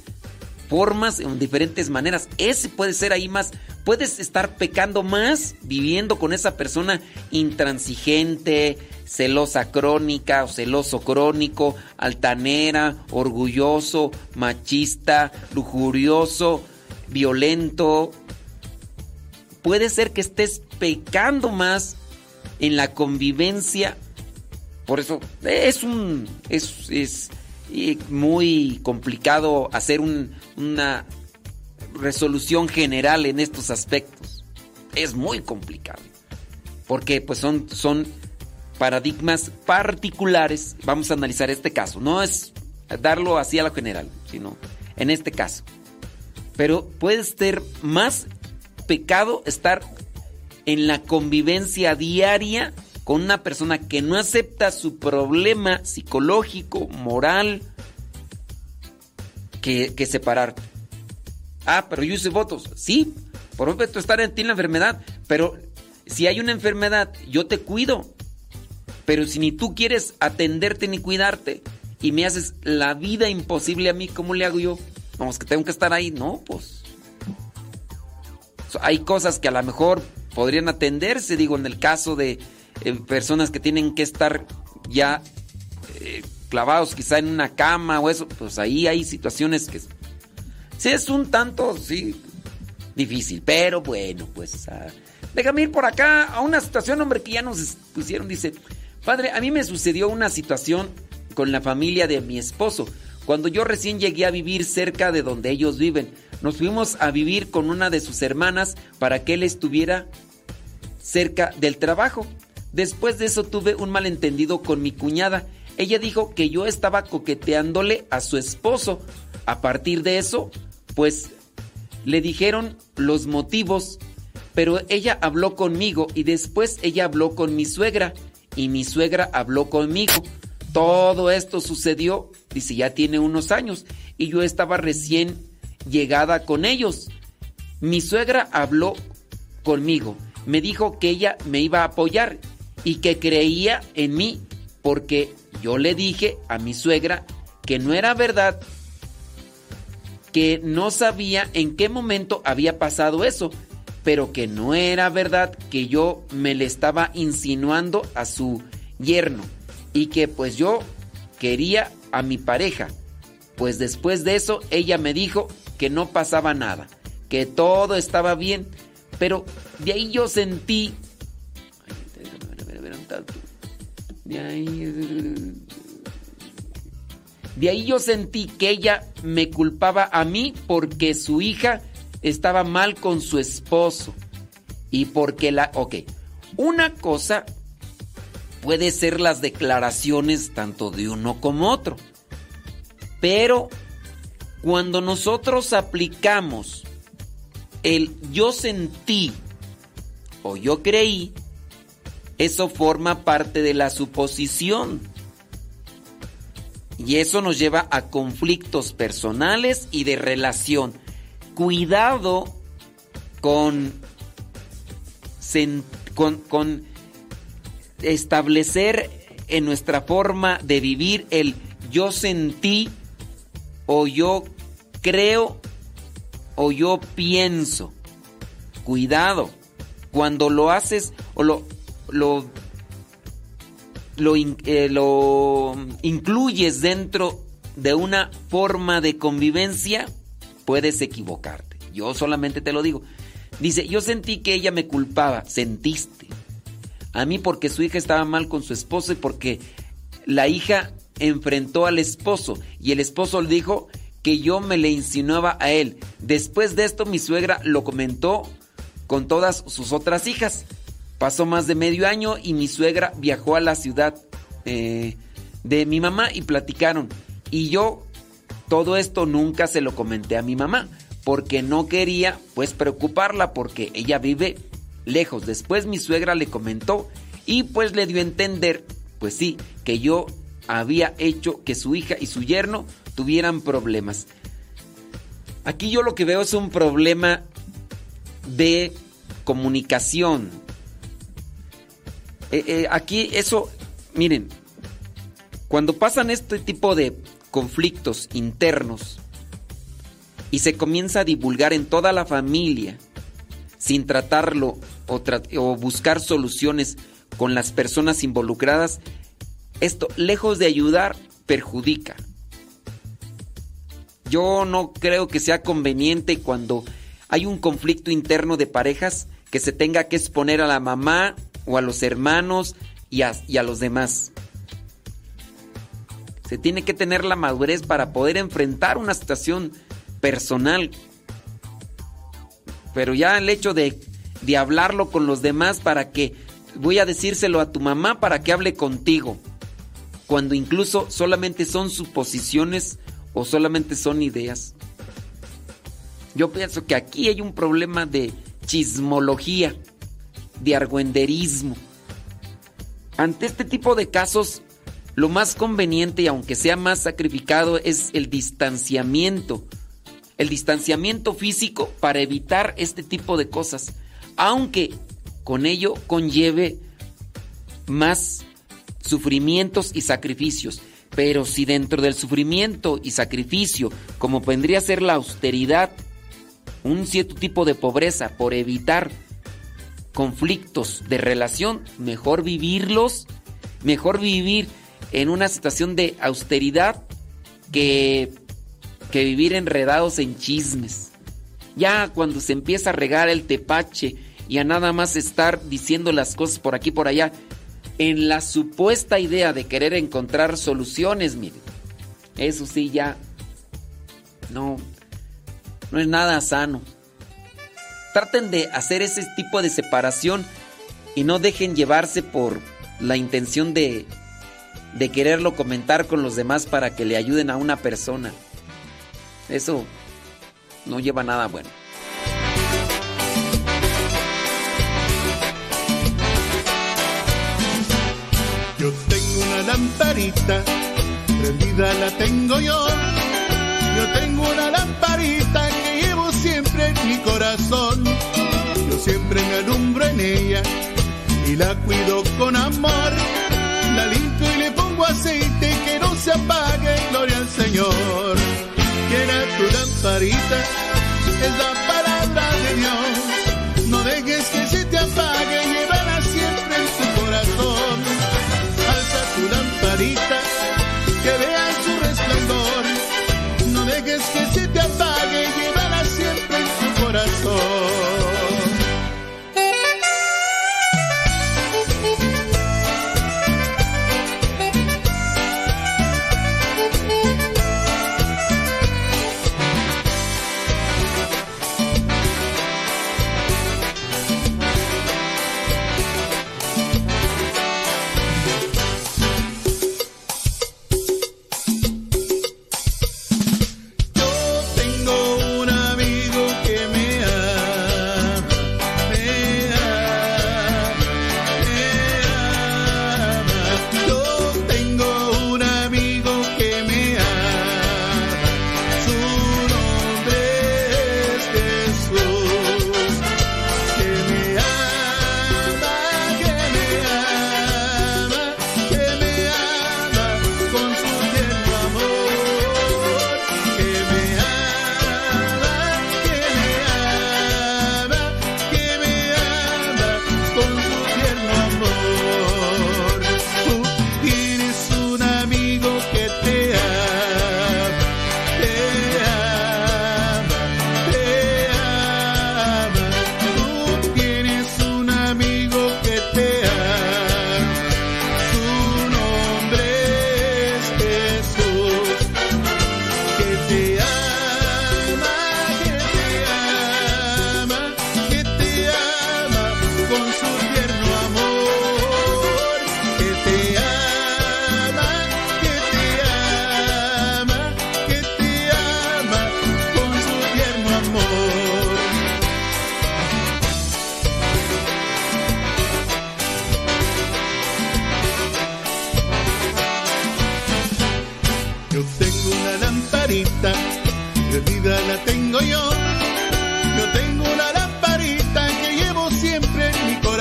formas, en diferentes maneras. Ese puede ser ahí más. Puedes estar pecando más viviendo con esa persona intransigente, celosa crónica o celoso crónico, altanera, orgulloso, machista, lujurioso, violento. Puede ser que estés pecando más en la convivencia. Por eso es un es, es y muy complicado hacer un- una resolución general en estos aspectos. Es muy complicado. Porque pues son, son paradigmas particulares. Vamos a analizar este caso. No es darlo así a lo general, sino en este caso. Pero puede ser más pecado estar en la convivencia diaria con una persona que no acepta su problema psicológico, moral, que, que separarte. Ah, pero yo hice votos. Sí, por ejemplo, estar en ti la enfermedad, pero si hay una enfermedad, yo te cuido. Pero si ni tú quieres atenderte ni cuidarte y me haces la vida imposible a mí, ¿cómo le hago yo? Vamos, que tengo que estar ahí. No, pues. Hay cosas que a lo mejor podrían atenderse, digo, en el caso de eh, personas que tienen que estar ya eh, clavados quizá en una cama o eso, pues ahí hay situaciones que sí es un tanto, sí, difícil, pero bueno, pues ah, déjame ir por acá a una situación, hombre, que ya nos pusieron, dice, padre, a mí me sucedió una situación con la familia de mi esposo, cuando yo recién llegué a vivir cerca de donde ellos viven, nos fuimos a vivir con una de sus hermanas para que él estuviera cerca del trabajo. Después de eso tuve un malentendido con mi cuñada. Ella dijo que yo estaba coqueteándole a su esposo. A partir de eso, pues le dijeron los motivos, pero ella habló conmigo y después ella habló con mi suegra y mi suegra habló conmigo. Todo esto sucedió, dice, ya tiene unos años y yo estaba recién llegada con ellos. Mi suegra habló conmigo, me dijo que ella me iba a apoyar y que creía en mí porque yo le dije a mi suegra que no era verdad, que no sabía en qué momento había pasado eso, pero que no era verdad que yo me le estaba insinuando a su yerno y que pues yo quería a mi pareja. Pues después de eso ella me dijo que no pasaba nada, que todo estaba bien, pero de ahí yo sentí... De ahí... De ahí yo sentí que ella me culpaba a mí porque su hija estaba mal con su esposo. Y porque la... Ok, una cosa puede ser las declaraciones tanto de uno como otro. Pero cuando nosotros aplicamos el yo sentí o yo creí, eso forma parte de la suposición. Y eso nos lleva a conflictos personales y de relación. Cuidado con, establecer en nuestra forma de vivir el yo sentí o yo creo o yo pienso. Cuidado, cuando lo haces o lo, lo, lo, eh, lo incluyes dentro de una forma de convivencia, puedes equivocarte. Yo solamente te lo digo. Dice, yo sentí que ella me culpaba. Sentiste. A mí porque su hija estaba mal con su esposo y porque la hija enfrentó al esposo y el esposo le dijo que yo me le insinuaba a él. Después de esto mi suegra lo comentó con todas sus otras hijas. Pasó más de medio año y mi suegra viajó a la ciudad eh, de mi mamá y platicaron. Y yo todo esto nunca se lo comenté a mi mamá porque no quería pues preocuparla porque ella vive lejos. Después mi suegra le comentó y pues le dio a entender, pues sí, que yo había hecho que su hija y su yerno tuvieran problemas. Aquí yo lo que veo es un problema de comunicación. Eh, eh, aquí eso, miren, cuando pasan este tipo de conflictos internos y se comienza a divulgar en toda la familia sin tratarlo o, o buscar soluciones con las personas involucradas, esto, lejos de ayudar, perjudica. Yo no creo que sea conveniente cuando hay un conflicto interno de parejas que se tenga que exponer a la mamá o a los hermanos y a, y a los demás. Se tiene que tener la madurez para poder enfrentar una situación personal. Pero ya el hecho de, de hablarlo con los demás para que voy a decírselo a tu mamá para que hable contigo cuando incluso solamente son suposiciones o solamente son ideas. Yo pienso que aquí hay un problema de chismología, de argüenderismo. Ante este tipo de casos, lo más conveniente y aunque sea más sacrificado es el distanciamiento. El distanciamiento físico para evitar este tipo de cosas. Aunque con ello conlleve más sufrimientos y sacrificios. Pero si dentro del sufrimiento y sacrificio, como vendría a ser la austeridad, un cierto tipo de pobreza por evitar conflictos de relación, mejor vivirlos, mejor vivir en una situación de austeridad que, que vivir enredados en chismes. Ya cuando se empieza a regar el tepache y a nada más estar diciendo las cosas por aquí por allá, en la supuesta idea de querer encontrar soluciones, miren, eso sí ya no, no es nada sano. Traten de hacer ese tipo de separación y no dejen llevarse por la intención de, de quererlo comentar con los demás para que le ayuden a una persona. Eso no lleva nada bueno. Yo tengo una lamparita, prendida la tengo yo. Yo tengo una lamparita que llevo siempre en mi corazón. Yo siempre me alumbro en ella y la cuido con amor. La limpio y le pongo aceite que no se apague, gloria al Señor. Quiera tu lamparita, es la palabra de Dios. No dejes que se te apague, que vea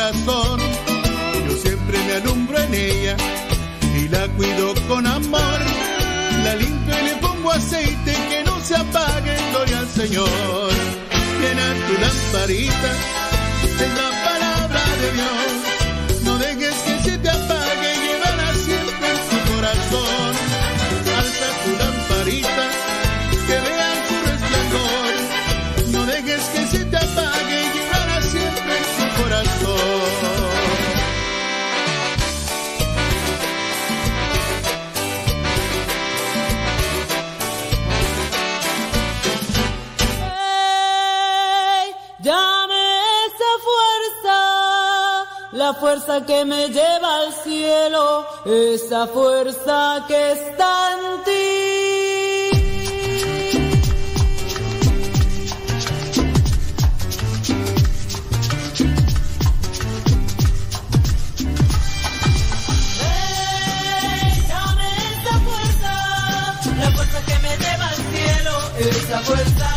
Yo siempre me alumbro en ella y la cuido con amor. La limpio y le pongo aceite que no se apague, gloria al Señor. Llena tu lamparita, es la palabra de Dios. Fuerza que me lleva al cielo, esa fuerza que está en ti. Dame esa fuerza,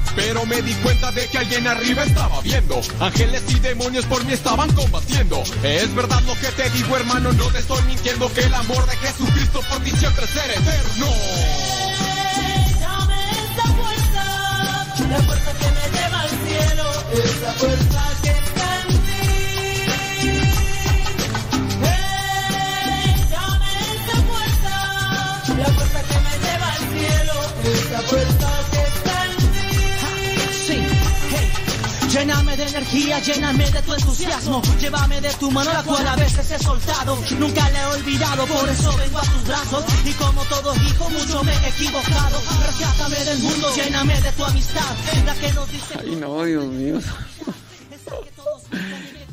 Pero me di cuenta de que alguien arriba estaba viendo. Ángeles y demonios por mí estaban combatiendo. Es verdad lo que te digo, hermano, no te estoy mintiendo. Que el amor de Jesucristo por ti siempre será eterno. Esa la fuerza que me lleva al cielo, esa fuerza que está en. Ey, dame esa fuerza, la fuerza que me lleva al cielo, esa fuerza de energía, lléname de tu entusiasmo. Llévame de tu mano, la cual a veces he soltado. Nunca la he olvidado, por eso vengo a tus brazos. Y como todo hijo, mucho me he equivocado. Rescátame del mundo, lléname de tu amistad. La que nos dice. Ay, no, Dios mío. [laughs]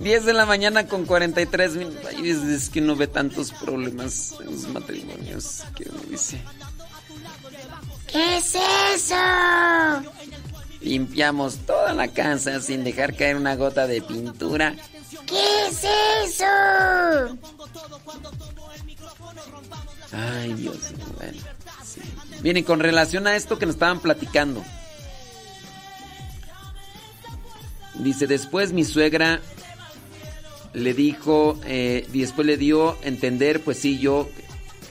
10 de la mañana con 43 minutos. Ay, es, es que uno ve tantos problemas en los matrimonios que uno dice. ¿Qué es eso? Limpiamos toda la casa sin dejar caer una gota de pintura. ¿Qué es eso? Ay, Dios mío. Bueno, sí. Y con relación a esto que nos estaban platicando. Dice, después mi suegra le dijo, eh, y después le dio entender, pues sí, yo,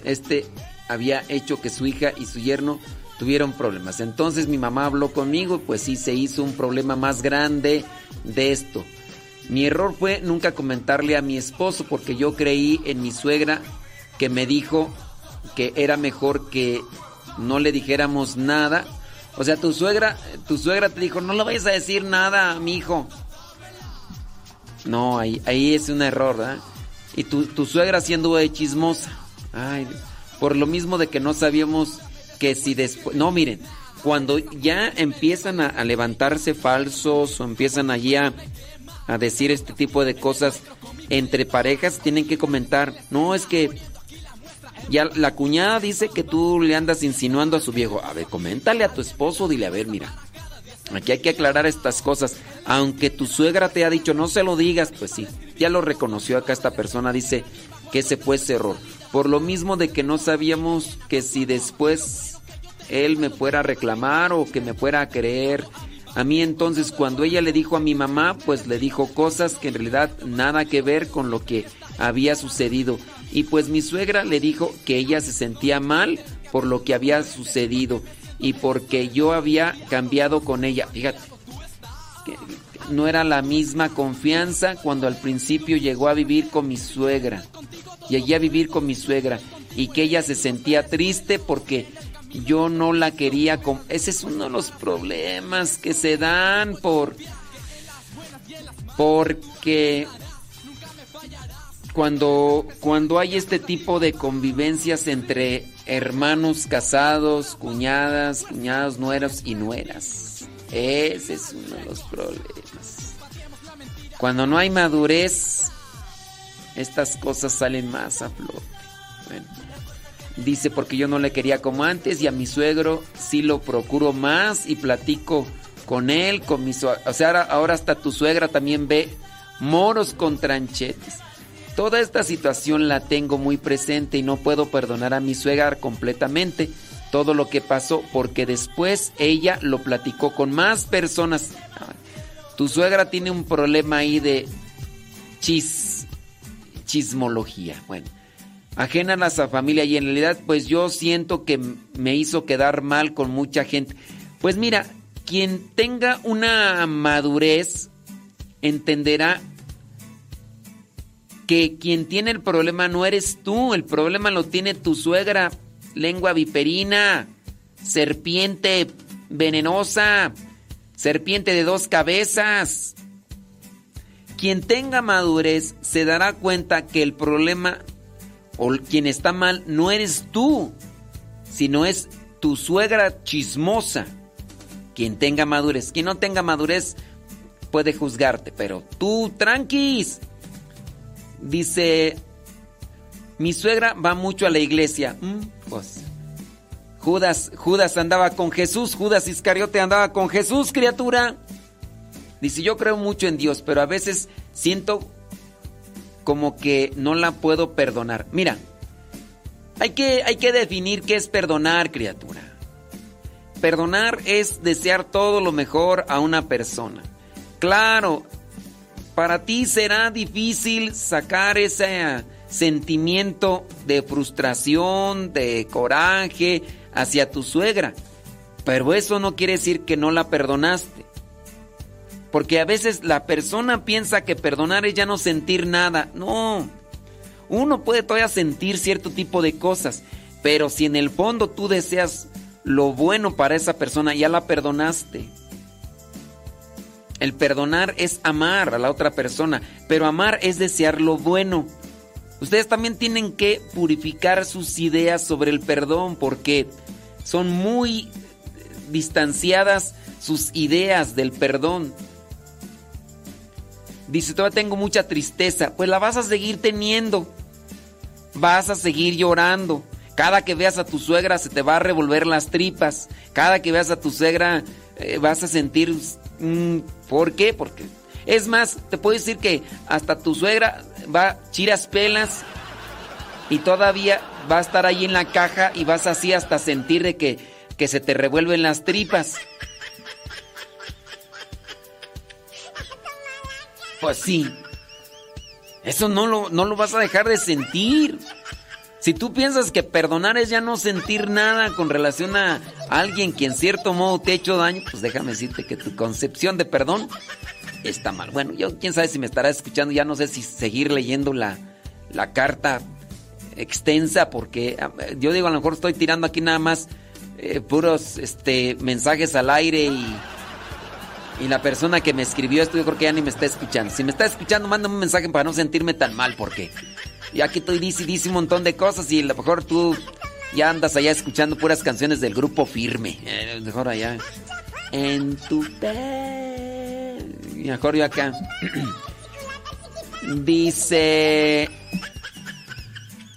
este había hecho que su hija y su yerno tuvieron problemas. Entonces mi mamá habló conmigo, pues sí, se hizo un problema más grande de esto. Mi error fue nunca comentarle a mi esposo porque yo creí en mi suegra que me dijo que era mejor que no le dijéramos nada. O sea, tu suegra, tu suegra te dijo, no le vayas a decir nada a mi hijo. No, ahí, ahí es un error. Y tu, tu suegra siendo de chismosa. Ay, por lo mismo de que no sabíamos que si después... No, miren, cuando ya empiezan a, levantarse falsos o empiezan allí a, a decir este tipo de cosas entre parejas, tienen que comentar, no, es que ya la cuñada dice que tú le andas insinuando a su viejo. A ver, coméntale a tu esposo, dile, a ver, mira, aquí hay que aclarar estas cosas. Aunque tu suegra te ha dicho, no se lo digas, pues sí, ya lo reconoció acá esta persona, dice que ese fue ese error. Por lo mismo de que no sabíamos que si después él me fuera a reclamar o que me fuera a creer. A mí entonces cuando ella le dijo a mi mamá, pues le dijo cosas que en realidad nada que ver con lo que había sucedido. Y pues mi suegra le dijo que ella se sentía mal por lo que había sucedido y porque yo había cambiado con ella. Fíjate, no era la misma confianza cuando al principio llegó a vivir con mi suegra. Llegué a vivir con mi suegra y que ella se sentía triste porque yo no la quería como... Ese es uno de los problemas que se dan por... Porque cuando, cuando hay este tipo de convivencias entre hermanos casados, cuñadas, cuñados, nueros y nueras. Ese es uno de los problemas. Cuando no hay madurez, estas cosas salen más a flote. Bueno, dice porque yo no le quería como antes y a mi suegro sí lo procuro más y platico con él, con mi suegra. O sea, ahora, hasta tu suegra también ve moros con tranchetes. Toda esta situación la tengo muy presente y no puedo perdonar a mi suegra completamente todo lo que pasó porque después ella lo platicó con más personas. Tu suegra tiene un problema ahí de chis, chismología. Bueno, ajena a la familia y en realidad pues yo siento que me hizo quedar mal con mucha gente. Pues mira, quien tenga una madurez entenderá que quien tiene el problema no eres tú, el problema lo tiene tu suegra, lengua viperina, serpiente venenosa, serpiente de dos cabezas. Quien tenga madurez se dará cuenta que el problema o quien está mal no eres tú, sino es tu suegra chismosa. Quien tenga madurez, quien no tenga madurez puede juzgarte, pero tú tranquis Dice, mi suegra va mucho a la iglesia. Mm, pues, Judas, Judas andaba con Jesús, Judas Iscariote andaba con Jesús, criatura. Dice, yo creo mucho en Dios, pero a veces siento como que no la puedo perdonar. Mira, hay que, hay que definir qué es perdonar, criatura. Perdonar es desear todo lo mejor a una persona. Claro, para ti será difícil sacar ese sentimiento de frustración, de coraje hacia tu suegra, pero eso no quiere decir que no la perdonaste. Porque a veces la persona piensa que perdonar es ya no sentir nada. No, uno puede todavía sentir cierto tipo de cosas, pero si en el fondo tú deseas lo bueno para esa persona, ya la perdonaste. El perdonar es amar a la otra persona, pero amar es desear lo bueno. Ustedes también tienen que purificar sus ideas sobre el perdón porque son muy distanciadas sus ideas del perdón. Dice, todavía tengo mucha tristeza. Pues la vas a seguir teniendo. Vas a seguir llorando. Cada que veas a tu suegra se te va a revolver las tripas. Cada que veas a tu suegra eh, vas a sentir Mm, ¿Por qué? Porque es más, te puedo decir que hasta tu suegra va chiras pelas y todavía va a estar ahí en la caja y vas así hasta sentir de que, que se te revuelven las tripas. Pues sí. Eso no lo, no lo vas a dejar de sentir. Si tú piensas que perdonar es ya no sentir nada con relación a alguien que en cierto modo te ha hecho daño, pues déjame decirte que tu concepción de perdón está mal. Bueno, yo quién sabe si me estará escuchando, ya no sé si seguir leyendo la, la carta extensa, porque yo digo, a lo mejor estoy tirando aquí nada más eh, puros este, mensajes al aire y, y la persona que me escribió esto yo creo que ya ni me está escuchando. Si me está escuchando, mándame un mensaje para no sentirme tan mal, porque y aquí estoy dice, un montón de cosas y a lo mejor tú ya andas allá escuchando puras canciones del grupo firme. Eh, mejor allá. En tu Mejor yo acá. [clears throat] dice.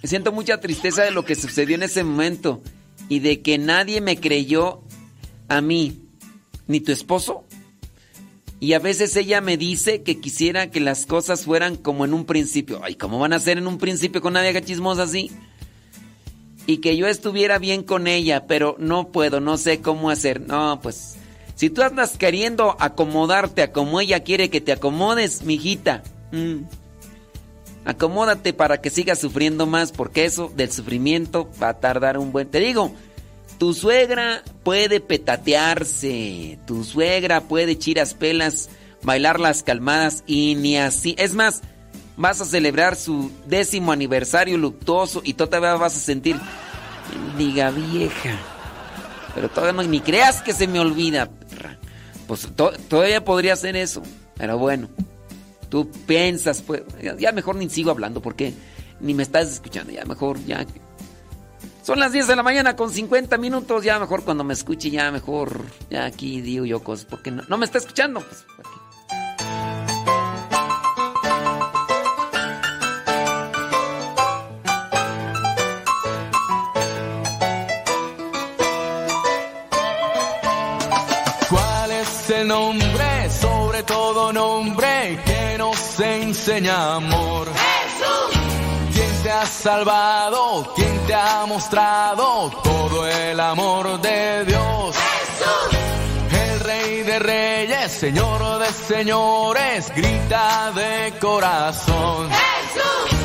Siento mucha tristeza de lo que sucedió en ese momento y de que nadie me creyó a mí, ni tu esposo, y a veces ella me dice que quisiera que las cosas fueran como en un principio. Ay, ¿cómo van a ser en un principio con una vieja chismosa así? Y que yo estuviera bien con ella, pero no puedo, no sé cómo hacer. No, pues, si tú andas queriendo acomodarte a como ella quiere que te acomodes, mijita, mm, acomódate para que sigas sufriendo más, porque eso del sufrimiento va a tardar un buen... Te digo, tu suegra puede petatearse, tu suegra puede chiras pelas, bailar las calmadas y ni así. Es más, vas a celebrar su décimo aniversario luctuoso y todavía vas a sentir, diga vieja, Pero todavía no, ni creas que se me olvida. Pues to- todavía podría hacer eso. Pero bueno, tú piensas, pues. ya- Ya mejor ni sigo hablando porque ni me estás escuchando. Ya mejor, ya. Son las 10 de la mañana con 50 minutos. Ya mejor cuando me escuche, ya mejor. Ya aquí digo yo cosas. Porque no, no me está escuchando. Pues, ¿Cuál es el nombre, sobre todo nombre, que nos enseña amor? Jesús. ¿Quién te ha salvado? ¿Quién te ha mostrado todo el amor de Dios? Jesús. El rey de reyes, señor de señores, grita de corazón. Jesús.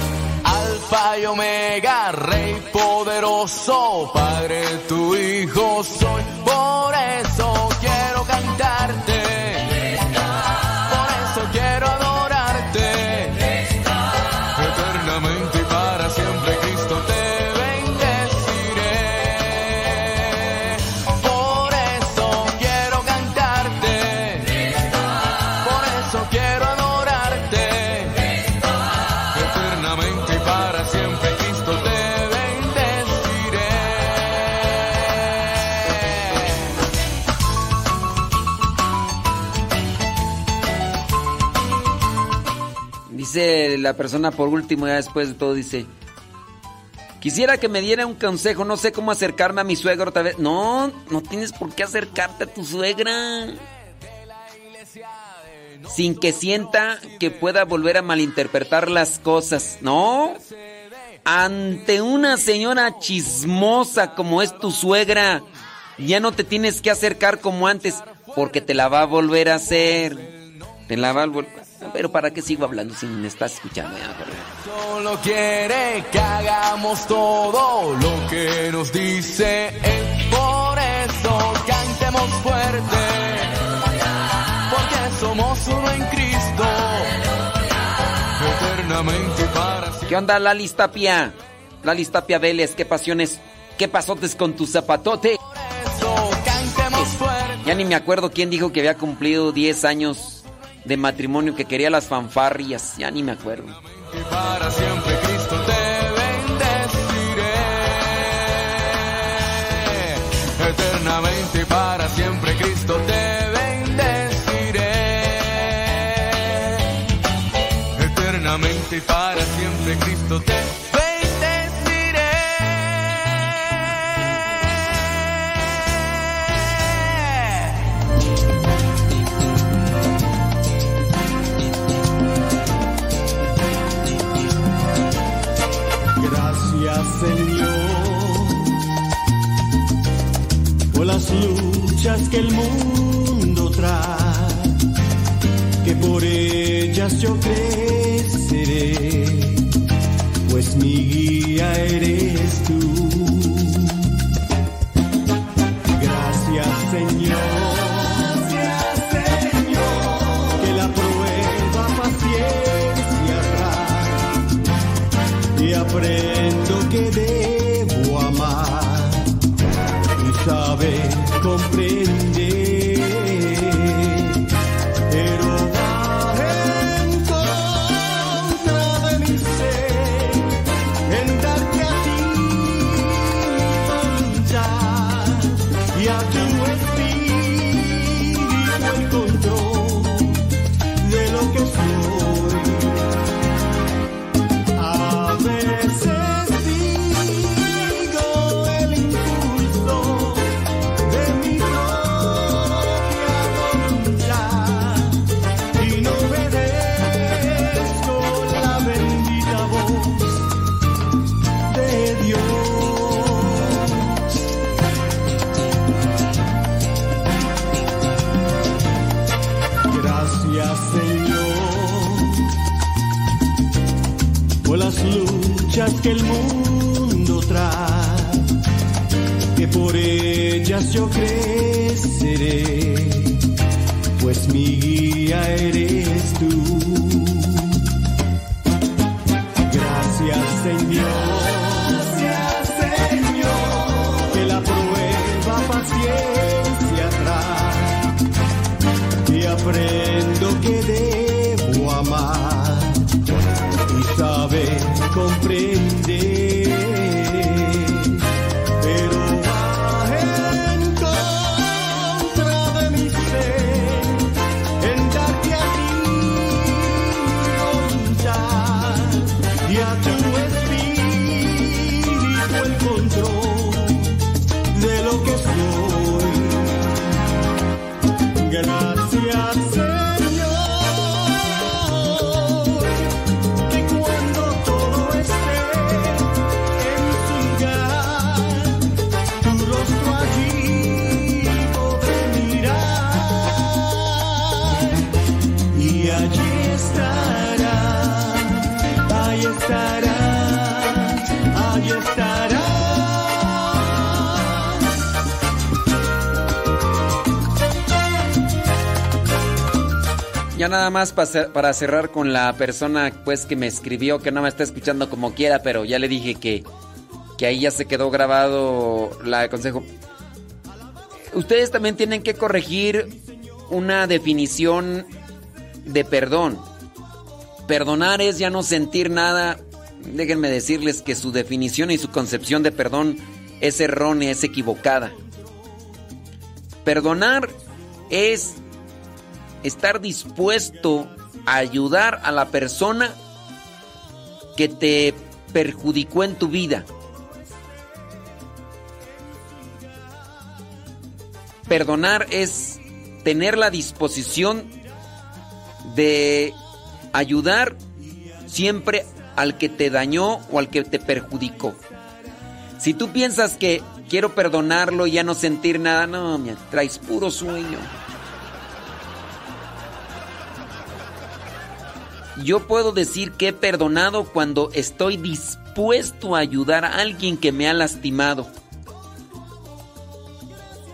Alfa y Omega, Rey poderoso, Padre tu Hijo soy. Por eso quiero cantarte. La persona por último, ya después de todo, dice. Quisiera que me diera un consejo, no sé cómo acercarme a mi suegra otra vez. No, no tienes por qué acercarte a tu suegra. Sin que sienta que pueda volver a malinterpretar las cosas. No. Ante una señora chismosa como es tu suegra, ya no te tienes que acercar como antes, porque te la va a volver a hacer. Te la va a volver. Pero ¿para qué sigo hablando si me estás escuchando? Ya. Solo quiere que hagamos todo lo que nos dice Él. Por eso cantemos fuerte, porque somos uno en Cristo. Eternamente para siempre. ¿Qué onda, Lali Tapia? Lali Tapia Vélez, ¿qué pasiones? ¿Qué pasotes con tu zapatote? Cantemos fuerte. Ya ni me acuerdo quién dijo que había cumplido 10 años de matrimonio, que quería las fanfarrias. Ya ni me acuerdo. Y para siempre Cristo te bendeciré. Eternamente y para siempre Cristo te bendeciré. Eternamente y para siempre Cristo te Señor por las luchas que el mundo trae, que por ellas yo creceré, pues mi guía eres tú. Gracias Señor. Gracias, que debo amar y saber comprender. Por ellas yo creceré, pues mi guía eres tú. Ya nada más para cerrar con la persona pues que me escribió, que no me está escuchando como quiera, pero ya le dije que, que ahí ya se quedó grabado la consejo. Ustedes también tienen que corregir una definición de perdón. Perdonar es ya no sentir nada. Déjenme decirles que su definición y su concepción de perdón es errónea, es equivocada. Perdonar es estar dispuesto a ayudar a la persona que te perjudicó en tu vida. Perdonar es tener la disposición de ayudar siempre al que te dañó o al que te perjudicó. Si tú piensas que quiero perdonarlo y ya no sentir nada, no, me traes puro sueño. Yo puedo decir que he perdonado cuando estoy dispuesto a ayudar a alguien que me ha lastimado.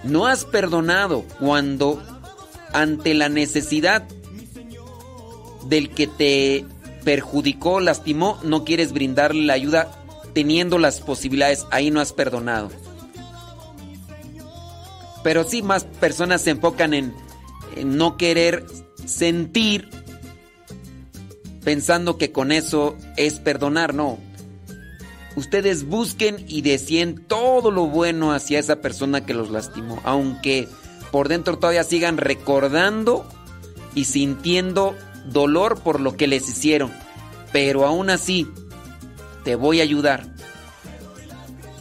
No has perdonado cuando ante la necesidad del que te perjudicó, lastimó, no quieres brindarle la ayuda teniendo las posibilidades. Ahí no has perdonado. Pero sí, más personas se enfocan en, en no querer sentir pensando que con eso es perdonar, no. Ustedes busquen y decien todo lo bueno hacia esa persona que los lastimó, aunque por dentro todavía sigan recordando y sintiendo dolor por lo que les hicieron. Pero aún así, te voy a ayudar.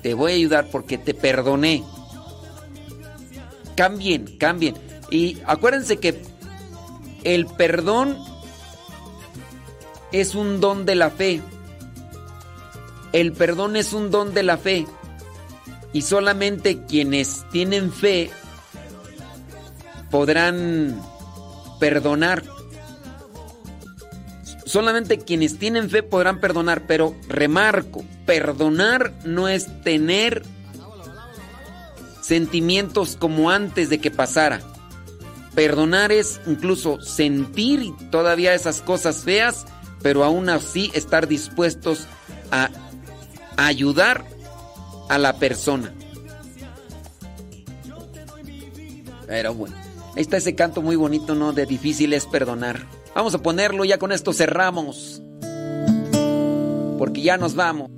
Te voy a ayudar porque te perdoné. Cambien, cambien. Y acuérdense que el perdón es un don de la fe. El perdón es un don de la fe. Y solamente quienes tienen fe podrán perdonar. Solamente quienes tienen fe podrán perdonar, pero remarco, perdonar no es tener sentimientos como antes de que pasara. Perdonar es incluso sentir todavía esas cosas feas, pero aún así estar dispuestos a ayudar a la persona. Pero bueno, ahí está ese canto muy bonito, ¿no? De difícil es perdonar. Vamos a ponerlo, ya con esto cerramos. Porque ya nos vamos.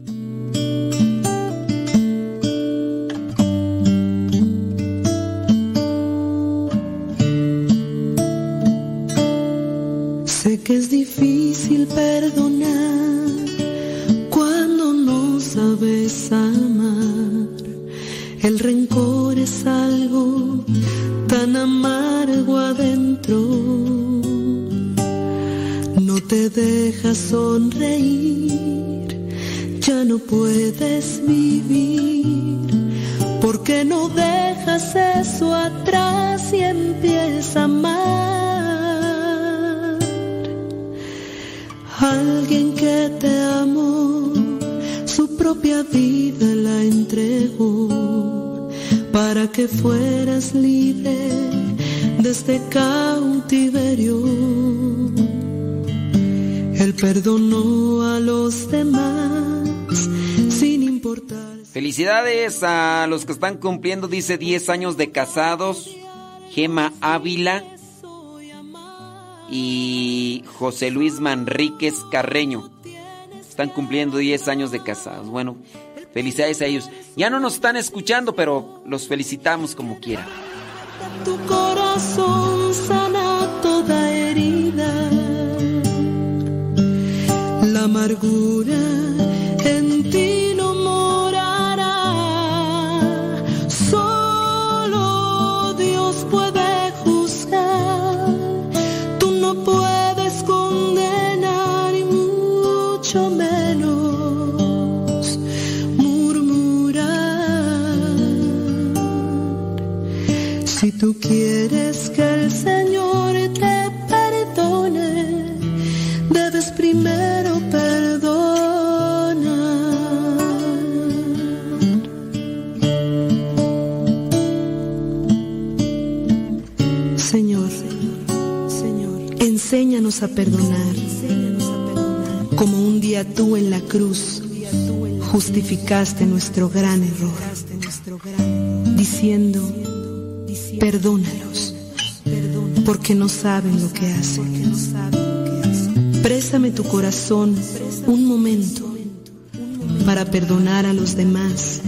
Sé que es difícil perdonar cuando no sabes amar. El rencor es algo tan amargo adentro. No te deja sonreír, ya no puedes vivir. Porque no dejas eso atrás y empiezas a amar? Alguien que te amó, su propia vida la entregó para que fueras libre de este cautiverio. Él perdonó a los demás sin importar. Felicidades a los que están cumpliendo, dice 10 años de casados. Gema Ávila. Y José Luis Manríquez Carreño. Están cumpliendo 10 años de casados. Bueno, felicidades a ellos. Ya no nos están escuchando, pero los felicitamos como quiera. Tu corazón sana toda herida. La amargura en ti tú quieres que el Señor te perdone, debes primero perdonar. Señor, Señor, enséñanos a perdonar, como un día tú en la cruz justificaste nuestro gran error, diciendo, perdónalos, porque no saben lo que hacen. Présame tu corazón un momento para perdonar a los demás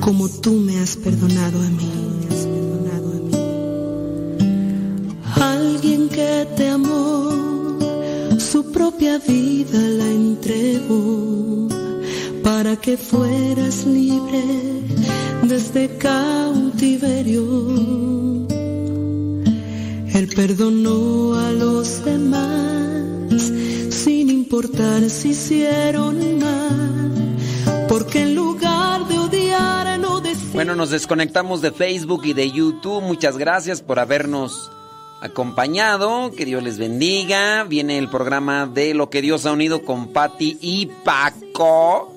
como tú me has perdonado a mí. Alguien que te amó, su propia vida la entregó para que fueras libre desde cautiverio. Él perdonó a los demás sin importar si hicieron mal, porque en lugar de odiar no decir Bueno, nos desconectamos de Facebook y de YouTube. Muchas gracias por habernos acompañado. Que Dios les bendiga. Viene el programa de Lo que Dios ha unido con Patti y Paco.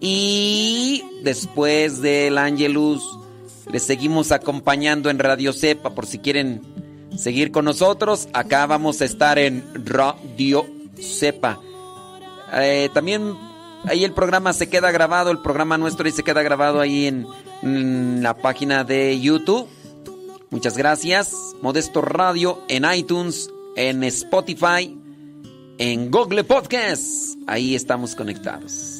Y después del Angelus, les seguimos acompañando en Radio Cepa por si quieren seguir con nosotros. Acá vamos a estar en Radio Cepa. Eh, también ahí el programa se queda grabado, el programa nuestro se queda grabado ahí en, en la página de YouTube. Muchas gracias. Modesto Radio en iTunes, en Spotify, en Google Podcast. Ahí estamos conectados.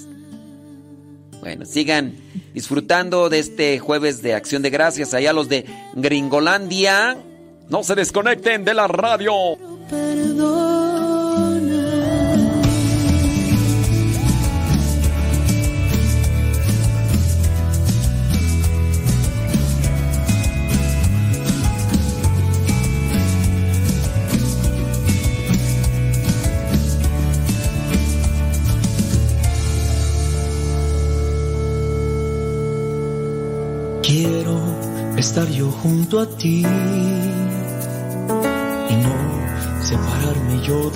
Bueno, sigan disfrutando de este jueves de Acción de Gracias. Allá los de Gringolandia. No se desconecten de la radio. Quiero estar yo junto a ti y no separarme yo de